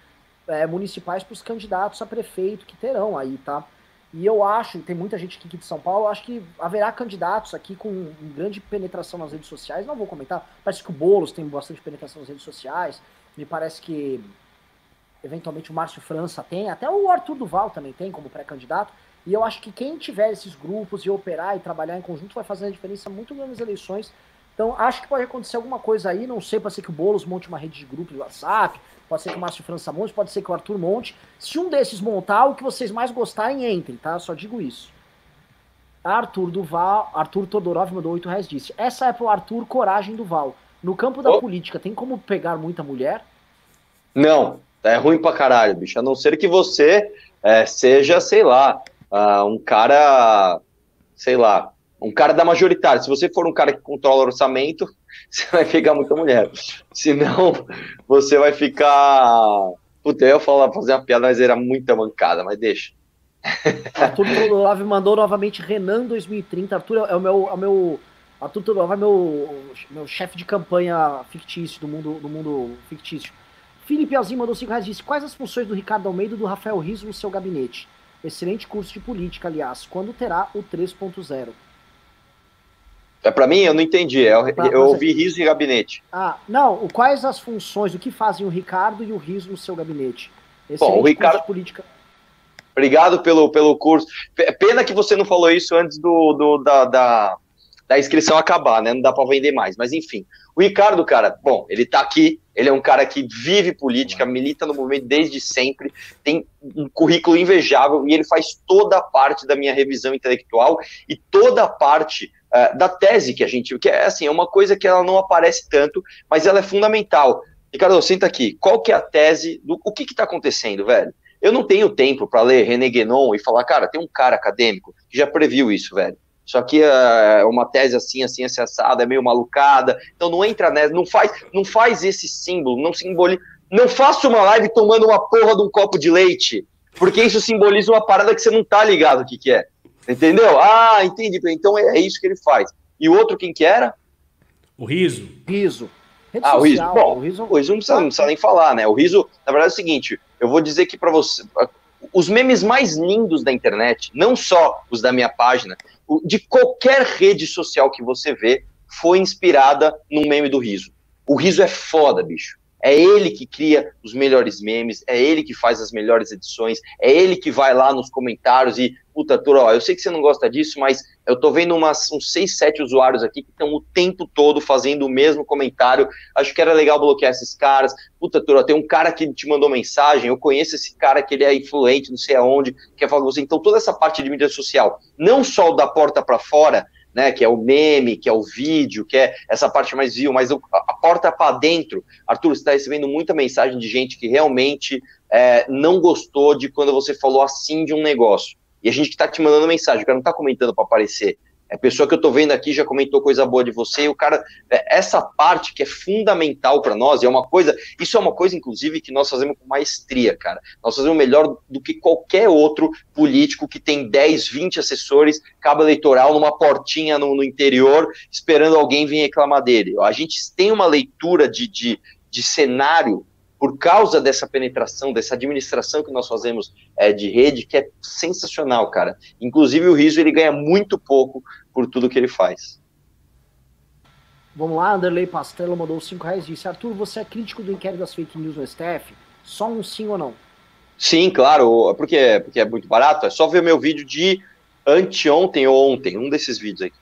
A: é, municipais para os candidatos a prefeito que terão aí, tá? E eu acho, tem muita gente aqui de São Paulo, acho que haverá candidatos aqui com grande penetração nas redes sociais. Não vou comentar, parece que o Boulos tem bastante penetração nas redes sociais. Me parece que eventualmente o Márcio França tem, até o Arthur Duval também tem como pré-candidato. E eu acho que quem tiver esses grupos e operar e trabalhar em conjunto vai fazer a diferença muito grande nas eleições. Então acho que pode acontecer alguma coisa aí, não sei, pode ser que o Boulos monte uma rede de grupos de WhatsApp, pode ser que o Márcio França monte, pode ser que o Arthur monte. Se um desses montar, o que vocês mais gostarem, entrem, tá? Só digo isso. Arthur Duval, Arthur Todorov mandou 8 reais disse. Essa é pro Arthur Coragem Duval. No campo da oh. política, tem como pegar muita mulher?
C: Não, é ruim pra caralho, bicho. A não ser que você é, seja, sei lá, uh, um cara, sei lá, um cara da majoritária. Se você for um cara que controla orçamento, você vai pegar muita mulher. Senão, você vai ficar. Puta, eu falar, fazer uma piada, mas era muita mancada, mas deixa.
A: Arthur Todorov mandou novamente Renan 2030. Arthur é o meu. É o meu Arthur Todorov é meu, meu chefe de campanha fictício, do mundo, do mundo fictício. Felipe Alzim mandou 5 reais disse: Quais as funções do Ricardo Almeida e do Rafael Riso no seu gabinete? Excelente curso de política, aliás. Quando terá o 3.0?
C: É para mim, eu não entendi. Eu, pra, eu ouvi riso e gabinete.
A: Ah, não. Quais as funções, o que fazem o Ricardo e o riso no seu gabinete?
C: Excelente Bom, o Ricardo. política. Obrigado pelo, pelo curso. Pena que você não falou isso antes do, do da, da, da, inscrição acabar, né? Não dá para vender mais. Mas enfim, o Ricardo, cara, bom, ele tá aqui. Ele é um cara que vive política, milita no movimento desde sempre, tem um currículo invejável e ele faz toda a parte da minha revisão intelectual e toda a parte uh, da tese que a gente, que é assim, é uma coisa que ela não aparece tanto, mas ela é fundamental. Ricardo, senta aqui. Qual que é a tese do o que está acontecendo, velho? Eu não tenho tempo para ler René Guénon e falar, cara, tem um cara acadêmico que já previu isso, velho. Isso aqui é uma tese assim, assim, assada, é meio malucada. Então não entra nessa, não faz, não faz esse símbolo, não simboliza. Não faça uma live tomando uma porra de um copo de leite, porque isso simboliza uma parada que você não tá ligado o que, que é. Entendeu? Ah, entendi. Então é, é isso que ele faz. E o outro, quem que era?
B: O Riso.
A: Riso.
C: Rede ah, social, o Riso. Bom, o Riso, o Riso não, precisa, não precisa nem falar, né? O Riso, na verdade, é o seguinte: eu vou dizer que para você. Os memes mais lindos da internet, não só os da minha página, de qualquer rede social que você vê, foi inspirada num meme do Riso. O Riso é foda, bicho. É ele que cria os melhores memes, é ele que faz as melhores edições, é ele que vai lá nos comentários e, puta, Turo, ó, eu sei que você não gosta disso, mas eu tô vendo umas, uns 6, 7 usuários aqui que estão o tempo todo fazendo o mesmo comentário. Acho que era legal bloquear esses caras. Puta, Turo, tem um cara que te mandou mensagem, eu conheço esse cara que ele é influente, não sei aonde, quer falar com você. Então, toda essa parte de mídia social, não só o da porta para fora, né, que é o meme, que é o vídeo, que é essa parte mais viu, mas a porta para dentro. Arthur, você está recebendo muita mensagem de gente que realmente é, não gostou de quando você falou assim de um negócio. E a gente está te mandando mensagem, o cara não está comentando para aparecer. É pessoa que eu tô vendo aqui já comentou coisa boa de você, e o cara, é, essa parte que é fundamental para nós, é uma coisa, isso é uma coisa, inclusive, que nós fazemos com maestria, cara. Nós fazemos melhor do que qualquer outro político que tem 10, 20 assessores, cabo eleitoral, numa portinha no, no interior, esperando alguém vir reclamar dele. A gente tem uma leitura de, de, de cenário por causa dessa penetração, dessa administração que nós fazemos é, de rede, que é sensacional, cara. Inclusive o Riso ele ganha muito pouco por tudo que ele faz.
A: Vamos lá, Anderley Pastelo mandou 5 reais e disse: Arthur, você é crítico do inquérito das fake news no STF? Só um sim ou não?
C: Sim, claro, porque, porque é muito barato. É só ver meu vídeo de anteontem ou ontem, um desses vídeos aí.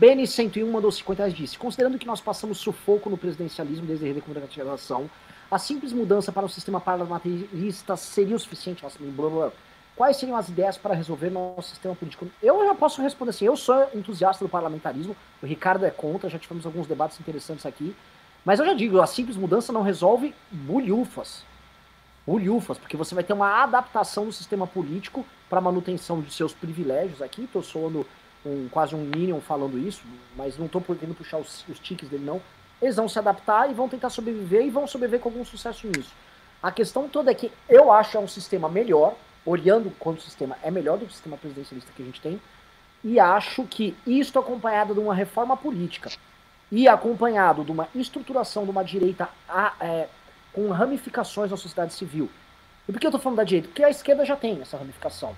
A: Beni101 mandou 50 reais e disse: Considerando que nós passamos sufoco no presidencialismo desde a redemocratização, a simples mudança para o sistema parlamentarista seria o suficiente? Nossa, blá, blá. Quais seriam as ideias para resolver nosso sistema político? Eu já posso responder assim, eu sou entusiasta do parlamentarismo, o Ricardo é contra, já tivemos alguns debates interessantes aqui, mas eu já digo, a simples mudança não resolve bulhufas. Bulhufas, porque você vai ter uma adaptação do sistema político para manutenção de seus privilégios aqui, estou soando um, quase um Minion falando isso, mas não estou podendo puxar os, os tiques dele não, eles vão se adaptar e vão tentar sobreviver e vão sobreviver com algum sucesso nisso. A questão toda é que eu acho é um sistema melhor, olhando quando o sistema é melhor do que o sistema presidencialista que a gente tem, e acho que isto acompanhado de uma reforma política e acompanhado de uma estruturação de uma direita a, é, com ramificações na sociedade civil. E por que eu estou falando da direita? Porque a esquerda já tem essa ramificação.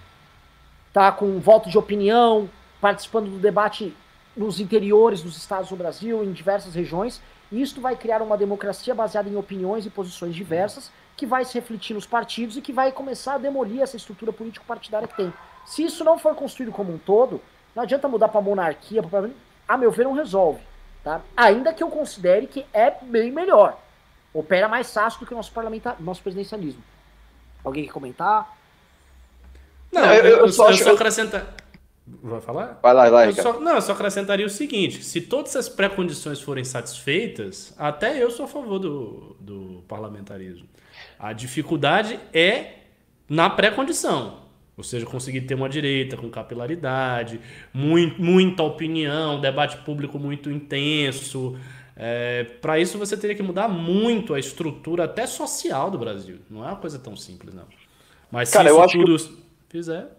A: tá com voto de opinião, participando do debate nos interiores dos estados do Brasil, em diversas regiões. E isto vai criar uma democracia baseada em opiniões e posições diversas, que vai se refletir nos partidos e que vai começar a demolir essa estrutura político-partidária que tem. Se isso não for construído como um todo, não adianta mudar para monarquia, pra... a meu ver, não resolve. Tá? Ainda que eu considere que é bem melhor. Opera mais fácil do que o nosso, parlamentar... nosso presidencialismo. Alguém quer comentar?
B: Não, eu, eu, eu só, eu só acrescentar. Vai falar?
C: Vai lá, vai.
B: Eu só, não, eu só acrescentaria o seguinte: se todas as pré-condições forem satisfeitas, até eu sou a favor do, do parlamentarismo. A dificuldade é na pré-condição. Ou seja, conseguir ter uma direita com capilaridade, muito, muita opinião, debate público muito intenso. É, Para isso você teria que mudar muito a estrutura até social do Brasil. Não é uma coisa tão simples, não. Mas
C: Cara,
B: se
C: eu
B: isso
C: acho
B: tudo
C: que...
B: fizer.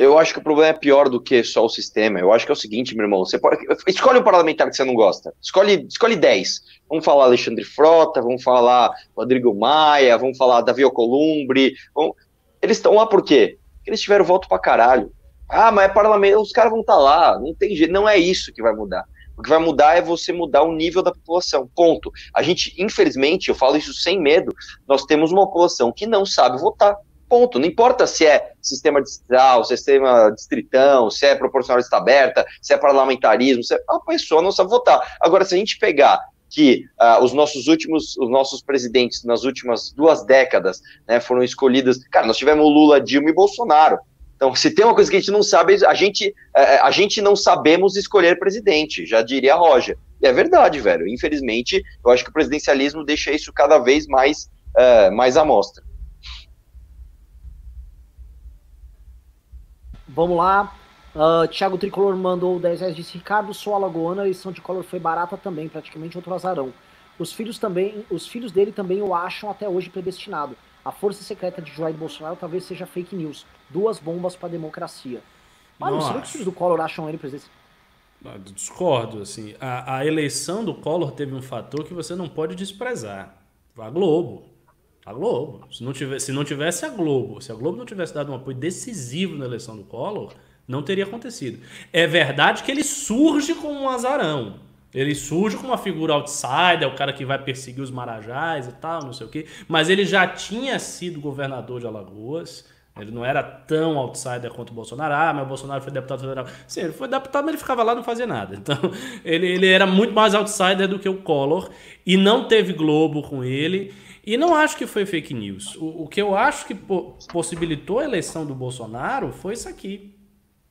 C: Eu acho que o problema é pior do que só o sistema. Eu acho que é o seguinte, meu irmão. Você pode... Escolhe um parlamentar que você não gosta. Escolhe, escolhe 10. Vamos falar Alexandre Frota, vamos falar Rodrigo Maia, vamos falar Davi Alcolumbre. Vamos... Eles estão lá por quê? Porque eles tiveram voto pra caralho. Ah, mas é parlamento. Os caras vão estar tá lá. Não tem jeito. Não é isso que vai mudar. O que vai mudar é você mudar o nível da população. Ponto. A gente, infelizmente, eu falo isso sem medo, nós temos uma população que não sabe votar. Ponto. Não importa se é sistema distrital, sistema distritão, se é proporcional lista aberta, se é parlamentarismo, se é... a pessoa não sabe votar. Agora, se a gente pegar que uh, os nossos últimos, os nossos presidentes nas últimas duas décadas, né, foram escolhidos, cara, nós tivemos Lula, Dilma e Bolsonaro. Então, se tem uma coisa que a gente não sabe, a gente, uh, a gente não sabemos escolher presidente, já diria Roger. E é verdade, velho. Infelizmente, eu acho que o presidencialismo deixa isso cada vez mais, uh, mais à mostra.
A: Vamos lá. Uh, Thiago Tricolor mandou 10 reais, disse Ricardo, sou alagoana, a eleição de Collor foi barata também, praticamente outro azarão. Os filhos também, os filhos dele também o acham até hoje predestinado. A força secreta de Jair Bolsonaro talvez seja fake news. Duas bombas para a democracia. Mano, não será que os filhos do Collor acham ele presidente?
B: Discordo, assim. A, a eleição do Collor teve um fator que você não pode desprezar. A Globo. A Globo. Se não, tivesse, se não tivesse a Globo, se a Globo não tivesse dado um apoio decisivo na eleição do Collor, não teria acontecido. É verdade que ele surge como um azarão. Ele surge como uma figura outsider, o cara que vai perseguir os marajás e tal, não sei o quê. Mas ele já tinha sido governador de Alagoas. Ele não era tão outsider quanto o Bolsonaro. Ah, mas o Bolsonaro foi deputado federal. Sim, ele foi deputado, mas ele ficava lá e não fazia nada. Então, ele, ele era muito mais outsider do que o Collor. E não teve Globo com ele. E não acho que foi fake news. O, o que eu acho que po possibilitou a eleição do Bolsonaro foi isso aqui: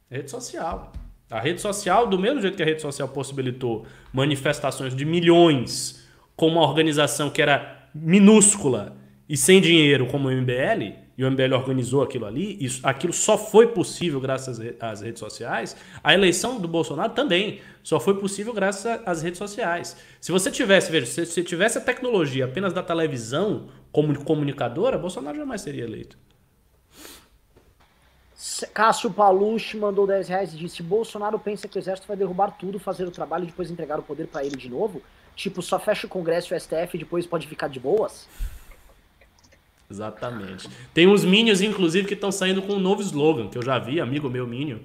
B: rede social. A rede social, do mesmo jeito que a rede social possibilitou manifestações de milhões com uma organização que era minúscula e sem dinheiro, como o MBL, e o MBL organizou aquilo ali, isso, aquilo só foi possível graças às redes sociais, a eleição do Bolsonaro também só foi possível graças às redes sociais. Se você tivesse, veja, se você tivesse a tecnologia apenas da televisão como comunicadora, Bolsonaro jamais seria eleito.
A: Cássio Palucci mandou 10 reais e disse: Bolsonaro pensa que o exército vai derrubar tudo, fazer o trabalho e depois entregar o poder para ele de novo? Tipo, só fecha o Congresso e o STF e depois pode ficar de boas?
B: Exatamente. Tem uns Minions, inclusive, que estão saindo com um novo slogan, que eu já vi, amigo meu Minion.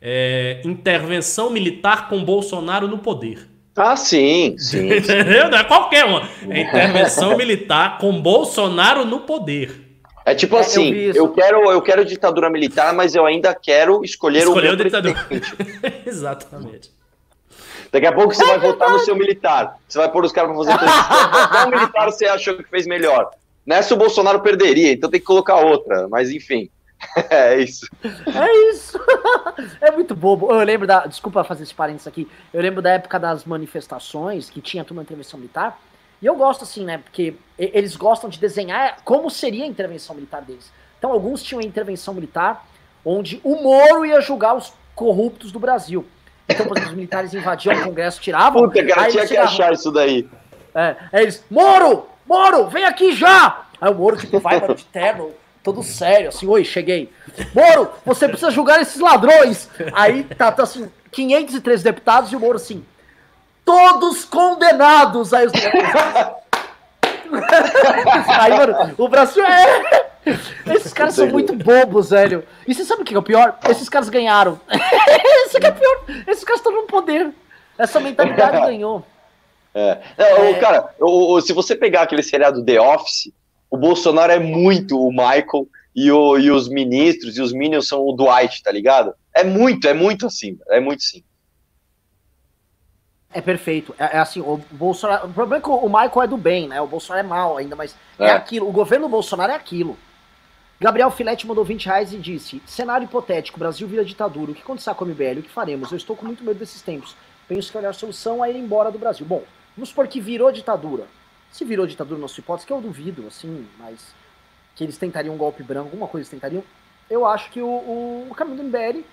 B: É, intervenção militar com Bolsonaro no poder.
C: Ah, sim, sim.
B: Entendeu? Não é qualquer uma. É intervenção militar com Bolsonaro no poder.
C: É tipo é, assim, eu, eu, quero, eu quero ditadura militar, mas eu ainda quero escolher, escolher o, o ditador.
B: Exatamente.
C: Daqui a pouco você vai votar no seu militar. Você vai pôr os caras para fazer Qual militar você achou que fez melhor? Nessa o Bolsonaro perderia, então tem que colocar outra, mas enfim. É isso.
A: É isso. É muito bobo. Eu lembro da. Desculpa fazer esse parênteses aqui. Eu lembro da época das manifestações, que tinha toda uma intervenção militar. E eu gosto assim, né? Porque eles gostam de desenhar como seria a intervenção militar deles. Então, alguns tinham a intervenção militar onde o Moro ia julgar os corruptos do Brasil. Então, exemplo, os militares invadiam o Congresso, tiravam.
C: Puta, cara, tinha que achar isso daí.
A: É, aí eles, Moro! Moro, vem aqui já! Aí o Moro, tipo, vai, mano, de terno, todo sério, assim, oi, cheguei. Moro, você precisa julgar esses ladrões! Aí tá, tá assim, 503 deputados e o Moro assim, todos condenados! Aí os Aí, mano, o Brasil é. Esses caras são muito bobos, velho. E você sabe o que é o pior? Esses caras ganharam. Esse é o pior. Esses caras estão no poder. Essa mentalidade ganhou.
C: É. Não, é. Cara, o, o, se você pegar aquele seriado The Office, o Bolsonaro é muito o Michael e, o, e os ministros e os Minions são o Dwight, tá ligado? É muito, é muito assim, é muito sim.
A: É perfeito. É, é, assim, o Bolsonaro. O problema é que o Michael é do bem, né? O Bolsonaro é mal ainda, mas é, é aquilo. O governo Bolsonaro é aquilo. Gabriel Filete mandou 20 reais e disse: Cenário hipotético, Brasil vira ditadura. O que acontecerá com o MBL? O que faremos? Eu estou com muito medo desses tempos. Penso que a melhor solução é ir embora do Brasil. Bom, vamos supor que virou ditadura. Se virou ditadura, nossa hipótese, que eu duvido, assim, mas que eles tentariam um golpe branco, alguma coisa eles tentariam. Eu acho que o, o, o caminho do MBL,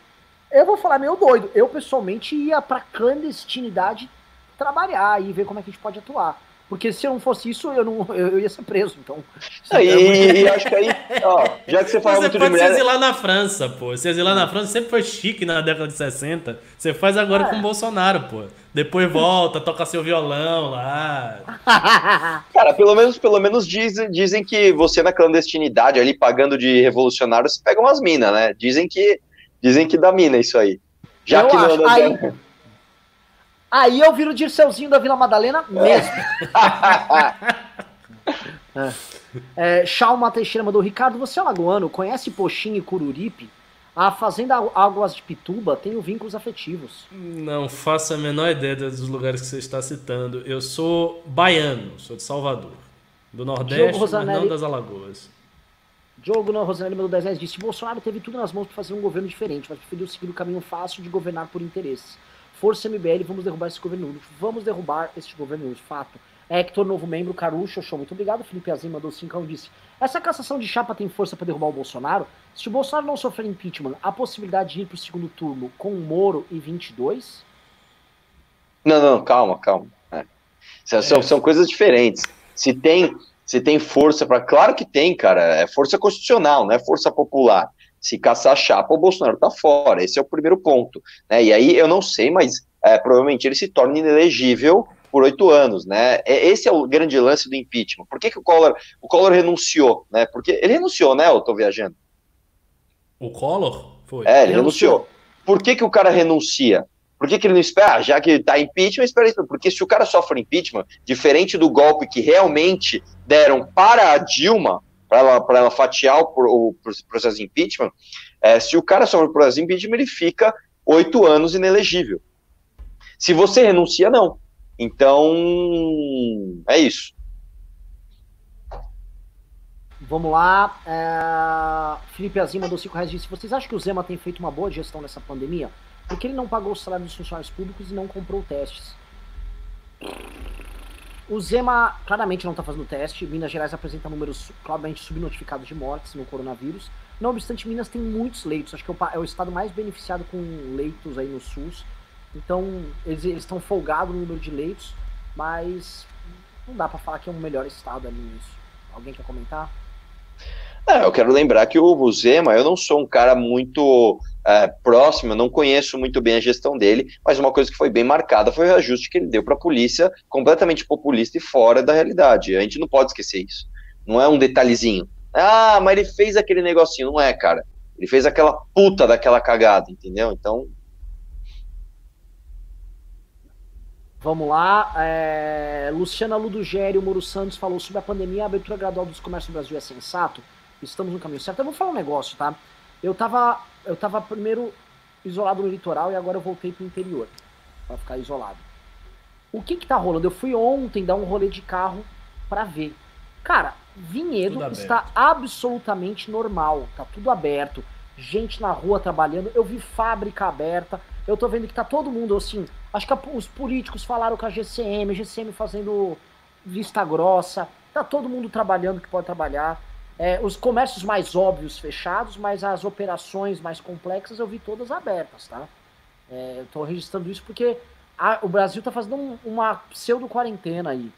A: eu vou falar meio doido. Eu pessoalmente ia pra clandestinidade trabalhar e ver como é que a gente pode atuar. Porque se eu não fosse isso, eu não eu, eu ia ser preso. Então.
C: Aí, é muito... E acho que aí, ó, já que você fala
B: você
C: muito
B: pode
C: de mulher.
B: Você exilar na França, pô. Se exilar na França sempre foi chique na década de 60. Você faz agora é. com o Bolsonaro, pô. Depois volta, toca seu violão lá.
C: Cara, pelo menos, pelo menos dizem, dizem que você na clandestinidade ali, pagando de revolucionário, você pega umas minas, né? Dizem que, dizem que dá mina isso aí. Já
A: eu
C: que
A: acho. No, aí, aí eu viro o Dirceuzinho da Vila Madalena mesmo. é. É, Chalma Teixeira mandou, Ricardo, você é lagoano, conhece Poxim e Cururipe? A Fazenda Águas de Pituba tem vínculos afetivos.
B: Não faço a menor ideia dos lugares que você está citando. Eu sou baiano, sou de Salvador. Do Nordeste, mas não das Alagoas.
A: Diogo no Rosanelli mandou 10 reais disse: Bolsonaro teve tudo nas mãos para fazer um governo diferente, mas preferiu seguir o caminho fácil de governar por interesses. Força MBL, vamos derrubar esse governo Vamos derrubar este governo Fato. Hector, novo membro, Carucho, show, muito obrigado. Felipe Azim mandou 5 e disse: Essa cassação de chapa tem força para derrubar o Bolsonaro? Se o Bolsonaro não sofrer impeachment, há possibilidade de ir para o segundo turno com Moro e 22?
C: Não, não, calma, calma. É. São, é. são coisas diferentes. Se tem, se tem força para. Claro que tem, cara. É força constitucional, não é força popular. Se caçar a chapa, o Bolsonaro tá fora. Esse é o primeiro ponto. Né? E aí eu não sei, mas é, provavelmente ele se torna inelegível por oito anos, né? É, esse é o grande lance do impeachment. Por que, que o Collor, o Collor renunciou, né? Porque ele renunciou, né? Eu tô viajando.
B: O Collor?
C: Foi. É, ele renunciou. renunciou. Por que, que o cara renuncia? Por que, que ele não espera? Ah, já que tá impeachment, espera isso. Porque se o cara sofre impeachment, diferente do golpe que realmente deram para a Dilma, para ela, ela fatiar o, o processo de impeachment, é, se o cara sofre o processo de impeachment, ele fica oito anos inelegível. Se você renuncia, não. Então, é isso.
A: Vamos lá. É... Felipe Azim mandou 5 reais disse: Vocês acham que o Zema tem feito uma boa gestão nessa pandemia? Porque ele não pagou o salário dos funcionários públicos e não comprou testes. O Zema claramente não está fazendo teste. Minas Gerais apresenta números claramente subnotificados de mortes no coronavírus. Não obstante, Minas tem muitos leitos. Acho que é o estado mais beneficiado com leitos aí no SUS. Então, eles estão folgados no número de leitos, mas não dá para falar que é um melhor estado ali nisso. Alguém quer comentar?
C: É, eu quero lembrar que o Zema, eu não sou um cara muito é, próximo, eu não conheço muito bem a gestão dele, mas uma coisa que foi bem marcada foi o ajuste que ele deu para a polícia, completamente populista e fora da realidade. A gente não pode esquecer isso. Não é um detalhezinho. Ah, mas ele fez aquele negocinho. Não é, cara. Ele fez aquela puta daquela cagada, entendeu? Então,
A: Vamos lá. É... Luciana Ludogério Moro Santos falou sobre a pandemia. A abertura gradual dos comércios no Brasil é sensato. Estamos no caminho certo. Eu vou falar um negócio, tá? Eu tava, eu tava primeiro isolado no litoral e agora eu voltei pro interior para ficar isolado. O que que tá rolando? Eu fui ontem dar um rolê de carro para ver. Cara, Vinhedo está absolutamente normal. Tá tudo aberto. Gente na rua trabalhando. Eu vi fábrica aberta. Eu tô vendo que tá todo mundo assim Acho que os políticos falaram com a GCM, a GCM fazendo vista grossa. Tá todo mundo trabalhando que pode trabalhar. É, os comércios mais óbvios fechados, mas as operações mais complexas eu vi todas abertas, tá? É, eu tô registrando isso porque a, o Brasil tá fazendo um, uma pseudo-quarentena aí.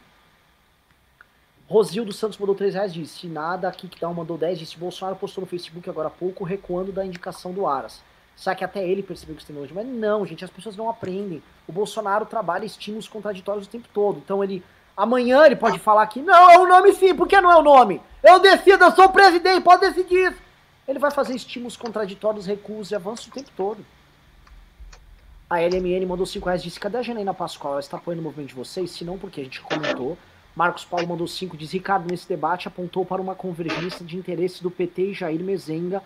A: Rosildo Santos mandou 3 reais, disse nada, aqui que dá mandou 10, disse Bolsonaro postou no Facebook agora há pouco recuando da indicação do Aras. Será que até ele percebeu que isso tem hoje? Mas não, gente, as pessoas não aprendem. O Bolsonaro trabalha estímulos contraditórios o tempo todo. Então ele Amanhã ele pode falar que não, é o nome sim, por que não é o nome? Eu decido, eu sou o presidente, pode decidir. Ele vai fazer estímulos contraditórios, recursos e avanços o tempo todo. A LMN mandou 5 reais disse: Cadê a Janaína Pascoal? Ela está apoiando o movimento de vocês? Se não, porque a gente comentou. Marcos Paulo mandou 5, diz: Ricardo, nesse debate apontou para uma convergência de interesses do PT e Jair Mezenga,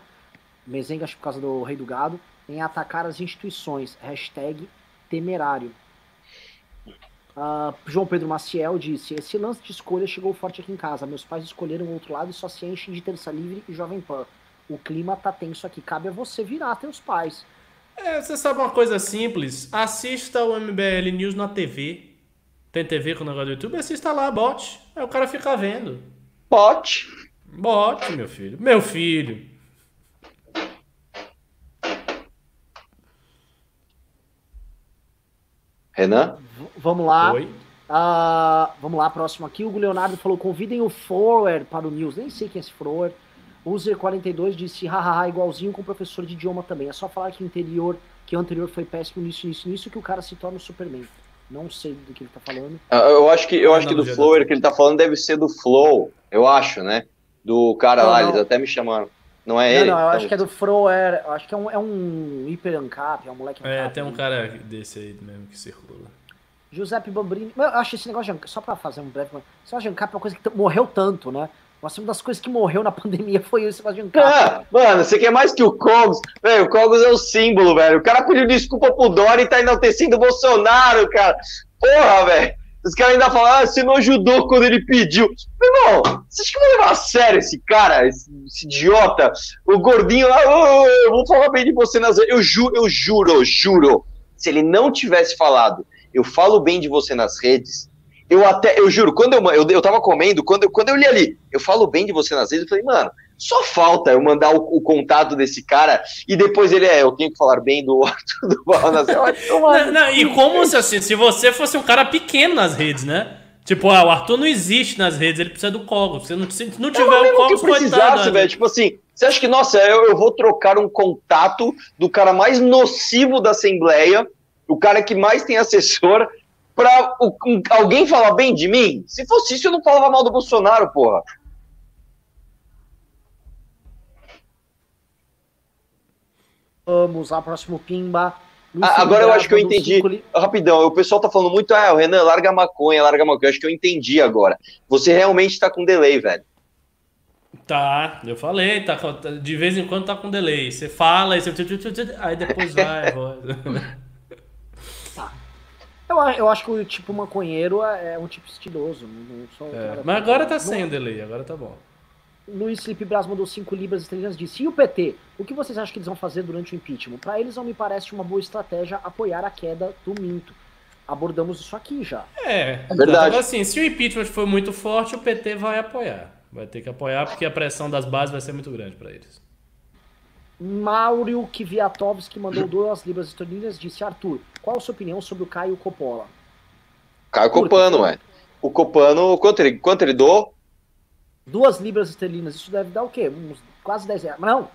A: Mezenga, acho por causa do Rei do Gado, em atacar as instituições. Hashtag temerário. Uh, João Pedro Maciel disse: Esse lance de escolha chegou forte aqui em casa. Meus pais escolheram o outro lado e só se enchem de Terça Livre e Jovem Pan. O clima tá tenso aqui. Cabe a você virar teus pais.
B: É, você sabe uma coisa simples? Assista o MBL News na TV. Tem TV com o negócio do YouTube? Assista lá, bote. Aí o cara fica vendo.
C: Bote.
B: Bote, meu filho. Meu filho.
C: Renan?
A: Vamos lá. Oi. Uh, vamos lá, próximo aqui. O Leonardo falou: convidem o Forward para o News. Nem sei quem é esse Forward. User42 disse: hahaha, igualzinho com o professor de idioma também. É só falar que o interior, que o anterior foi péssimo nisso, nisso, nisso, que o cara se torna o Superman. Não sei do que ele tá falando.
C: Uh, eu acho que, eu acho que do Flow que ele tá falando deve ser do Flow, eu acho, né? Do cara não, lá, não. eles até me chamaram. Não é
A: não,
C: ele?
A: Não, eu então... acho que é do Froer, eu acho que é um, é um hiper ancap, é um moleque
B: É, tem um cara desse aí mesmo que circula.
A: Giuseppe Bambrini, eu acho esse negócio de só pra fazer um breve, de ancap é uma coisa que morreu tanto, né? Nossa, uma das coisas que morreu na pandemia foi esse negócio de ancap.
C: Ah, mano, você quer mais que o Cogos? Velho, o Cogos é o símbolo, velho. O cara pediu desculpa pro Dória e tá enaltecendo o Bolsonaro, cara. Porra, velho. Os caras ainda falam, ah, você não ajudou quando ele pediu. Meu irmão, vocês que vão levar a sério esse cara, esse, esse idiota? O gordinho lá, oh, eu vou falar bem de você nas. Eu juro, eu juro, eu juro. Se ele não tivesse falado, eu falo bem de você nas redes, eu até, eu juro, quando eu, eu, eu tava comendo, quando eu, quando eu li ali, eu falo bem de você nas redes, eu falei, mano, só falta eu mandar o, o, contato desse cara e depois ele é, eu tenho que falar bem do Arthur do Balas.
B: não, não, e como se, assim, se você fosse um cara pequeno nas redes, né? Tipo, ah, o Arthur não existe nas redes, ele precisa do Cogos. Se não, se não tiver o Cogos,
C: que precisasse, né? velho. Tipo assim, você acha que, nossa, eu, eu vou trocar um contato do cara mais nocivo da Assembleia, o cara que mais tem assessor, pra o, um, alguém falar bem de mim? Se fosse isso, eu não falava mal do Bolsonaro, porra.
A: Vamos ao próximo Pimba.
C: Ah, agora eu acho que eu entendi. Rapidão, o pessoal tá falando muito, ah, o Renan, larga a maconha, larga a maconha. Eu acho que eu entendi agora. Você realmente tá com delay, velho.
B: Tá, eu falei, tá, de vez em quando tá com delay. Você fala, aí, você... aí depois vai.
A: Eu, eu acho que o tipo maconheiro é, é um tipo estiloso. Não
B: sou é, mas agora tá sem o delay, agora tá bom.
A: Luiz Felipe Braz mandou 5 libras estrelas disse: E o PT? O que vocês acham que eles vão fazer durante o impeachment? Para eles não me parece uma boa estratégia apoiar a queda do Minto. Abordamos isso aqui já.
B: É, é verdade. assim, se o impeachment for muito forte, o PT vai apoiar. Vai ter que apoiar porque a pressão das bases vai ser muito grande para eles.
A: Mauro Kviatovski mandou duas libras esterlinas disse: Arthur, qual a sua opinião sobre o Caio Coppola?
C: Caio Copano, ué. O Copano, quanto ele, quanto ele doou?
A: duas libras esterlinas, isso deve dar o quê? Uns quase 10 reais. Mas não,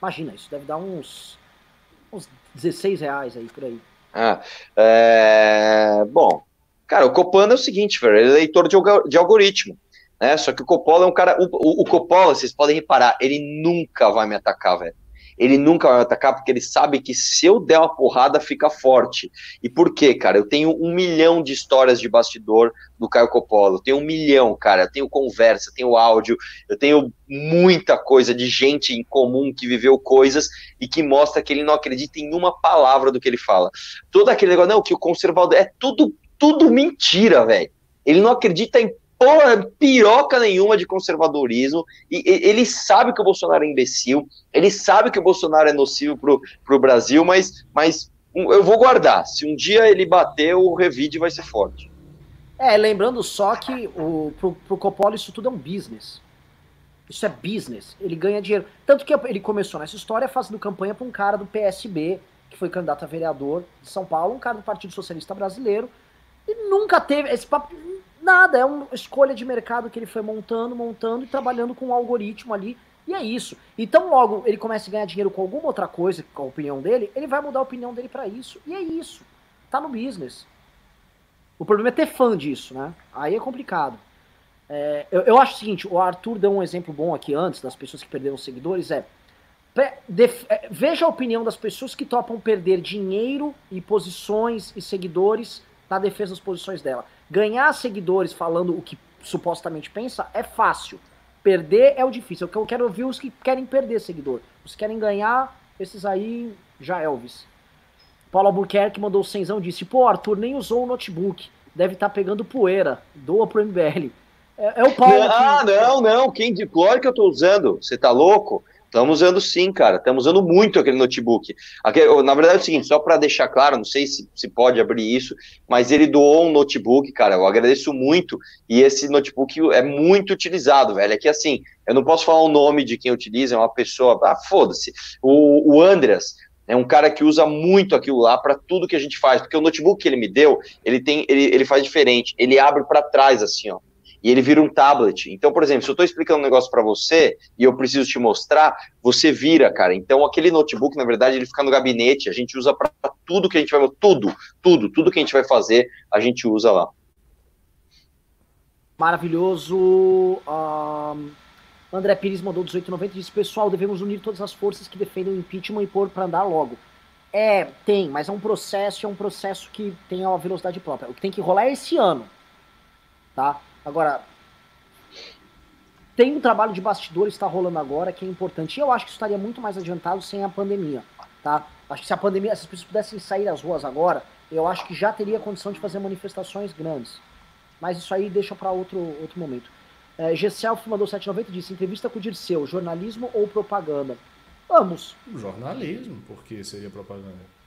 A: imagina, isso deve dar uns, uns 16 reais aí por aí.
C: Ah, é... Bom, cara, o Copano é o seguinte, velho, ele é leitor de, de algoritmo. Né? Só que o Coppola é um cara. O, o, o Coppola, vocês podem reparar, ele nunca vai me atacar, velho ele nunca vai atacar porque ele sabe que se eu der uma porrada, fica forte. E por quê, cara? Eu tenho um milhão de histórias de bastidor do Caio Coppola, eu tenho um milhão, cara. Eu tenho conversa, eu tenho áudio, eu tenho muita coisa de gente em comum que viveu coisas e que mostra que ele não acredita em uma palavra do que ele fala. Todo aquele negócio, não, que o conservador é tudo, tudo mentira, velho. Ele não acredita em porra, piroca nenhuma de conservadorismo. E, ele sabe que o Bolsonaro é imbecil, ele sabe que o Bolsonaro é nocivo pro, pro Brasil, mas, mas eu vou guardar. Se um dia ele bater, o revide vai ser forte.
A: É, lembrando só que o, pro, pro Coppola isso tudo é um business. Isso é business. Ele ganha dinheiro. Tanto que ele começou nessa história fazendo campanha para um cara do PSB, que foi candidato a vereador de São Paulo, um cara do Partido Socialista Brasileiro, e nunca teve. Esse papo Nada, é uma escolha de mercado que ele foi montando, montando e trabalhando com um algoritmo ali. E é isso. Então, logo ele começa a ganhar dinheiro com alguma outra coisa, com a opinião dele, ele vai mudar a opinião dele para isso. E é isso. Tá no business. O problema é ter fã disso, né? Aí é complicado. É, eu, eu, acho o seguinte, o Arthur deu um exemplo bom aqui antes, das pessoas que perderam seguidores, é, def, é veja a opinião das pessoas que topam perder dinheiro e posições e seguidores na defesa das posições dela. Ganhar seguidores falando o que supostamente pensa é fácil. Perder é o difícil. Eu quero ouvir os que querem perder seguidor. Os que querem ganhar, esses aí, já Elvis. Paulo Albuquerque mandou o cenzão e disse: Pô, Arthur nem usou o notebook. Deve estar tá pegando poeira. Doa pro MBL.
C: É, é o Paulo. Ah, que... não, não. Quem de que eu tô usando? Você tá louco? Estamos usando sim, cara. Estamos usando muito aquele notebook. Aquele, na verdade é o seguinte, só para deixar claro, não sei se, se pode abrir isso, mas ele doou um notebook, cara. Eu agradeço muito. E esse notebook é muito utilizado, velho. É que assim, eu não posso falar o nome de quem utiliza, é uma pessoa. Ah, foda-se. O, o Andreas, é um cara que usa muito aquilo lá para tudo que a gente faz, porque o notebook que ele me deu, ele tem, ele, ele faz diferente, ele abre para trás assim, ó e ele vira um tablet. Então, por exemplo, se eu estou explicando um negócio para você e eu preciso te mostrar, você vira, cara. Então, aquele notebook, na verdade, ele fica no gabinete, a gente usa para tudo que a gente vai, tudo, tudo, tudo que a gente vai fazer, a gente usa lá.
A: Maravilhoso. Um, André Pires mandou 1890 e disse: Pessoal, devemos unir todas as forças que defendem o impeachment e pôr para andar logo. É, tem, mas é um processo, é um processo que tem uma velocidade própria. O que tem que rolar é esse ano, tá? Agora, tem um trabalho de bastidores que está rolando agora que é importante. E eu acho que estaria muito mais adiantado sem a pandemia, tá? Acho que se a pandemia, se as pessoas pudessem sair às ruas agora, eu acho que já teria condição de fazer manifestações grandes. Mas isso aí deixa para outro, outro momento. É, Gesself mandou 790 e disse: entrevista com o Dirceu, jornalismo ou propaganda? Ambos.
B: Jornalismo, porque seria propaganda.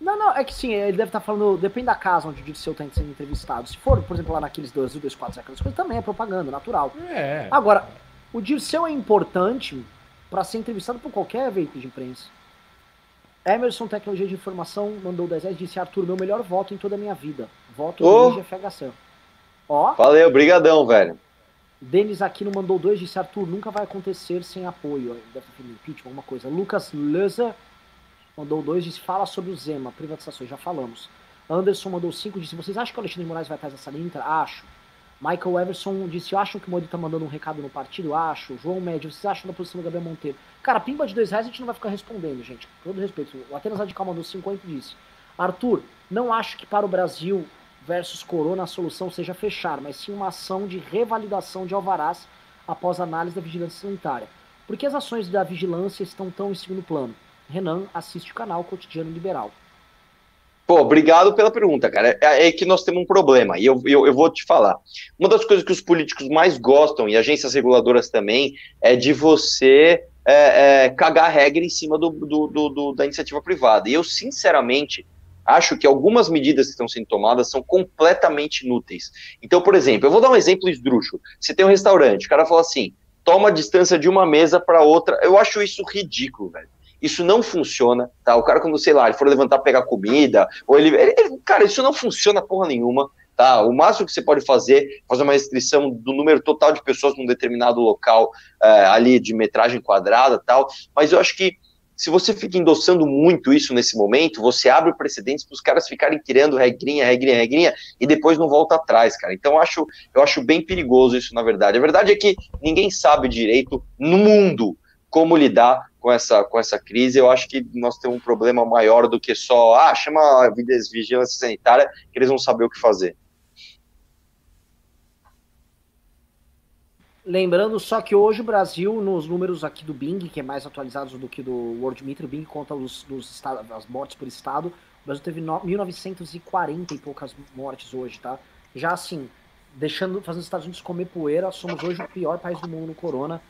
A: Não, não, é que sim, ele deve estar tá falando, depende da casa onde o Dirceu está sendo entrevistado. Se for, por exemplo, lá naqueles dois, dois quatro, aquelas coisas, também é propaganda, natural.
B: É.
A: Agora, o Dirceu é importante para ser entrevistado por qualquer veículo de imprensa. Emerson Tecnologia de Informação mandou 10 reais disse: Arthur, meu melhor voto em toda a minha vida. Voto oh. no FHC.
C: Ó. Valeu, brigadão, velho.
A: Denis Aquino mandou dois, disse: Arthur, nunca vai acontecer sem apoio. Deve ter impeachment, alguma coisa. Lucas Lezer mandou dois, disse, fala sobre o Zema, privatizações, já falamos. Anderson mandou cinco, disse, vocês acham que o Alexandre de Moraes vai atrás dessa linha? Acho. Michael Everson disse, acham que o Modi tá mandando um recado no partido? Acho. João Médio, vocês acham da posição do Gabriel Monteiro? Cara, pimba de dois reais a gente não vai ficar respondendo, gente. Com todo respeito. O Atenas Radical mandou 50 e disse, Arthur, não acho que para o Brasil versus Corona a solução seja fechar, mas sim uma ação de revalidação de alvarás após análise da vigilância sanitária. Por que as ações da vigilância estão tão em segundo plano? Renan assiste o canal Cotidiano Liberal.
C: Pô, obrigado pela pergunta, cara. É, é que nós temos um problema, e eu, eu, eu, vou te falar. Uma das coisas que os políticos mais gostam, e agências reguladoras também, é de você é, é, cagar regra em cima do, do, do, do, da iniciativa privada. E eu, sinceramente, acho que algumas medidas que estão sendo tomadas são completamente inúteis. Então, por exemplo, eu vou dar um exemplo esdrúxulo. Você tem um restaurante, o cara fala assim, toma a distância de uma mesa para outra. Eu acho isso ridículo, velho. Isso não funciona, tá? O cara, quando, sei lá, ele for levantar pegar comida, ou ele, ele, Cara, isso não funciona porra nenhuma, tá? O máximo que você pode fazer é fazer uma restrição do número total de pessoas num determinado local é, ali de metragem quadrada tal. Mas eu acho que se você fica endossando muito isso nesse momento, você abre precedentes para os caras ficarem criando regrinha, regrinha, regrinha, e depois não volta atrás, cara. Então eu acho, eu acho bem perigoso isso, na verdade. A verdade é que ninguém sabe direito no mundo como lidar com essa, com essa crise. Eu acho que nós temos um problema maior do que só, ah, chama a vigilância sanitária, que eles vão saber o que fazer.
A: Lembrando só que hoje o Brasil, nos números aqui do Bing, que é mais atualizados do que do World Meter, o Bing conta os, os as mortes por estado, o Brasil teve no, 1940 e poucas mortes hoje, tá? Já assim, deixando, fazendo os Estados Unidos comer poeira, somos hoje o pior país do mundo no corona.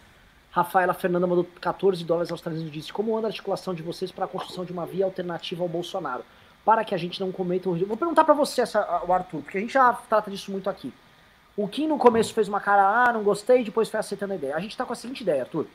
A: Rafaela Fernanda mandou 14 dólares australianos e disse: Como anda a articulação de vocês para a construção de uma via alternativa ao Bolsonaro? Para que a gente não cometa o Vou perguntar para você, essa, o Arthur, porque a gente já trata disso muito aqui. O Kim no começo fez uma cara, ah, não gostei, depois foi aceitando a ideia. A gente está com a seguinte ideia, Arthur.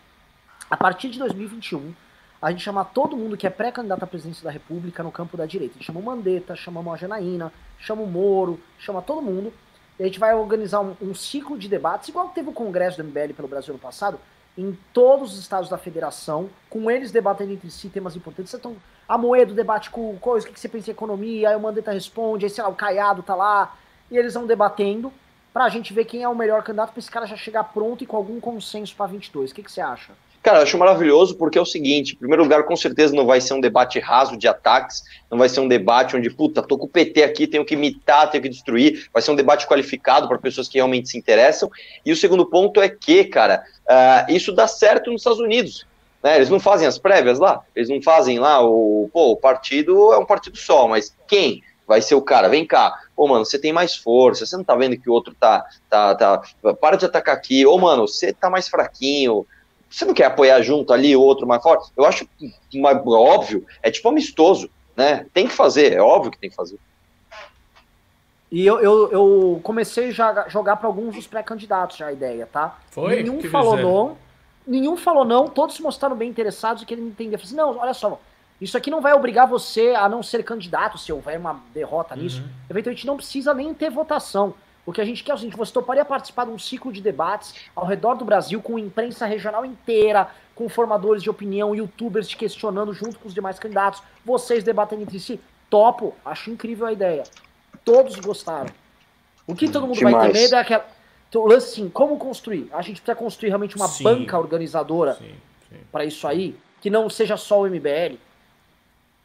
A: A partir de 2021, a gente chama todo mundo que é pré-candidato à presidência da República no campo da direita. A gente chama o Mandetta, chama a Janaína, chama o Moro, chama todo mundo. E a gente vai organizar um, um ciclo de debates, igual teve o Congresso do MBL pelo Brasil no passado, em todos os estados da federação, com eles debatendo entre si temas importantes. Então, a Moedo debate com coisa, o que você pensa em economia, aí o Mandetta responde, aí sei lá, o Caiado tá lá. e eles vão debatendo pra gente ver quem é o melhor candidato pra esse cara já chegar pronto e com algum consenso pra 22. O que, que você acha?
C: Cara, eu acho maravilhoso porque é o seguinte: em primeiro lugar, com certeza não vai ser um debate raso de ataques, não vai ser um debate onde, puta, tô com o PT aqui, tenho que imitar, tenho que destruir. Vai ser um debate qualificado para pessoas que realmente se interessam. E o segundo ponto é que, cara, uh, isso dá certo nos Estados Unidos. Né? Eles não fazem as prévias lá, eles não fazem lá o. Pô, o partido é um partido só, mas quem? vai ser o cara, vem cá, ô mano, você tem mais força, você não tá vendo que o outro tá, tá, tá, para de atacar aqui, ô mano, você tá mais fraquinho, você não quer apoiar junto ali o outro mais forte? Eu acho uma, óbvio, é tipo amistoso, né? Tem que fazer, é óbvio que tem que fazer.
A: E eu, eu, eu comecei a jogar para alguns dos pré-candidatos já a ideia, tá?
B: Foi?
A: Nenhum que falou não. Nenhum falou não, todos se mostraram bem interessados e querendo entender. Falei assim, não, olha só, isso aqui não vai obrigar você a não ser candidato se houver uma derrota nisso. Uhum. Eventualmente não precisa nem ter votação. O que a gente quer é o seguinte: você toparia participar de um ciclo de debates ao redor do Brasil com imprensa regional inteira, com formadores de opinião, youtubers te questionando junto com os demais candidatos, vocês debatendo entre si? Topo, acho incrível a ideia. Todos gostaram. O que todo mundo Demais. vai ter medo é aquela. Então, lance assim, como construir? A gente precisa construir realmente uma sim. banca organizadora para isso aí, que não seja só o MBL.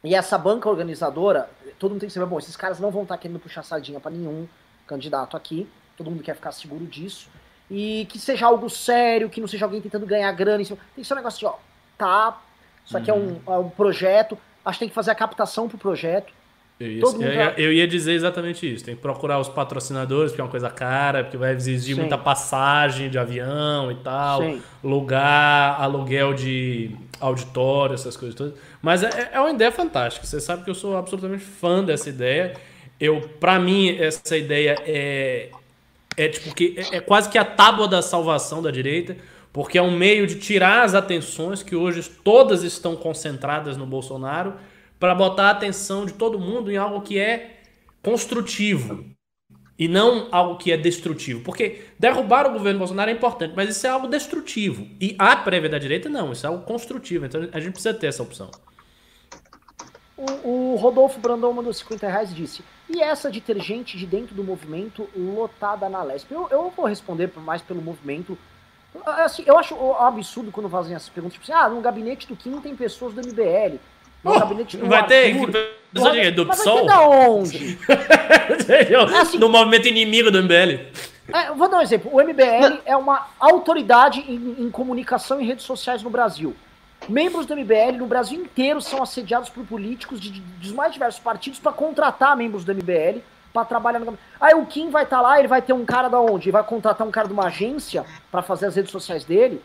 A: E essa banca organizadora, todo mundo tem que saber, bom, esses caras não vão estar querendo puxar sardinha para nenhum candidato aqui, todo mundo quer ficar seguro disso, e que seja algo sério, que não seja alguém tentando ganhar grana, tem que ser um negócio de, ó, tá, isso aqui uhum. é, um, é um projeto, acho que tem que fazer a captação pro projeto,
B: isso. Eu, ia, eu, ia dizer exatamente isso. Tem que procurar os patrocinadores, porque é uma coisa cara, porque vai exigir Sim. muita passagem de avião e tal, Sim. lugar, aluguel de auditório, essas coisas todas. Mas é, é uma ideia fantástica. Você sabe que eu sou absolutamente fã dessa ideia. Eu, para mim, essa ideia é, é tipo que é, é quase que a tábua da salvação da direita, porque é um meio de tirar as atenções que hoje todas estão concentradas no Bolsonaro para botar a atenção de todo mundo em algo que é construtivo e não algo que é destrutivo. Porque derrubar o governo Bolsonaro é importante, mas isso é algo destrutivo. E a prévia da direita não, isso é algo construtivo. Então a gente precisa ter essa opção.
A: O, o Rodolfo Brandão mandou 50 reais e disse: E essa de ter gente de dentro do movimento lotada na Lesp? Eu, eu vou responder mais pelo movimento. Assim, eu acho absurdo quando fazem essas perguntas, tipo assim, ah, no gabinete do Kim tem pessoas do MBL. No oh, gabinete do
B: vai Arthur, ter pessoas de, do PSOL?
A: Mas da onde?
B: é assim, no movimento inimigo do MBL.
A: É, vou dar um exemplo. O MBL é uma autoridade em, em comunicação e redes sociais no Brasil. Membros do MBL no Brasil inteiro são assediados por políticos de, de, dos mais diversos partidos para contratar membros do MBL para trabalhar no Aí o Kim vai estar tá lá, ele vai ter um cara da onde? Ele vai contratar um cara de uma agência para fazer as redes sociais dele?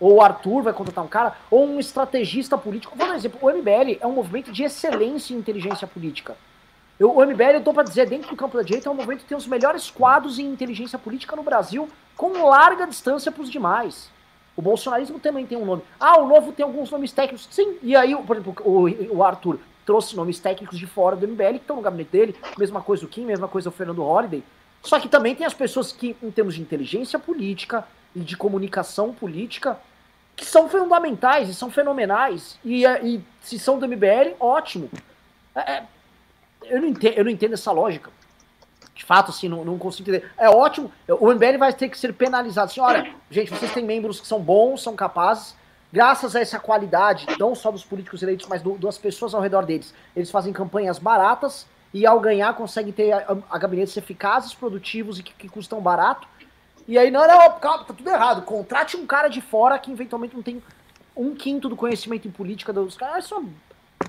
A: Ou o Arthur vai contratar um cara? Ou um estrategista político? Vou dar um exemplo. O MBL é um movimento de excelência em inteligência política. Eu, o MBL, eu tô para dizer, dentro do campo da direita, é um movimento que tem os melhores quadros em inteligência política no Brasil, com larga distância para os demais. O bolsonarismo também tem um nome. Ah, o novo tem alguns nomes técnicos. Sim, e aí, por exemplo, o, o Arthur trouxe nomes técnicos de fora do MBL que estão no gabinete dele. Mesma coisa o Kim, mesma coisa o Fernando Holliday. Só que também tem as pessoas que, em termos de inteligência política e de comunicação política, que são fundamentais e são fenomenais. E, e se são do MBL, ótimo. É, é, eu, não entendo, eu não entendo essa lógica de fato, assim, não, não consigo entender. É ótimo, o MBL vai ter que ser penalizado. Assim, olha, gente, vocês têm membros que são bons, são capazes, graças a essa qualidade, não só dos políticos eleitos, mas do, das pessoas ao redor deles. Eles fazem campanhas baratas e, ao ganhar, conseguem ter a, a gabinetes eficazes, produtivos e que, que custam barato. E aí, não, não, calma, tá tudo errado. Contrate um cara de fora que eventualmente não tem um quinto do conhecimento em política dos caras. Isso é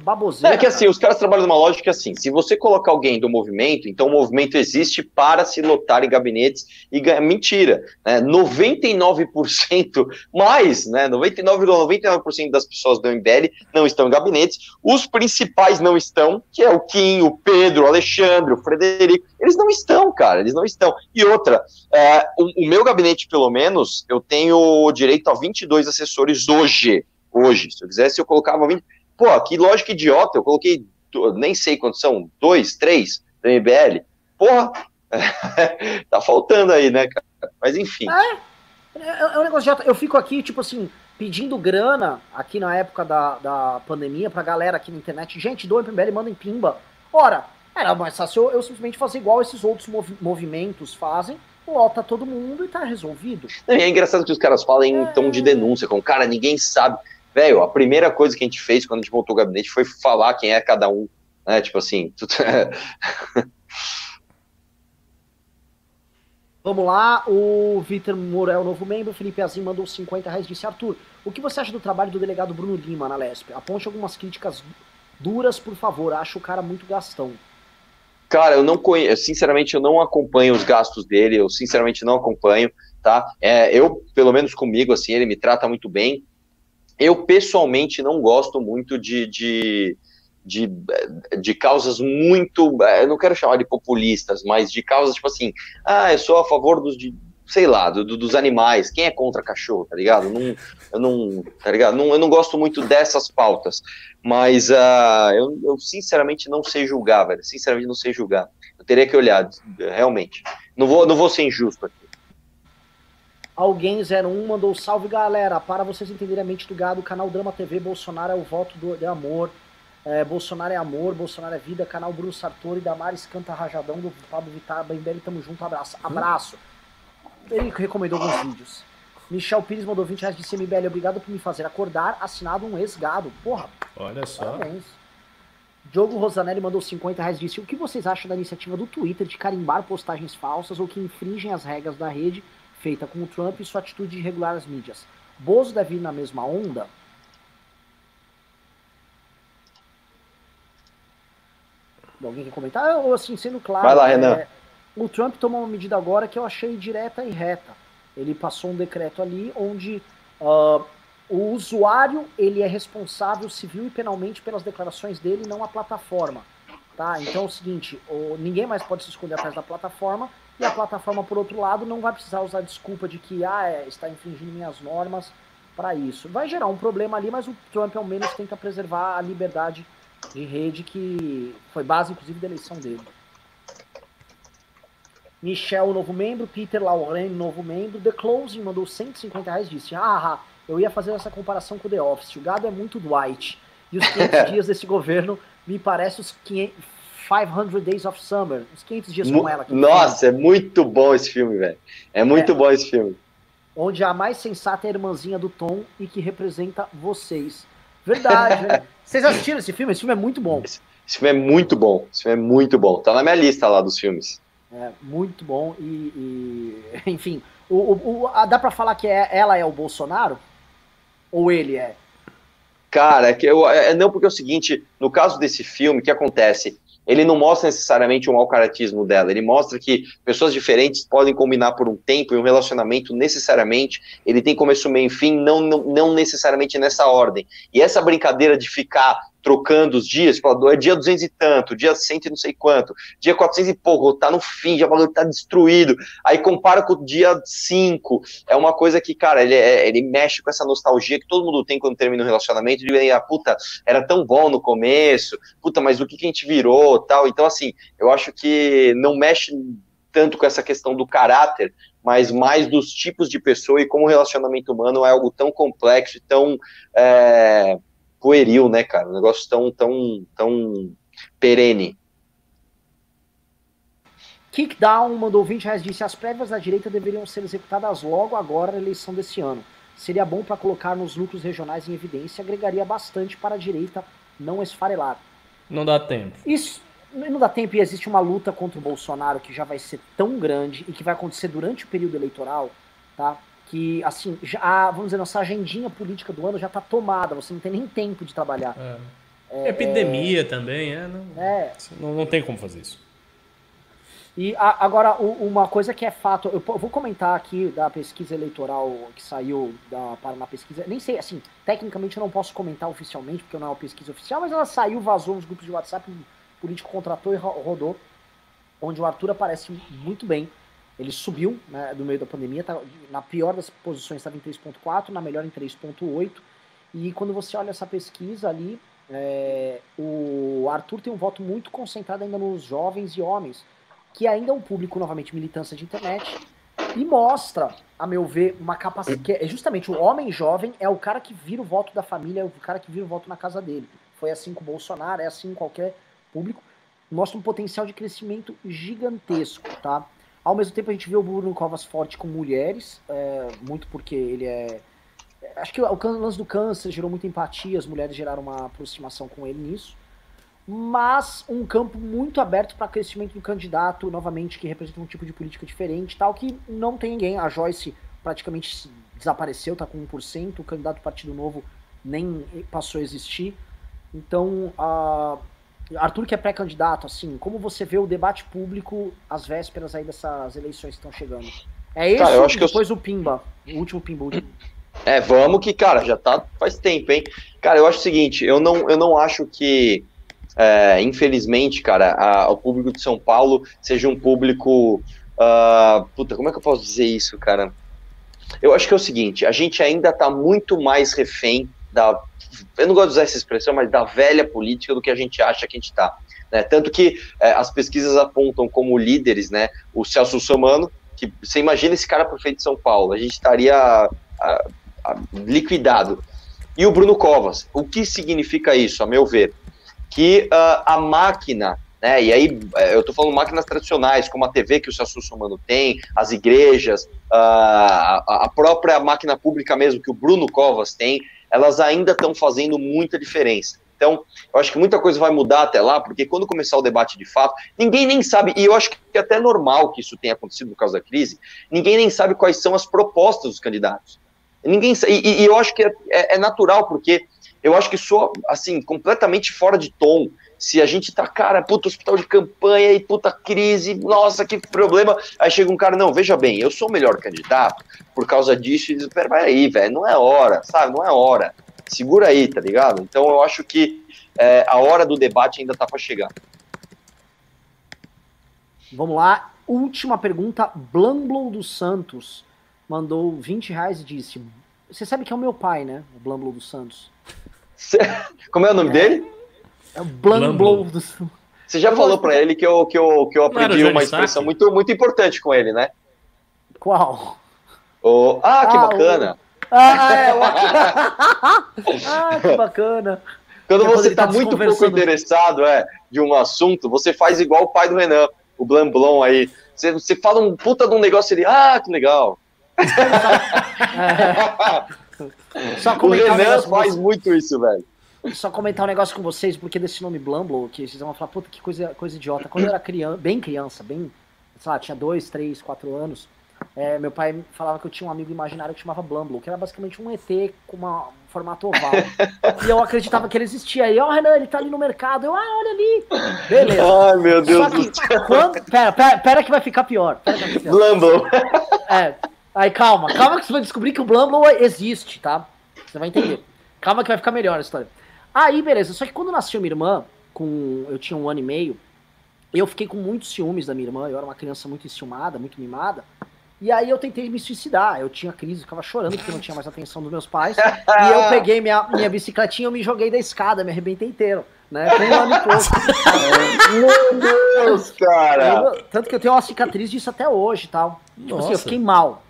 A: baboseira.
C: É que assim, os caras trabalham numa lógica assim: se você colocar alguém do movimento, então o movimento existe para se lotar em gabinetes e ganhar. Mentira, né? 99% mais, né? 99,99% ,99 das pessoas do MBL não estão em gabinetes. Os principais não estão, que é o Kim, o Pedro, o Alexandre, o Frederico. Eles não estão, cara, eles não estão. E outra, é, o, o meu gabinete, pelo menos, eu tenho direito a 22 assessores hoje. Hoje, se eu quisesse, eu colocava 20 Pô, que lógica idiota, eu coloquei, nem sei quantos são, dois, três do MBL. Porra, tá faltando aí, né, cara? Mas enfim.
A: É, é, é um negócio de. Eu fico aqui, tipo assim, pedindo grana aqui na época da, da pandemia pra galera aqui na internet. Gente, do MBL, mandem pimba. Ora, Era mais fácil eu, eu simplesmente fazer igual esses outros movi movimentos fazem, lota todo mundo e tá resolvido.
C: É engraçado que os caras falam em é... tom de denúncia, com cara, ninguém sabe. Velho, a primeira coisa que a gente fez quando a gente montou o gabinete foi falar quem é cada um. Né? Tipo assim. Tudo...
A: Vamos lá, o Vitor Morel, novo membro, Felipe Azim mandou 50 reais, disse Arthur, o que você acha do trabalho do delegado Bruno Lima na Lesp? Aponte algumas críticas duras, por favor, acho o cara muito gastão.
C: Cara, eu não conheço, sinceramente, eu não acompanho os gastos dele, eu sinceramente não acompanho, tá? É, eu, pelo menos comigo, assim, ele me trata muito bem. Eu, pessoalmente, não gosto muito de, de de, de causas muito, é, eu não quero chamar de populistas, mas de causas tipo assim, ah, eu sou a favor dos, de, sei lá, do, dos animais, quem é contra cachorro, tá ligado? Não, eu não, tá ligado? Não, eu não gosto muito dessas pautas, mas uh, eu, eu sinceramente não sei julgar, velho, sinceramente não sei julgar. Eu teria que olhar, realmente. Não vou, não vou ser injusto aqui.
A: Alguém 01 mandou salve galera, para vocês entenderem a mente do gado, canal Drama TV Bolsonaro é o voto do, de amor. É, Bolsonaro é amor, Bolsonaro é vida, canal Bruno Sartori, Damares canta rajadão do Pablo Vittar, Bembele, tamo junto, abraço. Abraço. Ele recomendou alguns vídeos. Michel Pires mandou 20 reais de CMBL, obrigado por me fazer acordar, assinado um ex-gado. Porra.
B: Olha só. Parabéns.
A: Diogo Rosanelli mandou 50 reais disse: O que vocês acham da iniciativa do Twitter de carimbar postagens falsas ou que infringem as regras da rede feita com o Trump e sua atitude de regular as mídias? Bozo deve ir na mesma onda? Alguém quer comentar? Ou assim, sendo claro.
C: Vai lá, Renan.
A: É, o Trump tomou uma medida agora que eu achei direta e reta. Ele passou um decreto ali onde uh, o usuário ele é responsável civil e penalmente pelas declarações dele, não a plataforma. Tá? Então é o seguinte, o, ninguém mais pode se esconder atrás da plataforma e a plataforma, por outro lado, não vai precisar usar desculpa de que ah, é, está infringindo minhas normas para isso. Vai gerar um problema ali, mas o Trump ao menos tenta preservar a liberdade de rede que foi base, inclusive, da eleição dele. Michel, novo membro. Peter Lauren, novo membro. The Closing mandou 150 reais disse: Ah, eu ia fazer essa comparação com The Office. O gado é muito Dwight. E os 500 dias desse governo me parece os 500, 500 Days of Summer. Os 500 dias com ela.
C: Nossa, é muito bom esse filme, velho. É muito é. bom esse filme.
A: Onde a mais sensata é a irmãzinha do Tom e que representa vocês. Verdade, né? Vocês assistiram esse filme? Esse filme é muito bom.
C: Esse, esse, filme é muito bom. Esse filme é muito bom. Tá na minha lista lá dos filmes.
A: É, muito bom. E, e enfim, o, o, o, dá pra falar que é, ela é o Bolsonaro? Ou ele é?
C: Cara, é que eu, é, não, porque é o seguinte, no caso desse filme, o que acontece? Ele não mostra necessariamente um mau caratismo dela, ele mostra que pessoas diferentes podem combinar por um tempo e um relacionamento necessariamente, ele tem começo, meio e fim, não, não, não necessariamente nessa ordem. E essa brincadeira de ficar trocando os dias, fala, é dia 200 e tanto, dia 100 e não sei quanto, dia 400 e pouco, tá no fim, já falou tá destruído, aí compara com o dia 5, é uma coisa que, cara, ele, é, ele mexe com essa nostalgia que todo mundo tem quando termina um relacionamento, de ah, puta, era tão bom no começo, puta, mas o que, que a gente virou, tal, então assim, eu acho que não mexe tanto com essa questão do caráter, mas mais dos tipos de pessoa e como o relacionamento humano é algo tão complexo e tão é, pueril, né, cara? Um negócio tão, tão, tão perene.
A: Kickdown mandou 20 reais, disse as prévias da direita deveriam ser executadas logo agora na eleição desse ano. Seria bom para colocar nos núcleos regionais em evidência, agregaria bastante para a direita não esfarelar.
B: Não dá tempo.
A: Isso não dá tempo e existe uma luta contra o Bolsonaro que já vai ser tão grande e que vai acontecer durante o período eleitoral, tá? Que, assim, já, vamos dizer, nossa agendinha política do ano já está tomada, você não tem nem tempo de trabalhar. É.
B: É, Epidemia é... também, é não,
A: é.
B: não, não tem como fazer isso.
A: E a, agora, uma coisa que é fato, eu, eu vou comentar aqui da pesquisa eleitoral que saiu da Paraná Pesquisa, nem sei, assim, tecnicamente eu não posso comentar oficialmente, porque não é uma pesquisa oficial, mas ela saiu, vazou nos grupos de WhatsApp, o político contratou e rodou, onde o Arthur aparece muito bem, ele subiu né, do meio da pandemia, tá, na pior das posições estava em 3.4, na melhor em 3.8. E quando você olha essa pesquisa ali, é, o Arthur tem um voto muito concentrado ainda nos jovens e homens, que ainda é um público, novamente, militância de internet, e mostra, a meu ver, uma capacidade. É justamente o homem jovem é o cara que vira o voto da família, é o cara que vira o voto na casa dele. Foi assim com o Bolsonaro, é assim com qualquer público. mostra um potencial de crescimento gigantesco, tá? Ao mesmo tempo a gente vê o Bruno Covas forte com mulheres, é, muito porque ele é... Acho que o lance do câncer gerou muita empatia, as mulheres geraram uma aproximação com ele nisso. Mas um campo muito aberto para crescimento do candidato, novamente, que representa um tipo de política diferente, tal, que não tem ninguém. A Joyce praticamente desapareceu, tá com 1%, o candidato do Partido Novo nem passou a existir. Então, uh, Arthur, que é pré-candidato, assim, como você vê o debate público às vésperas aí dessas eleições que estão chegando? É esse cara, acho depois eu... o Pimba, o último Pimba. O último.
C: É, vamos que, cara, já tá faz tempo, hein? Cara, eu acho o seguinte, eu não, eu não acho que, é, infelizmente, cara, a, o público de São Paulo seja um público. Uh, puta, como é que eu posso dizer isso, cara? Eu acho que é o seguinte, a gente ainda tá muito mais refém da eu não gosto de usar essa expressão, mas da velha política do que a gente acha que a gente está. Né? Tanto que é, as pesquisas apontam como líderes né, o Celso Somano, que você imagina esse cara prefeito de São Paulo, a gente estaria a, a, liquidado. E o Bruno Covas, o que significa isso, a meu ver? Que uh, a máquina né? E aí é, eu estou falando máquinas tradicionais, como a TV que o Celso Somano tem, as igrejas, a, a própria máquina pública mesmo que o Bruno Covas tem, elas ainda estão fazendo muita diferença. Então, eu acho que muita coisa vai mudar até lá, porque quando começar o debate de fato, ninguém nem sabe, e eu acho que é até normal que isso tenha acontecido por causa da crise, ninguém nem sabe quais são as propostas dos candidatos. Ninguém e, e eu acho que é, é, é, natural, porque eu acho que sou, assim, completamente fora de tom. Se a gente tá, cara, puta, hospital de campanha e puta crise, nossa, que problema. Aí chega um cara, não, veja bem, eu sou o melhor candidato, por causa disso, e diz, peraí, velho, não é hora, sabe? Não é hora. Segura aí, tá ligado? Então eu acho que é, a hora do debate ainda tá para chegar.
A: Vamos lá, última pergunta. Blamblo dos Santos mandou 20 reais e disse: Você sabe que é o meu pai, né? O Blamblo dos Santos.
C: Como é o nome é, dele?
A: É o dos Santos.
C: Você já falou para ele que eu, que eu, que eu aprendi uma expressão muito, muito importante com ele, né?
A: Qual?
C: Oh, ah, que ah, bacana!
A: O... Ah, é, ah, que bacana!
C: Quando você está tá muito pouco interessado é, de um assunto, você faz igual o pai do Renan, o Blamblon aí. Você, você fala um puta de um negócio ele, ah, que legal.
A: Só
C: o Renan faz muito isso, velho.
A: Só comentar um negócio com vocês, porque desse nome Blumble, que vocês vão falar, puta, que coisa, coisa idiota. Quando eu era criança, bem criança, bem, sei lá, tinha dois, três, quatro anos, é, meu pai falava que eu tinha um amigo imaginário que chamava Blumble, que era basicamente um ET com uma, um formato oval. e eu acreditava que ele existia. E, ó, oh, Renan, ele tá ali no mercado. Eu, ah, olha ali. Beleza.
C: Ai, meu Deus Só que, do céu.
A: Quando, pera, pera, pera, que vai ficar pior. Pera
C: pior. Blumble.
A: É. Aí, calma. Calma que você vai descobrir que o Blumble existe, tá? Você vai entender. Calma que vai ficar melhor a história. Aí, beleza. Só que quando nasceu minha irmã, com eu tinha um ano e meio, eu fiquei com muitos ciúmes da minha irmã. Eu era uma criança muito enciumada, muito mimada. E aí eu tentei me suicidar. Eu tinha crise, ficava chorando porque não tinha mais atenção dos meus pais. e eu peguei minha, minha bicicletinha, eu me joguei da escada, me arrebentei inteiro. Né? Com um ano e pouco.
C: Meu Deus, cara!
A: Eu, tanto que eu tenho uma cicatriz disso até hoje e tal. Tipo assim, eu fiquei mal.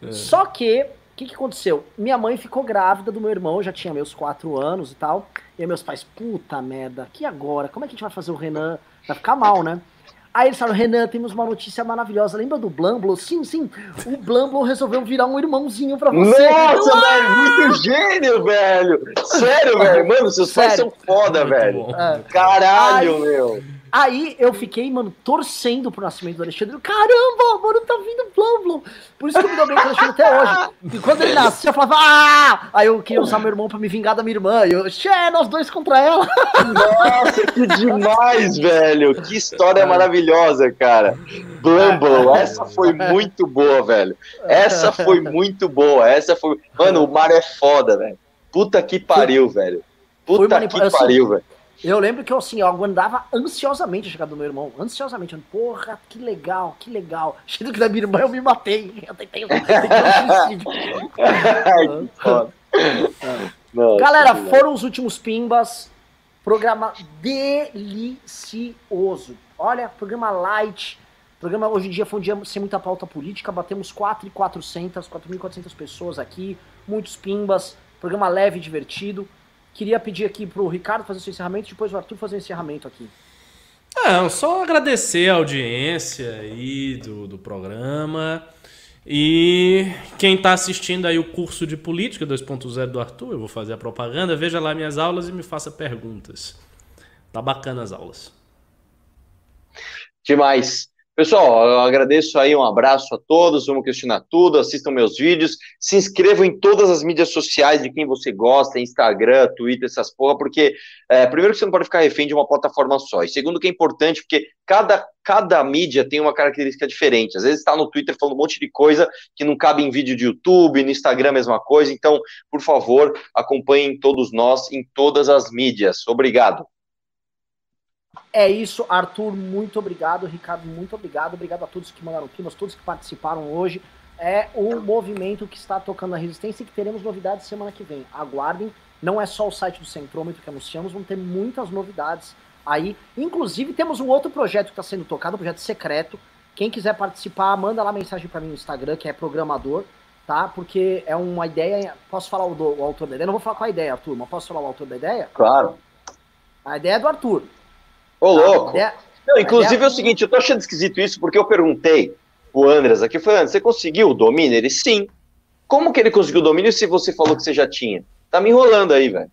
A: É. Só que, que, que aconteceu? Minha mãe ficou grávida do meu irmão, já tinha meus quatro anos e tal. E aí meus pais, puta merda, que agora? Como é que a gente vai fazer o Renan? Vai ficar mal, né? Aí eles falaram, Renan, temos uma notícia maravilhosa. Lembra do Blamblo? Sim, sim. O Blamblo resolveu virar um irmãozinho pra você.
C: Nossa, velho, muito gênio, velho. Sério, velho. Mano, seus Sério. pais são foda, velho. É. Caralho, Aí... meu.
A: Aí eu fiquei, mano, torcendo pro nascimento do Alexandre. Caramba, mano, tá vindo Blum Blum. Por isso que eu me dou bem com o Alexandre até hoje. E quando ele nasceu, eu falava, ah! Aí eu queria usar meu irmão pra me vingar da minha irmã. E eu, xé, nós dois contra ela.
C: Nossa, que demais, velho. Que história maravilhosa, cara. Blumble, essa foi muito boa, velho. Essa foi muito boa. Essa foi. Mano, o mar é foda, velho. Puta que pariu, velho. Puta que pariu, velho.
A: Eu lembro que eu, assim, eu aguardava ansiosamente a chegada do meu irmão. Ansiosamente. Eu, Porra, que legal, que legal. Cheio que da minha irmã eu me matei. Eu tentei, eu tentei um Galera, foram os últimos pimbas. Programa delicioso. Olha, programa light. Programa hoje em dia foi um dia sem muita pauta política. Batemos 4,400, 4.400 pessoas aqui. Muitos pimbas. Programa leve e divertido. Queria pedir aqui pro Ricardo fazer o seu encerramento e depois o Arthur fazer o encerramento aqui.
B: Não, só agradecer a audiência aí do, do programa. E quem está assistindo aí o curso de Política 2.0 do Arthur, eu vou fazer a propaganda, veja lá minhas aulas e me faça perguntas. Tá bacana as aulas.
C: Demais. Pessoal, eu agradeço aí, um abraço a todos, vamos questionar tudo, assistam meus vídeos, se inscrevam em todas as mídias sociais de quem você gosta, Instagram, Twitter, essas porra, porque, é, primeiro que você não pode ficar refém de uma plataforma só, e segundo que é importante, porque cada, cada mídia tem uma característica diferente, às vezes está no Twitter falando um monte de coisa que não cabe em vídeo de YouTube, no Instagram a mesma coisa, então, por favor, acompanhem todos nós em todas as mídias. Obrigado.
A: É isso, Arthur, muito obrigado. Ricardo, muito obrigado. Obrigado a todos que mandaram temas, todos que participaram hoje. É o movimento que está tocando a resistência e que teremos novidades semana que vem. Aguardem. Não é só o site do Centrômetro que anunciamos, vão ter muitas novidades aí. Inclusive, temos um outro projeto que está sendo tocado, um projeto secreto. Quem quiser participar, manda lá mensagem para mim no Instagram, que é programador, tá? Porque é uma ideia. Posso falar o, do, o autor da ideia? Não vou falar qual a ideia, Arthur, mas posso falar o autor da ideia?
C: Claro.
A: A ideia é do Arthur.
C: Ô, louco. É, Não, inclusive é, é, o seguinte, eu tô achando esquisito isso porque eu perguntei o Andras aqui, falei, você conseguiu o domínio? Ele, sim. Como que ele conseguiu o domínio se você falou que você já tinha? Tá me enrolando aí, velho.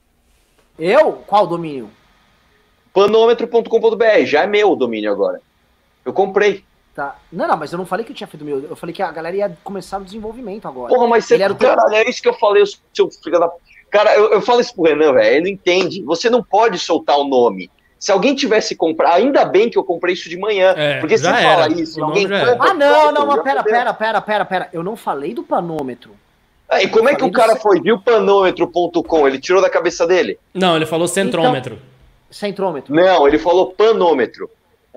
A: Eu? Qual domínio?
C: Panômetro.com.br, já é meu o domínio agora. Eu comprei.
A: Tá. Não, não, mas eu não falei que eu tinha feito meu. Eu falei que a galera ia começar o desenvolvimento agora.
C: Porra, mas você. Ele era o caralho, é isso que eu falei, seu filho da. Cara, eu, eu falo isso pro Renan, velho. Ele entende. Você não pode soltar o nome. Se alguém tivesse comprado, ainda bem que eu comprei isso de manhã. É, porque se fala isso, alguém compra.
A: Ah, não, não, mas pera, pera, pera, pera, pera. Eu não falei do panômetro.
C: Ah, e como é que o cara do... foi? Viu panômetro.com? Ele tirou da cabeça dele?
B: Não, ele falou centrômetro. Então,
A: centrômetro.
C: Não, ele falou panômetro.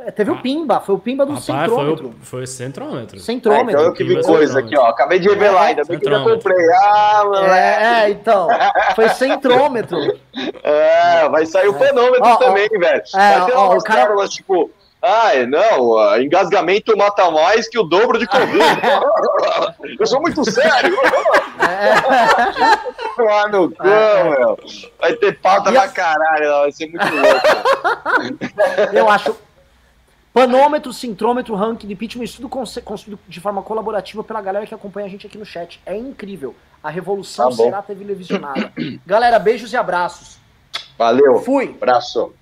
A: É, teve ah. o Pimba, foi o Pimba do Rapaz, centrômetro.
B: Foi, o, foi centrômetro.
A: Centrômetro. É, então
C: eu que vi coisa aqui, ó. Acabei de revelar, é, ainda bem que eu comprei. Ah,
A: mano. É, é, então. Foi centrômetro.
C: É, vai sair o fenômetro ó, também, ó, velho. É, vai ter ó, umas o tipo. Ah, não, engasgamento mata mais que o dobro de Covid. eu sou muito sério. É. Lá no cu, é. meu. Vai ter pauta e pra caralho, vai ser muito louco.
A: Eu acho, Panômetro, sintrômetro, ranking de pitch, um estudo construído de forma colaborativa pela galera que acompanha a gente aqui no chat. É incrível. A revolução tá será televisionada. galera, beijos e abraços.
C: Valeu.
A: Fui.
C: Abraço.